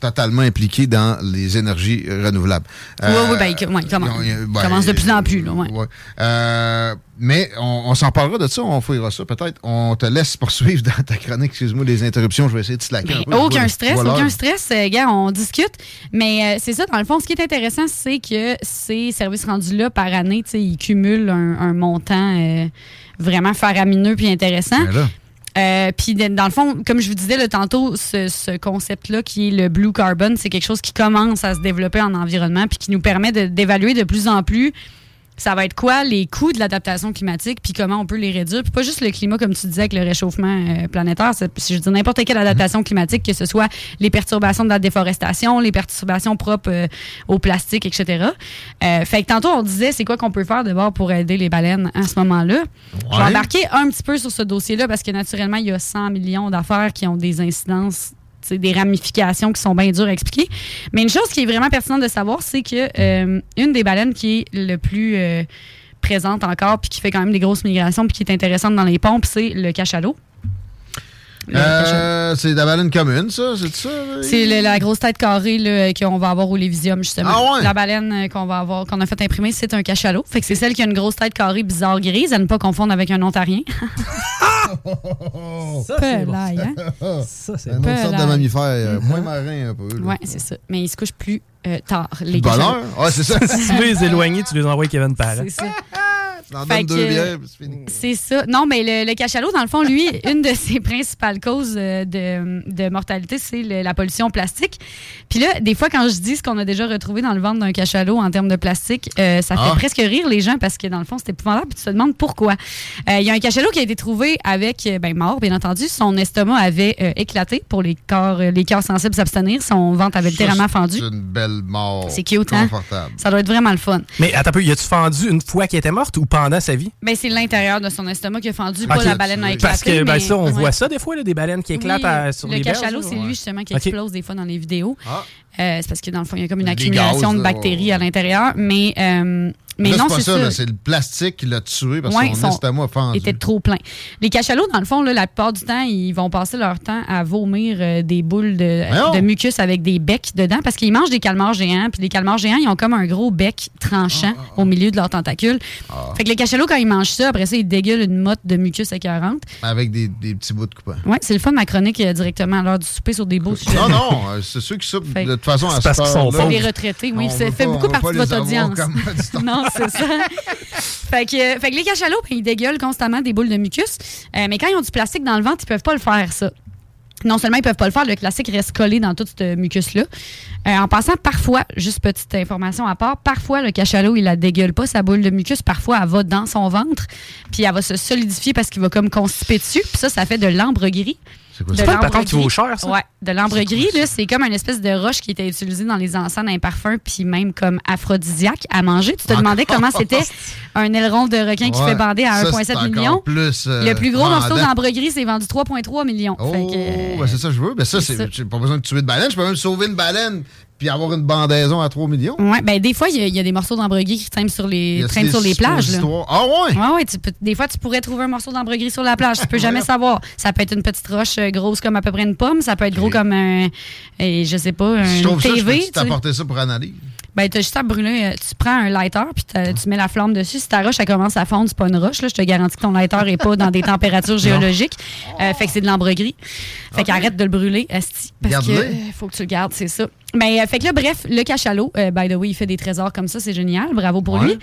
totalement impliquées dans les énergies renouvelables. oui, oui, ben, ouais, commence, ils ont- il ben, commence de plus en plus. Là, ouais. Ouais. Euh, mais on, on s'en parlera de ça, on fouillera ça peut-être. On te laisse poursuivre dans ta chronique. Excuse-moi les interruptions, je vais essayer de slacker un peu. Ben, Aucun stress, vois l'heure. aucun stress. Euh, gars, on discute. Mais euh, c'est ça, dans le fond, ce qui est intéressant, c'est que ces services rendus-là, par année, ils cumulent un, un montant euh, vraiment faramineux puis intéressant. Euh, puis dans le fond, comme je vous disais le tantôt, ce, ce concept-là qui est le blue carbon, c'est quelque chose qui commence à se développer en environnement puis qui nous permet d'évaluer de, plus en plus ça va être quoi les coûts de l'adaptation climatique puis comment on peut les réduire. Puis pas juste le climat, comme tu disais, avec le réchauffement euh, planétaire. c'est- Je dire, n'importe quelle adaptation climatique, que ce soit les perturbations de la déforestation, les perturbations propres euh, au plastique, etc. Euh, fait que tantôt, on disait, c'est quoi qu'on peut faire d'abord pour aider les baleines à ce moment-là? Je vais Ouais. embarquer un petit peu sur ce dossier-là parce que naturellement, il y a 100 millions d'affaires qui ont des incidences des ramifications qui sont bien dures à expliquer. Mais une chose qui est vraiment pertinente de savoir, c'est que euh, une des baleines qui est le plus euh, présente encore, puis qui fait quand même des grosses migrations, puis qui est intéressante dans les pompes, c'est le cachalot. Euh, c'est la baleine commune, ça? C'est ça? C'est la grosse tête carrée qu'on va avoir au Lévisium, justement. Ah ouais? La baleine euh, qu'on va avoir, qu'on a fait imprimer, c'est un cachalot. Fait que c'est celle qui a une grosse tête carrée bizarre grise, à ne pas confondre avec un ontarien. Ça, c'est bon. Hein? Ça, c'est Une autre sorte de mammifère, euh, moins marin un peu. Ouais, c'est ça. Mais ils se couchent plus euh, tard. Les Bonheur? Ah, c'est ça. si tu veux les éloigner, tu les envoies Kevin Parent. C'est ça. C'est fini. C'est ça. Non, mais le, le cachalot, dans le fond, lui, une de ses principales causes euh, de, de mortalité, c'est le- la pollution plastique. Puis là, des fois, quand je dis ce qu'on a déjà retrouvé dans le ventre d'un cachalot en termes de plastique, euh, ça Ah. fait presque rire les gens parce que dans le fond, c'est épouvantable. Puis tu te demandes pourquoi. Euh, Il y a un cachalot qui a été trouvé avec, ben, mort, bien entendu. Son estomac avait euh, éclaté pour les corps, les cœurs sensibles s'abstenir. Son ventre avait littéralement fendu. C'est une belle mort. C'est cute, hein? Confortable. Ça doit être vraiment le fun. Mais attends un peu, y a-tu fendu une fois qu'elle était morte ou pendant sa vie? Ben, c'est l'intérieur de son estomac qui a fendu, pas la baleine a éclaté. Parce que ben, mais- ça, on ouais. voit ça des fois, là, des baleines qui éclatent Oui, à- sur le les berges. cachalot, c'est lui justement qui explose des fois dans les vidéos. Ah. Euh, c'est parce que dans le fond, il y a comme une accumulation gaz, de bactéries ouais. à l'intérieur. Mais, euh, mais Là, non, c'est pas ça, c'est le plastique qui l'a tué parce Ouais, que son- estomac fendu. était trop plein. Les cachalots, dans le fond, là, la plupart du temps, ils vont passer leur temps à vomir euh, des boules de, de mucus avec des becs dedans parce qu'ils mangent des calmars géants. Puis les calmars géants, ils ont comme un gros bec tranchant Ah, au milieu de leurs tentacules. Fait que les cachalots, quand ils mangent ça, après ça, ils dégueulent une motte de mucus écœurante. Avec des, des petits bouts de coupant. Ouais, c'est le fun, ma chronique euh, directement à l'heure du souper sur des beaux sujets. Non, non, euh, c'est ceux qui souffrent de toute façon à C'est parce qu'ils sont. Les retraités, oui. Ça fait beaucoup partie de votre audience. comme c'est ça. fait, que, fait que les cachalots, ben, ils dégueulent constamment des boules de mucus. Euh, mais quand ils ont du plastique dans le ventre, ils peuvent pas le faire, ça. Non seulement ils peuvent pas le faire, le classique reste collé dans tout ce mucus-là. Euh, en passant, parfois, juste petite information à part, parfois le cachalot, il la dégueule pas, sa boule de mucus. Parfois, elle va dans son ventre, puis elle va se solidifier parce qu'il va comme constiper dessus. Puis ça, ça fait de l'ambre gris. C'est De C'est pas patente qui vaut cher, ça? Ouais, de l'ambre gris, là, c'est comme une espèce de roche qui était utilisée dans les encens d'un parfum, puis même comme aphrodisiaque à manger. Tu te demandais comment c'était un aileron de requin qui Ouais, fait bander à ça, 1,7 c'est encore million. plus, euh, le plus gros morceau d'ambre gris, c'est vendu 3,3 millions. Oh, euh, ben c'est ça que je veux. Ben ça, c'est ça. j'ai pas besoin de tuer de baleine. Je peux même sauver une baleine puis avoir une bandaison à 3 millions. Ouais, ben des fois, il y, a- il y a des morceaux d'ambre gris qui traînent sur les, traînent sur les plages. Là. Ah ouais? Ouais, ouais, tu peux- des fois, tu pourrais trouver un morceau d'ambre gris sur la plage. Tu peux jamais savoir. Ça peut être une petite roche euh, grosse comme à peu près une pomme. Ça peut être gros comme un, et je sais pas, un je trouve ça, je TV. peux tu ça pour analyse. Ben, t'as juste à brûler. euh, Tu prends un lighter, puis tu mets la flamme dessus. Si ta roche, elle commence à fondre, c'est pas une roche. Là. Je te garantis que ton lighter est pas dans des températures géologiques. Euh, fait que c'est de l'ambre gris. Fait qu'arrête de le brûler, esti, Parce Garde-le. euh, faut que tu le gardes, c'est ça. Mais euh, fait que là, bref, le cachalot, euh, by the way, il fait des trésors comme ça, c'est génial. Bravo pour Ouais. lui.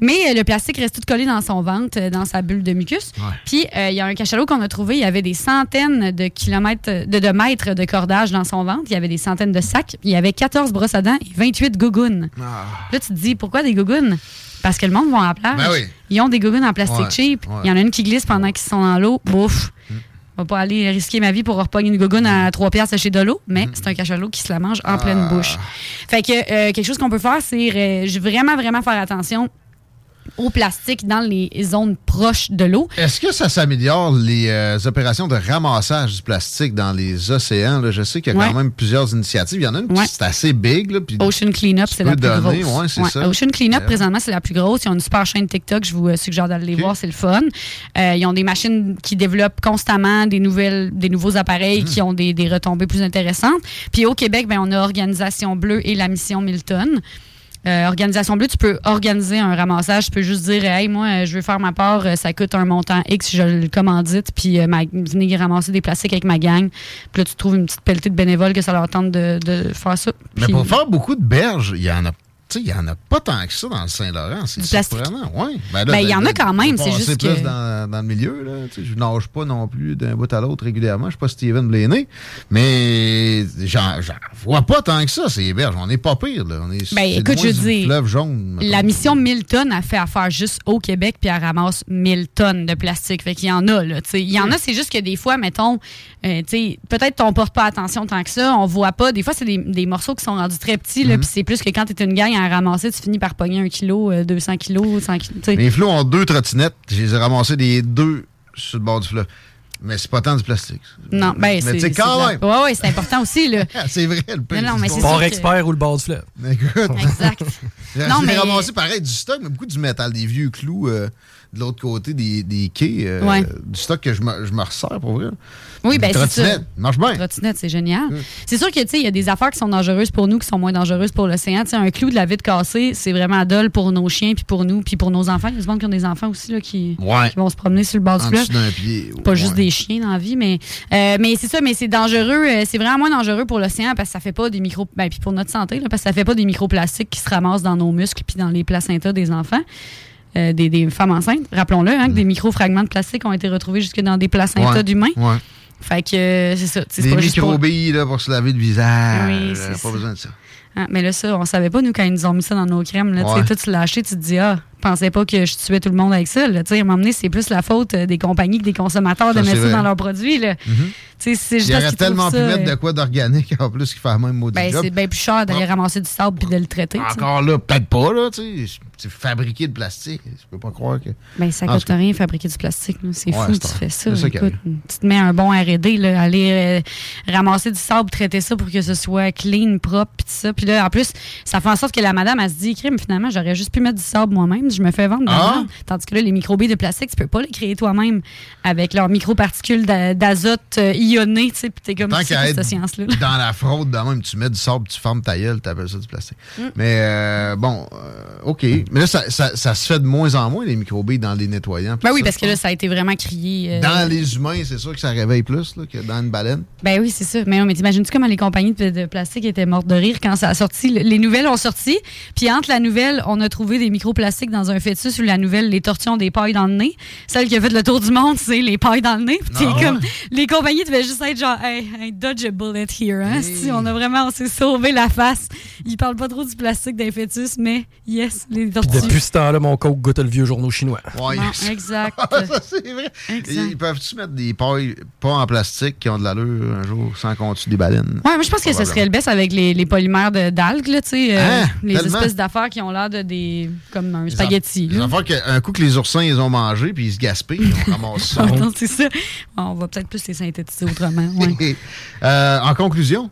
Mais euh, le plastique reste tout collé dans son ventre, euh, dans sa bulle de mucus. Puis euh, il y a un cachalot qu'on a trouvé, il y avait des centaines de kilomètres, de, de mètres de cordage dans son ventre. Il y avait des centaines de sacs. Il y avait 14 brosses à dents et 28 gougounes. Là, tu te dis, pourquoi des gougounes? Parce que le monde va à la plage. Ben oui. Ils ont des gougounes en plastique Ouais, cheap. ouais. Il y en a une qui glisse pendant qu'ils sont dans l'eau. Bouf. Je vais pas aller risquer ma vie pour repogner une gougoune à 3 piastres chez Dolo, mais c'est un cachalot qui se la mange en pleine bouche. Fait que euh, quelque chose qu'on peut faire, c'est euh, vraiment, vraiment faire attention au plastique dans les zones proches de l'eau. Est-ce que ça s'améliore les euh, opérations de ramassage du plastique dans les océans? là? Je sais qu'il y a quand même plusieurs initiatives. Il y en a une qui Ouais. c'est assez big. Là, puis Ocean Cleanup, c'est la plus donner, grosse. ouais, c'est ça. Ocean Cleanup, présentement, c'est la plus grosse. Ils ont une super chaîne TikTok. Je vous euh, suggère d'aller les voir, c'est le fun. Euh, ils ont des machines qui développent constamment des, nouvelles, des nouveaux appareils Hmm. qui ont des, des retombées plus intéressantes. Puis au Québec, ben, on a Organisation Bleue et la mission Milton. Euh, Organisation Bleue, tu peux organiser un ramassage. Tu peux juste dire, hey, moi, euh, je veux faire ma part, euh, ça coûte un montant X, je le commandite, puis euh, ma- venez ramasser des plastiques avec ma gang. Puis là, tu trouves une petite pelletée de bénévoles que ça leur tente de, de faire ça. Mais pour faire beaucoup de berges, il y en a. tu Il y en a pas tant que ça dans le Saint-Laurent. C'est surprenant. Ouais. Ben, il y en a quand même, c'est juste plus dans, dans le milieu. Là. Tu Je nage pas non plus d'un bout à l'autre régulièrement. Je suis pas Steven Blaney. Mais j'en vois pas tant que ça, ces berges. On n'est pas pire. Là. On est, Ben, c'est écoute, je du dis, fleuve jaune. La mission Milton a fait affaire juste au Québec, puis elle ramasse 1000 tonnes de plastique. Fait qu'il y en a, là. tu. Il y en a, c'est juste que des fois, mettons, euh, tu peut-être qu'on porte pas attention tant que ça, on voit pas. Des fois, c'est des, des morceaux qui sont rendus très petits, là, Mhm. puis c'est plus que quand t'es une gang à ramasser, tu finis par pogner un kilo, euh, 200 kilos, 100 kilos. Les flots ont deux trottinettes. Je les ai ramassés des deux sur le bord du fleuve. Mais c'est pas tant du plastique. Non, ben, Mais c'est. tu sais, c'est quand même. Ouais, ouais, c'est important aussi, là. c'est vrai, le pire. Non, non, mais c'est Port que- expert ou le bord du fleuve. Écoute. Exact. J'ai Non, mais- ramassé pareil du stock, mais beaucoup du métal, des vieux clous euh, de l'autre côté des, des quais. euh, Ouais. Du stock que je me, je me resserre pour vrai. Oui, ben c'est ça. Marche bien. Trottinette, c'est génial. C'est sûr que, tu sais, il y a des affaires qui sont dangereuses pour nous, qui sont moins dangereuses pour l'océan. Tu sais, un clou de la vitre cassée, c'est vraiment dole pour nos chiens, puis pour nous, puis pour nos enfants. Il y a des gens qui ont des enfants aussi, là, qui, Ouais. qui vont se promener sur le bord du fleuve. Pas ouais. juste des chiens dans la vie, mais, euh, mais c'est ça, mais c'est dangereux. euh, c'est vraiment moins dangereux pour l'océan parce que ça fait pas des micro. Ben, puis pour notre santé, là, parce que ça fait pas des microplastiques qui se ramassent dans nos muscles puis dans les placentas des enfants. Euh, des, des femmes enceintes. Rappelons-le, hein, que des micro-fragments de plastique ont été retrouvés jusque dans des placentas Ouais, d'humains. ouais. Fait que euh, c'est ça. Des pour- microbilles là, pour se laver le visage. Oui, c'est pas besoin de ça. Ah, mais là, ça, on savait pas, nous, quand ils nous ont mis ça dans nos crèmes. Là, tu Ouais. sais, toi, tu l'as acheté, tu te dis, ah, pensais pas que je tuais tout le monde avec ça. Là. À un moment donné, c'est plus la faute euh, des compagnies que des consommateurs Ça, de mettre ça dans leurs produits. Là. Il aurait trouvent tellement pu ça, mettre euh, de quoi d'organique en plus qui fait le même mot ben, c'est bien plus cher d'aller ramasser du sable puis de le traiter. Encore là, peut-être pas, là. C'est fabriqué de plastique. Je peux pas croire que. Ben, ça coûte rien fabriquer du plastique. C'est Ouais, fou, tu fais ça. Écoute, tu te mets un bon R&D, aller euh, ramasser du sable, traiter ça pour que ce soit clean, propre, puis ça. Puis là, en plus, ça fait en sorte que la madame, elle se dit, crime, finalement, j'aurais juste pu mettre du sable moi-même. Je me fais vendre Ah! Tandis que là, les microbilles de plastique, tu peux pas les créer toi-même avec leurs microparticules d'a- d'azote euh, ionnées, tu sais. Puis t'es comme, Tant c'est qu'à quoi être cette science-là? dans la fraude, de même, tu mets du sable, tu fermes ta gueule, tu appelles ça du plastique. Mm. Mais euh, bon, euh, OK. Mais là, ça, ça- ça se fait de moins en moins, les microbilles, dans les nettoyants. Ben oui, ça, parce que là, ça a été vraiment crié. euh, Dans les humains, c'est sûr que ça réveille plus là, que dans une baleine. Ben oui, c'est ça. Mais, non, mais t'imagines-tu comment les compagnies de, de plastique étaient mortes de rire quand ça a sorti? Le- Les nouvelles ont sorti, puis entre la nouvelle, on a trouvé des microplastiques dans un fœtus ou la nouvelle, les tortues ont des pailles dans le nez. Celle qui a fait le tour du monde, c'est les pailles dans le nez. Puis t'es Ah ouais. comme, les compagnies devaient juste être genre, hey, hey, dodge a bullet here. Hein? Si on a vraiment, on s'est sauvé la face. Ils parlent pas trop du plastique d'un fœtus, mais yes, les tortues. depuis ce temps-là, mon coke goûte le vieux journaux chinois. Ouais, Non, yes. exact. ça, c'est vrai. Exact. Ils peuvent-tu mettre des pailles pas en plastique qui ont de l'allure un jour sans qu'on tue des baleines? Ouais, moi je pense que ce serait le best avec les, les polymères de- d'algues, là, tu sais, euh, Hein? les Tellement. espèces d'affaires qui ont l'air de des comme un spaghetti. Les là. affaires qu'un coup que les oursins ils ont mangé puis ils se gaspillent, on ramasse ça. C'est ça. On va peut-être plus les synthétiser autrement. ouais. Euh, en conclusion.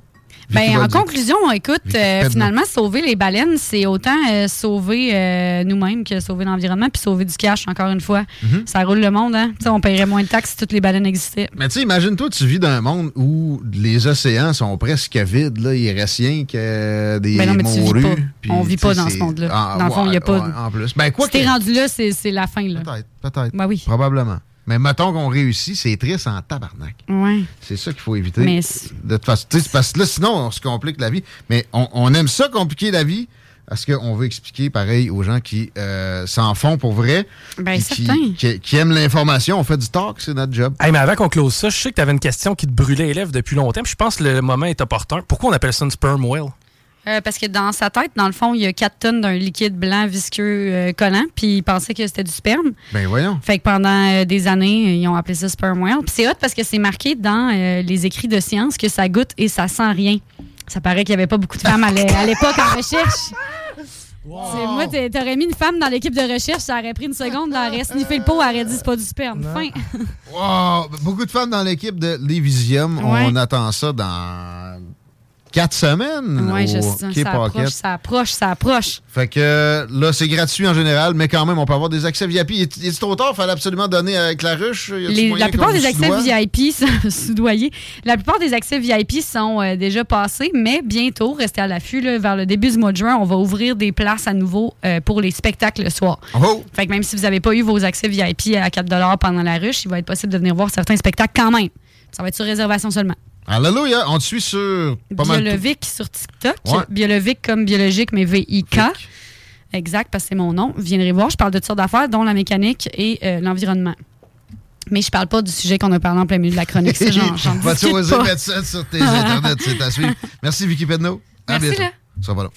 Ben, en conclusion, écoute, euh, finalement, sauver les baleines, c'est autant euh, sauver euh, nous-mêmes que sauver l'environnement, puis sauver du cash, encore une fois. Mhm. Ça roule le monde, hein? On paierait moins de taxes si toutes les baleines existaient. Mais tu sais, imagine-toi, tu vis dans un monde où les océans sont presque vides. Là. Il reste rien que des Ben non, mais tu vis pas. On vit pas dans ce monde-là. Ah, Dans le fond, il y a pas de- ouais, En plus. Ben, quoi si t'es rendu là, c'est c'est la fin, là. Peut-être, peut-être. Ben oui. Probablement. Mais mettons qu'on réussit, c'est triste en tabarnak. Ouais. C'est ça qu'il faut éviter. Mais c'est- de toute façon, tu sais, c'est parce que là, sinon, on se complique la vie. Mais on, on aime ça compliquer la vie parce qu'on veut expliquer, pareil, aux gens qui euh, s'en font pour vrai. Ben, qui, qui- qui aiment l'information. On fait du talk, c'est notre job. Hey, mais avant qu'on close ça, je sais que tu avais une question qui te brûlait les lèvres depuis longtemps. puis je pense que le moment est opportun. Pourquoi on appelle ça une sperm whale? Euh, parce que dans sa tête, dans le fond, il y a 4 tonnes d'un liquide blanc visqueux euh, collant, puis il pensait que c'était du sperme. Ben voyons. Fait que pendant euh, des années, ils ont appelé ça sperm whale. Puis c'est hot parce que c'est marqué dans les écrits de science que ça goûte et ça sent rien. Ça paraît qu'il n'y avait pas beaucoup de femmes à l'é- à l'époque en recherche. C'est- Moi, t'aurais mis une femme dans l'équipe de recherche, ça aurait pris une seconde, elle aurait sniffé le pot, elle aurait dit c'est pas du sperme. Fin. Wow! Beaucoup de femmes dans l'équipe de Lévisium. Ouais. On attend ça dans quatre semaines. Ouais, je sais, ça approche, ça approche, ça approche. Fait que là, c'est gratuit en général, mais quand même, on peut avoir des accès VIP. Il est, trop tard? Fallait absolument donner avec la ruche? Les- la plupart des accès? VIP sont soudoyés. La plupart des accès VIP sont euh, déjà passés, mais bientôt, restez à l'affût, vers le début du mois de juin, on va ouvrir des places à nouveau euh, pour les spectacles le soir. Oh! Fait que même si vous n'avez pas eu vos accès VIP à 4 pendant la ruche, il va être possible de venir voir certains spectacles quand même. Ça va être sur réservation seulement. Alléluia! On te suit sur pas mal. Biolovic sur TikTok. Ouais. Biolovic comme biologique, mais V-I-K. Exact, parce que c'est mon nom. Vous viendrez voir, je parle de toutes sortes d'affaires, dont la mécanique et euh, l'environnement. Mais je parle pas du sujet qu'on a parlé en plein milieu de la chronique. Ça, j'en, j'en Vas-tu oser mettre ça sur tes internets? C'est à suivre. Merci, Vicky Pedneau. À Merci, bientôt. là. Ça va là.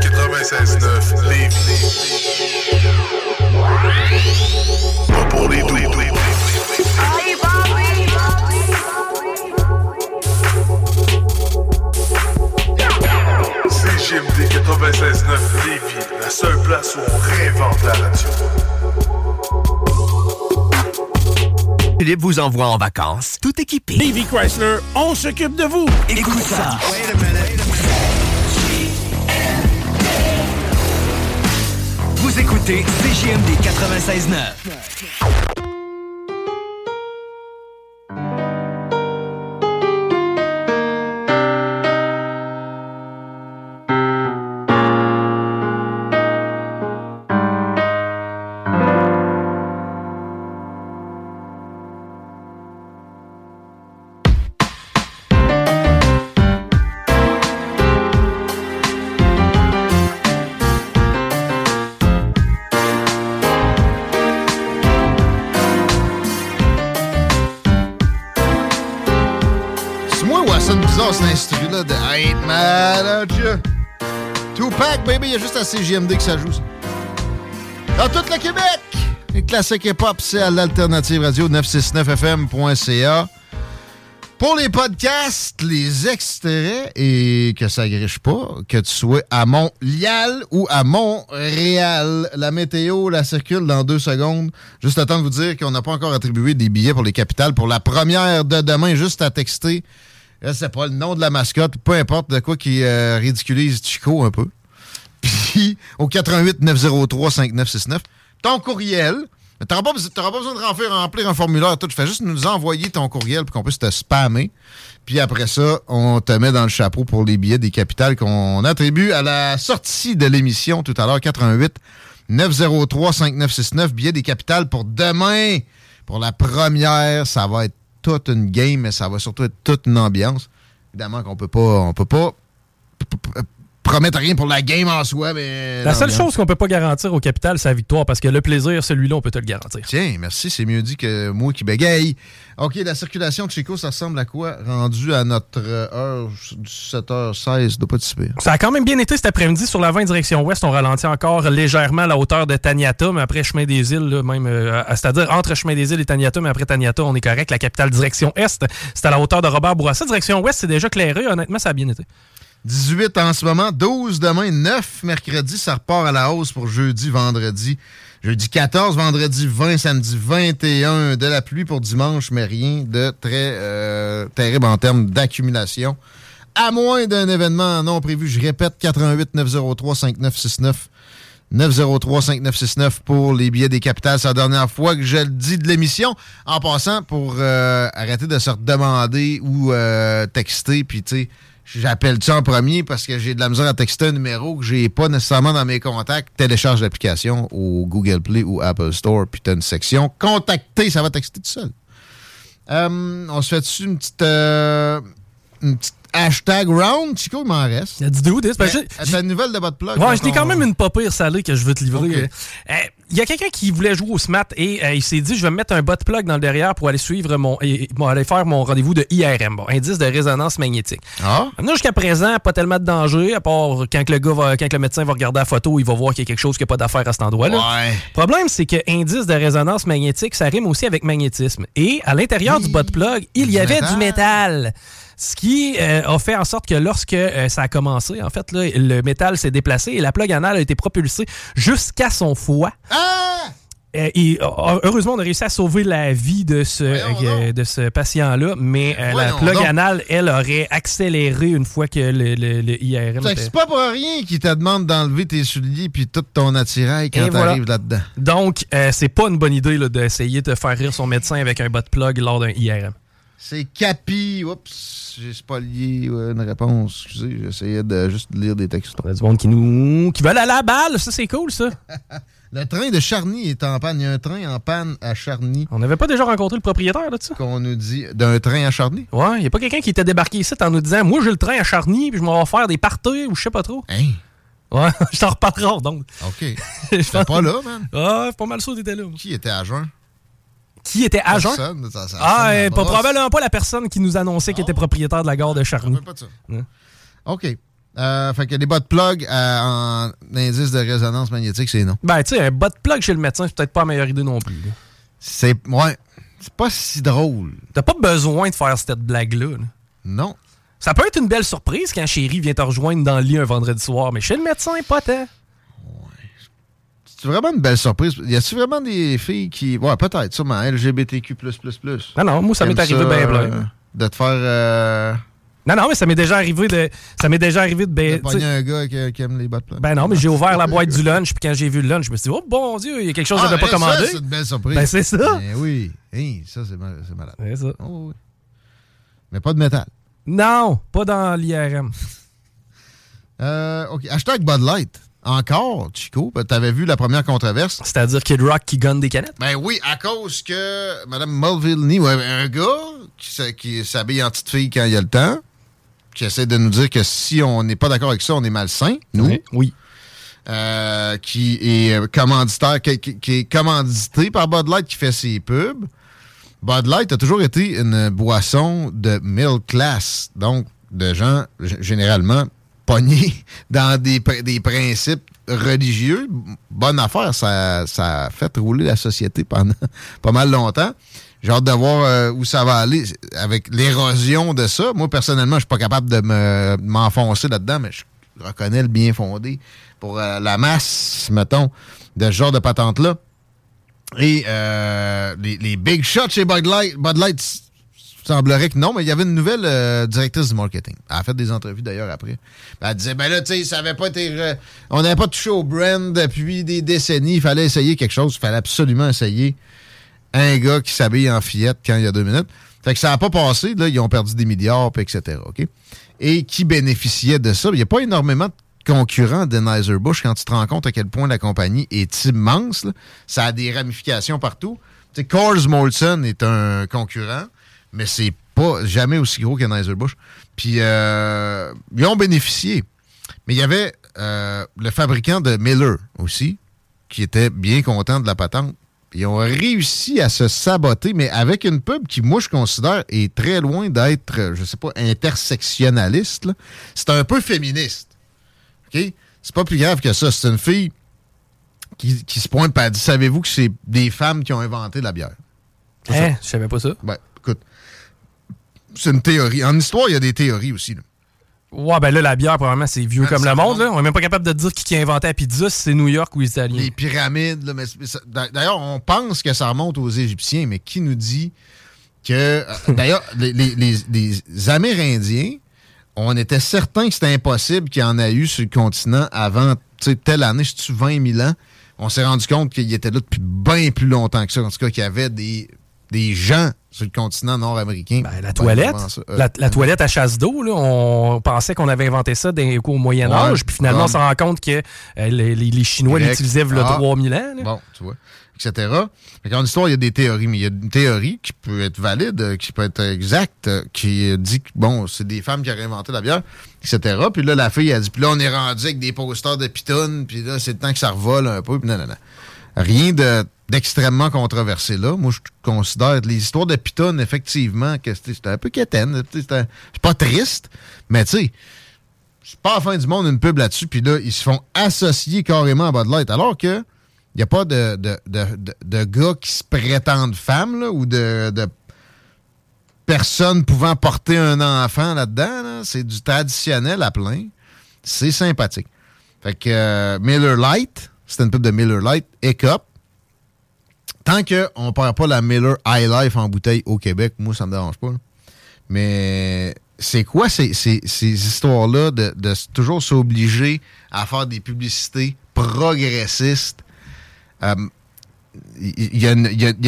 96.9 Lévis. Pas pour les doux. CGMD 96.9 Lévis, la seule place où on réinvente la radio. Philippe vous envoie en vacances, tout équipé. Davy Chrysler, on s'occupe de vous. Écoute ça. Vous écoutez CJMD 96.9. cet instru-là de Ain't Mad at Ya. Tupac, baby, il y a juste à CGMD que ça joue. ça. Dans tout le Québec! Les classiques hip-hop, c'est à l'Alternative Radio 969fm.ca. Pour les podcasts, les extraits et que ça griche pas, que tu sois à Montréal ou à Montréal. La météo, la circule dans deux secondes. Juste le temps de vous dire qu'on n'a pas encore attribué des billets pour les capitales pour la première de demain, juste à texter. Je sais pas le nom de la mascotte, peu importe de quoi qui euh, ridiculise Chico un peu. Puis au 88 903 5969, ton courriel. Tu n'auras pas, t'auras pas besoin de remplir, remplir un formulaire, tout. Tu fais juste nous envoyer ton courriel pour qu'on puisse te spammer. Puis après ça, on te met dans le chapeau pour les billets des capitales qu'on attribue à la sortie de l'émission tout à l'heure, 88 903 5969, billets des capitales pour demain. Pour la première, ça va être toute une game, mais ça va surtout être toute une ambiance. Évidemment qu'on peut pas, on peut pas p- p- promettre rien pour la game en soi, mais. La seule chose qu'on peut pas garantir au capital, c'est la victoire, parce que le plaisir, celui-là, on peut te le garantir. Tiens, merci, c'est mieux dit que moi qui bégaye. OK, la circulation de Chico, ça ressemble à quoi? Rendu à notre heure, 17h16, doit pas. Ça a quand même bien été cet après-midi sur la 20 direction ouest. On ralentit encore légèrement à la hauteur de Taniata, mais après Chemin des Îles, là, même, euh, c'est-à-dire entre Chemin des Îles et Taniata, mais après Taniata, on est correct. La capitale direction est, c'est à la hauteur de Robert Bourassa. Direction ouest, c'est déjà clairé. Honnêtement, ça a bien été. 18 en ce moment, 12 demain, 9 mercredi, ça repart à la hausse pour jeudi, vendredi. Jeudi 14, vendredi 20, samedi 21, de la pluie pour dimanche, mais rien de très euh, terrible en termes d'accumulation. À moins d'un événement non prévu, je répète, 88 903 5969. 903-5969 pour les billets des capitales. C'est la dernière fois que je le dis de l'émission. En passant, pour euh, arrêter de se demander ou euh, texter, puis tu sais, j'appelle-tu en premier parce que j'ai de la misère à texter un numéro que j'ai pas nécessairement dans mes contacts. Télécharge l'application au Google Play ou Apple Store, puis t'as une section Contacter, ça va texter tout seul. Euh, on se fait dessus une petite, euh, une petite hashtag round, Chico, il m'en reste. Il y a du doute, c'est une nouvelle de votre blog? Ouais, t'ai quand même une pas pire salée que je veux te livrer. Euh, Il y a quelqu'un qui voulait jouer au SMAT et euh, il s'est dit je vais me mettre un bot plug dans le derrière pour aller suivre mon et, bon, aller faire mon rendez-vous de IRM, bon, indice de résonance magnétique. Ah? Maintenant, jusqu'à présent, pas tellement de danger, à part quand le gars va- quand le médecin va regarder la photo, il va voir qu'il y a quelque chose qui n'a pas d'affaire à cet endroit-là. Ouais. Le problème, c'est que indice de résonance magnétique, ça rime aussi avec magnétisme. Et à l'intérieur du bot plug, il y Du avait métal. du métal. Ce qui euh, a fait en sorte que lorsque euh, ça a commencé, en fait, là, le métal s'est déplacé et la plug anale a été propulsée jusqu'à son foie. Euh, et heureusement, on a réussi à sauver la vie de ce, euh, de ce patient-là, mais euh, la plug donc. anale, elle, aurait accéléré une fois que le, le- le IRM Fait c'est pas pour rien qu'il te demande d'enlever tes souliers puis tout ton attirail quand Et voilà. t'arrives là-dedans. Donc, euh, c'est pas une bonne idée là, d'essayer de faire rire son médecin avec un bot plug lors d'un IRM. C'est Capi. Oups, j'ai spolié euh, une réponse. Excusez, j'essayais de juste lire des textes. Il y a du monde qui nous. qui veulent aller à la balle, ça c'est cool ça. Le train de Charny est en panne. Il y a un train en panne à Charny. On n'avait pas déjà rencontré le propriétaire de ça? Qu'on nous dit d'un train à Charny? Ouais, il n'y a pas quelqu'un qui était débarqué ici en nous disant Moi j'ai le train à Charny, puis je m'en vais faire des parties ou je sais pas trop. Hein? Ouais, je t'en reparlerai donc. OK. Je C'était pas là, man. Ah, pas mal sûr que t'étais là. Qui était à jeun? Qui était agent? Personne, ça- ça Ah, la pas, probablement pas la personne qui nous annonçait qu'il était propriétaire de la gare de Charny. pas de ça. Ouais. OK. Euh, fait que les bas de plug euh, en indice de résonance magnétique, c'est non. Ben, tu sais, un bot plug chez le médecin, c'est peut-être pas la meilleure idée non plus. C'est. Ouais. C'est pas si drôle. T'as pas besoin de faire cette blague-là. là. Non. Ça peut être une belle surprise quand chérie vient te rejoindre dans le lit un vendredi soir, mais chez le médecin, pas tant. C'est vraiment une belle surprise. Y a-tu vraiment des filles qui. Ouais, peut-être, sûrement. LGBTQ. Ah non, moi, ça m'est arrivé bien plein. de te faire. euh, Non, non, mais ça m'est déjà arrivé de. Ça m'est déjà arrivé de. de Ben, sais- un gars qui, qui aime les bottes ben non, mais j'ai ouvert la boîte du lunch, puis quand j'ai vu le lunch, je me suis dit, oh bon Dieu, il y a quelque chose que Ah, j'avais pas hein, ça, commandé. c'est une belle surprise. Ben c'est ça. Ben oui. Ça, c'est mal- c'est malade. C'est ça. Oh, oui. Mais pas de métal. Non, pas dans l'IRM. Euh, OK. Hashtag Bud Light. Encore, Chico. Ben, T'avais vu la première controverse. C'est-à-dire Kid Rock qui gonne des canettes? Ben oui, à cause que Mme Mulvaney, ouais, un gars qui, qui s'habille en petite fille quand il y a le temps, qui essaie de nous dire que si on n'est pas d'accord avec ça, on est malsain, nous. Oui. Oui. Euh, qui est euh, commanditaire, qui, qui- qui est commandité par Bud Light qui fait ses pubs. Bud Light a toujours été une boisson de middle class. Donc, de gens, généralement, dans des, des principes religieux. Bonne affaire, ça, ça a fait rouler la société pendant pas mal longtemps. J'ai hâte de voir euh, où ça va aller avec l'érosion de ça. Moi, personnellement, je suis pas capable de me- de m'enfoncer là-dedans, mais je reconnais le bien fondé pour euh, la masse, mettons, de ce genre de patente-là. Et euh, les, les big shots chez Bud Light, Bud Light semblerait que non, mais il y avait une nouvelle euh, directrice du marketing. Elle a fait des entrevues d'ailleurs après. Elle disait, ben là, tu sais, ça avait pas été... On n'avait pas touché au brand depuis des décennies. Il fallait essayer quelque chose. Il fallait absolument essayer un gars qui s'habille en fillette quand il y a deux minutes. Fait que ça n'a pas passé. Là, ils ont perdu des milliards, puis etc. Et qui bénéficiait de ça? Il n'y a pas énormément de concurrents d'Anheuser-Busch quand tu te rends compte à quel point la compagnie est immense. Ça a des ramifications partout. Tu sais, Coors Molson est un concurrent, mais c'est pas jamais aussi gros qu'Anheuser-Busch. Puis, euh, ils ont bénéficié. Mais il y avait euh, le fabricant de Miller aussi, qui était bien content de la patente. Ils ont réussi à se saboter, mais avec une pub qui, moi, je considère, est très loin d'être, je sais pas, intersectionnaliste. C'est un peu féministe. OK? C'est pas plus grave que ça. C'est une fille qui, qui se pointe et elle dit Savez-vous que c'est des femmes qui ont inventé la bière? Hein? Je savais pas ça. Ben, c'est une théorie. En histoire, il y a des théories aussi. là. Ouais, ben là, la bière, probablement, c'est vieux Ouais, comme le monde. Là. On est même pas capable de dire qui, qui a inventé la pizza, si c'est New York ou les Italiens. Les pyramides. là, mais D'ailleurs, on pense que ça remonte aux Égyptiens, mais qui nous dit que. euh, D'ailleurs, les, les- les- les Amérindiens, on était certain que c'était impossible qu'il y en a eu sur le continent avant tu telle année, je suis 20 000 ans? On s'est rendu compte qu'il était là depuis bien plus longtemps que ça. En tout cas, qu'il y avait des, des gens sur le continent nord-américain. Ben, La toilette, Euh, la, la toilette à chasse d'eau, on pensait qu'on avait inventé ça d'un coup au Moyen Âge, puis finalement on s'en rend compte que euh, les, Chinois l'utilisaient il y a Ah. 3000 ans. là. Bon, tu vois, etc. Fait en histoire, il y a des théories, mais il y a une théorie qui peut être valide, euh, qui peut être exacte, euh, qui euh, dit que, bon, c'est des femmes qui auraient inventé la bière, etc. Puis là, la fille, a dit, puis là, on est rendu avec des posters de pitounes, puis là, c'est le temps que ça revole un peu, puis non, non, non. Rien de d'extrêmement controversé là. Moi, je considère les histoires de pitounes, effectivement, que c'était un peu quétaine. C'est pas triste, mais tu sais, c'est pas la fin du monde une pub là-dessus, puis là, ils se font associer carrément à Bud Light, alors que n'y a pas de, gars qui se prétendent femmes, ou de, personnes pouvant porter un enfant là-dedans. là. C'est du traditionnel à plein. C'est sympathique. Fait que euh, Miller Light, c'est une pub de Miller Light et Cup. Tant qu'on ne perd pas la Miller High Life en bouteille au Québec, moi, ça me dérange pas. Mais c'est quoi ces, ces- histoires-là de, toujours s'obliger à faire des publicités progressistes? Il il y,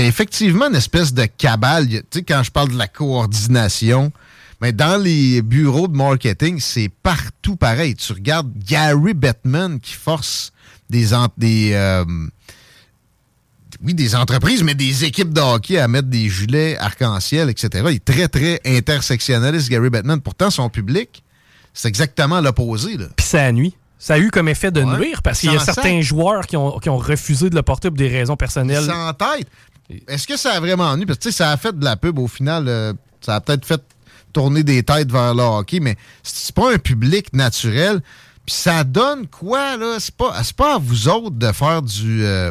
a effectivement une espèce de cabale. Tu sais, quand je parle de la coordination, mais dans les bureaux de marketing, c'est partout pareil. Tu regardes Gary Bettman qui force des, des, euh, oui, des entreprises, mais des équipes de hockey à mettre des gilets arc-en-ciel, etc. Il est très, très intersectionnaliste, Gary Bettman. Pourtant, son public, c'est exactement l'opposé. Puis ça nuit. Ça a eu comme effet de Ouais. nuire parce qu'il y a certains joueurs qui ont, qui ont refusé de le porter pour des raisons personnelles. sans tête. Est-ce que ça a vraiment nu? Parce que tu sais, ça a fait de la pub au final. euh, ça a peut-être fait tourner des têtes vers le hockey, mais c'est pas un public naturel. Puis ça donne quoi, là? C'est pas, pas à vous autres de faire du euh,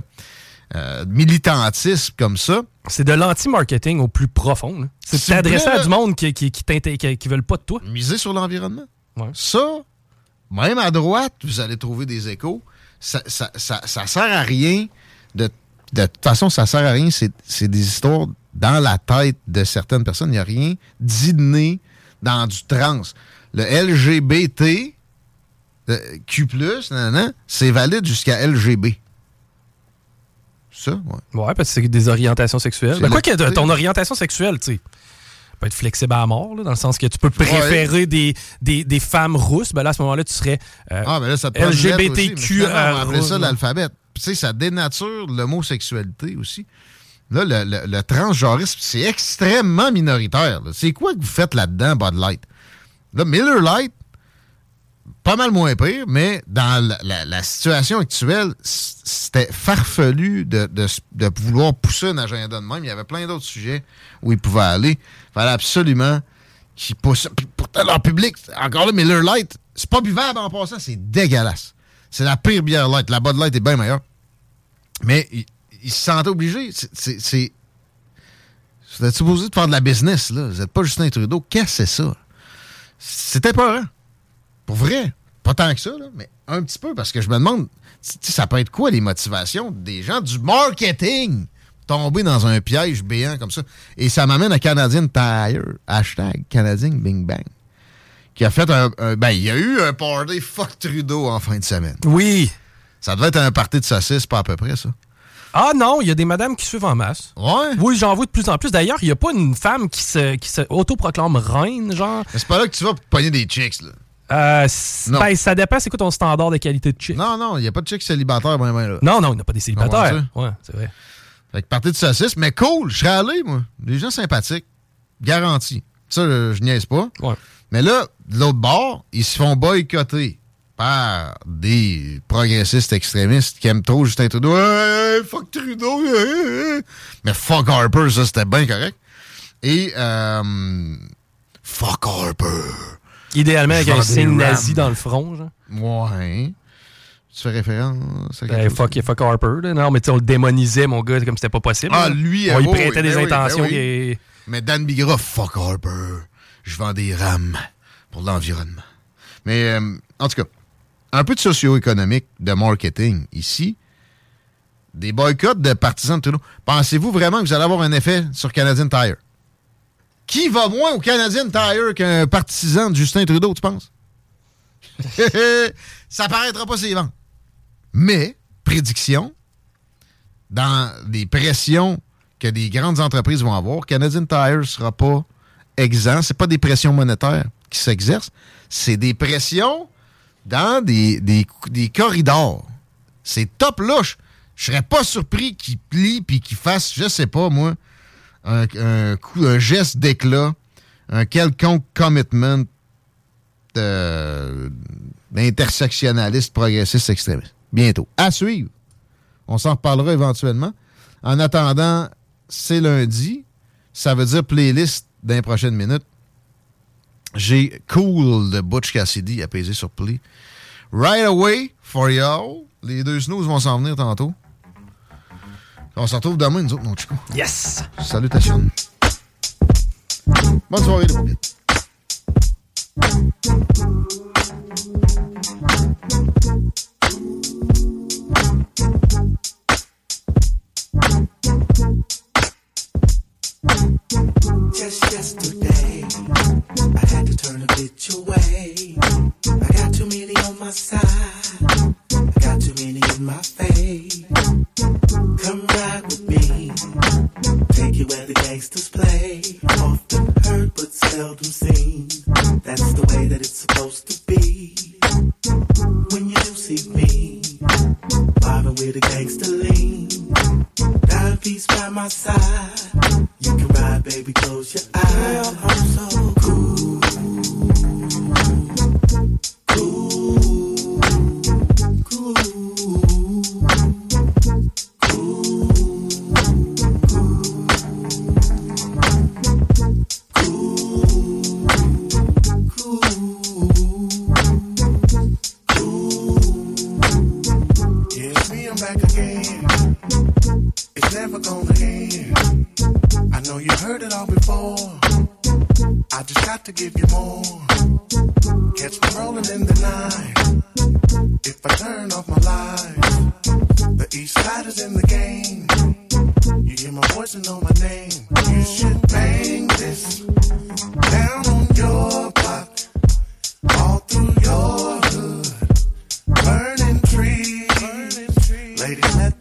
euh, militantisme comme ça. C'est de l'anti-marketing au plus profond. C'est t'adresser à du monde qui, qui, qui, veulent pas de toi. Miser sur l'environnement. Ouais. Ça, même à droite, vous allez trouver des échos. Ça, ça, ça, ça sert à rien. De, de toute façon, ça sert à rien. C'est des histoires dans la tête de certaines personnes. Il n'y a rien d'inné dans du trans. Le LGBT, euh, Q+, c'est valide jusqu'à LGB. Ça, ouais. Ouais, parce que c'est des orientations sexuelles. Ben, quoi que ton orientation sexuelle, tu sais, peut être flexible à mort, là, dans le sens que tu peux préférer des, des, des femmes rousses. Ben là, à ce moment-là, tu serais euh, Ah, mais là, ça te LGBTQ. on va appeler euh, ça l'alphabet. Tu sais, ça dénature l'homosexualité aussi. Là, le, le, le transgenrisme, c'est extrêmement minoritaire. C'est quoi que vous faites là-dedans, Bud Light? Là, Miller Light, pas mal moins pire, mais dans la, situation actuelle, c'était farfelu de, vouloir pousser un agenda de même. Il y avait plein d'autres sujets où il pouvait aller. Il fallait absolument qui poussent. Pourtant, leur public, encore là, Miller Light, c'est pas buvable en passant, c'est dégueulasse. C'est la pire bière light. La Bud Light est bien meilleure. Mais ils il se sentaient obligés. C'est- Vous êtes supposé de faire de la business, là. Vous n'êtes pas Justin Trudeau. Qu'est-ce que c'est ça? C'était pas hein? Pour vrai. Pas tant que ça, là, mais un petit peu, parce que je me demande, ça peut être quoi les motivations des gens du marketing? Tomber dans un piège béant comme ça. Et ça m'amène à Canadian Tire, hashtag Canadian Bing Bang, qui a fait un, un- Ben, il y a eu un party fuck Trudeau en fin de semaine. Oui. Ça devait être un party de saucisses, pas à peu près, ça. Ah non, il y a des madames qui suivent en masse. Ouais. Oui, j'en vois de plus en plus. D'ailleurs, il n'y a pas une femme qui se, qui se autoproclame reine, genre? C'est pas là que tu vas pour pogner des chicks, là. Euh, ben, ça dépend, c'est quoi ton standard de qualité de chick? Non, non, il n'y a pas de chicks célibataires, ben, ben, là. Non, non, il n'y a pas des célibataires. Comprends-tu? Ouais, c'est vrai. Fait que partie de saucisses, mais cool, je serais allé, moi. Des gens sympathiques. Garanti. Ça, je, je niaise pas. Mais là, de l'autre bord, ils se font boycotter par des progressistes extrémistes qui aiment trop Justin Trudeau. Hey, fuck Trudeau! hey, hey, hey. Mais fuck Harper, ça, c'était bien correct. Et, euh, fuck Harper. Idéalement avec un signe nazi dans le front, genre. Ouais. Tu fais référence à Ben, chose? fuck, fuck Harper. là. Non, mais tu sais, on le démonisait, mon gars, comme c'était pas possible. Ah, là. lui, On lui oui, prêtait oui, des ben oui, ben intentions. oui. qui- Mais Dan Bigra, fuck Harper. Je vends des rames pour l'environnement. Mais, euh, en tout cas, un peu de socio-économique, de marketing ici. Des boycotts de partisans de Trudeau. Pensez-vous vraiment que vous allez avoir un effet sur Canadian Tire? Qui va moins au Canadian Tire qu'un partisan de Justin Trudeau, tu penses? Ça paraîtra pas ses ventes. Mais, prédiction, dans les pressions que des grandes entreprises vont avoir, Canadian Tire ne sera pas exempt. Ce pas des pressions monétaires qui s'exercent, c'est des pressions dans des, corridors. C'est top louche. Je serais pas surpris qu'ils plient puis qu'ils fassent, je sais pas moi, un, un coup, un geste d'éclat, un quelconque commitment euh, d'intersectionnaliste, progressiste, extrémiste. Bientôt. À suivre. On s'en reparlera éventuellement. En attendant, c'est lundi. Ça veut dire playlist dans les prochaines minutes. J'ai Cool de Butch Cassidy peser sur Play. Right away for y'all. Les deux snooze vont s'en venir tantôt. On se retrouve demain, nous autres, mon chico. Yes! Salutations. Bonne soirée, les poupites. Just yesterday, I had to turn a bitch away. I got too many on my side. I got too many in my face. Come ride with me. Take you where the gangsters play. Often heard but seldom seen. That's the way that it's supposed to be. When you see me, vibing with a gangster lean. Dime piece by my side. You can ride, baby, close your eyes. I'm so cool. Cool. It's never gonna end. I know you heard it all before. I just got to give you more. Catch me rolling in the night. If I turn off my lights, the east side is in the game. You hear my voice and know my name. You should bang this down on your block, all through your hood. Burning trees, ladies, let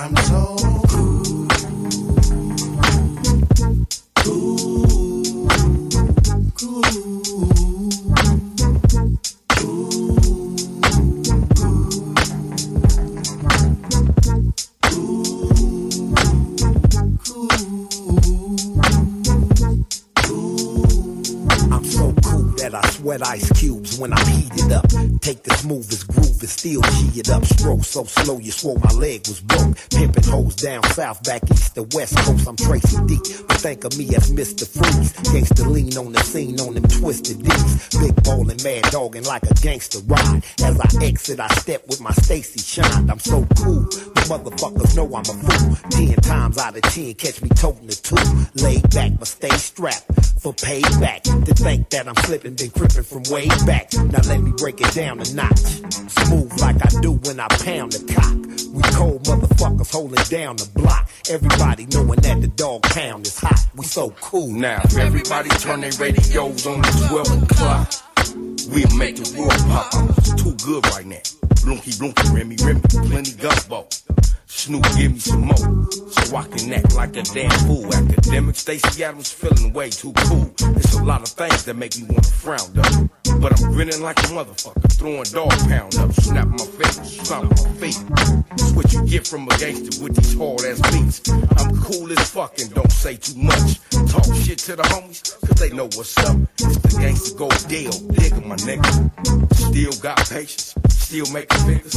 I'm told nada. Wet ice cubes when I heat it up. Take the smoothest groove and still G it up. Stroke so slow you swore my leg was broke. Pimpin' hoes down south, back east to west coast. I'm Tracy D, but think of me as Mr. Freeze. Gangsta lean on the scene on them twisted D's. Big ballin', mad dogging like a gangster ride. As I exit, I step with my Stacy shine. I'm so cool, the motherfuckers know I'm a fool. Ten times out of ten, catch me toting the two. Laid back, but stay strapped for payback. To think that I'm slipping, been from way back. Now let me break it down a notch. Smooth like I do when I pound the cock. We cold motherfuckers holding down the block. Everybody knowing that the dog pound is hot. We so cool. Now, everybody turn their radios on the 12 o'clock, we'll make the world pop. I'm too good right now. Blunky, blunky, Remy, Remy, plenty gumbo. Snoop, give me some more. So I can act like a damn fool. Academic Stacy Adams feeling way too cool. There's a lot of things that make me want to frown up. But I'm grinning like a motherfucker, throwing dog pound up, snap my fingers, stomp my feet. That's what you get from a gangster with these hard ass beats. I'm cool as fuck and don't say too much. Talk shit to the homies, cause they know what's up. If the gangster go deal, digga my nigga. Still got patience, still making figures.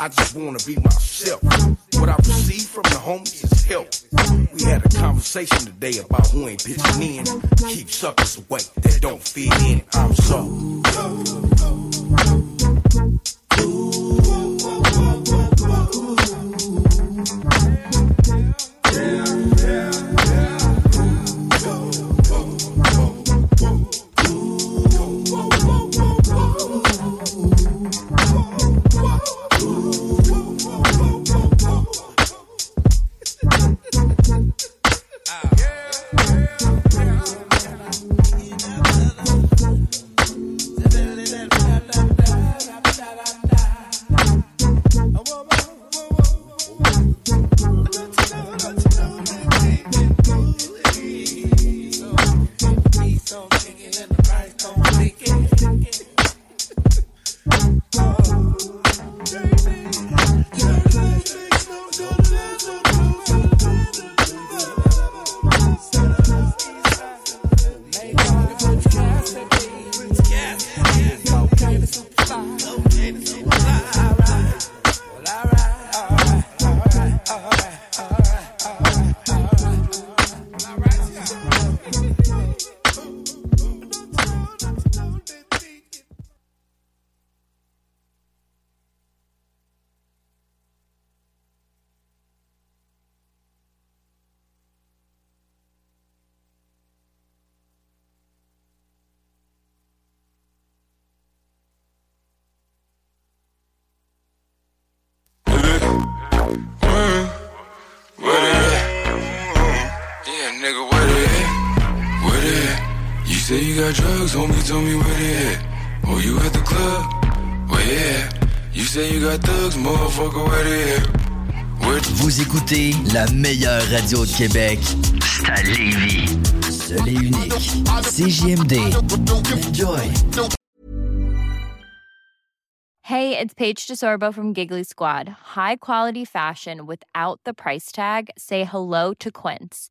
I just wanna be myself. What I receive from the homies is help. We had a conversation today about who ain't pitching in. Keep suckers away that don't fit in. I'm so. Yeah, drugs, homie, tell me what it at. Oh, you at the club? Well, yeah. You say you got thugs, motherfucker, what it at? Vous écoutez la meilleure radio de Québec. C'est à Lévis. Seul et unique. CJMD. Enjoy. Hey, it's Paige DeSorbo from Giggly Squad. High quality fashion without the price tag. Say hello to Quince.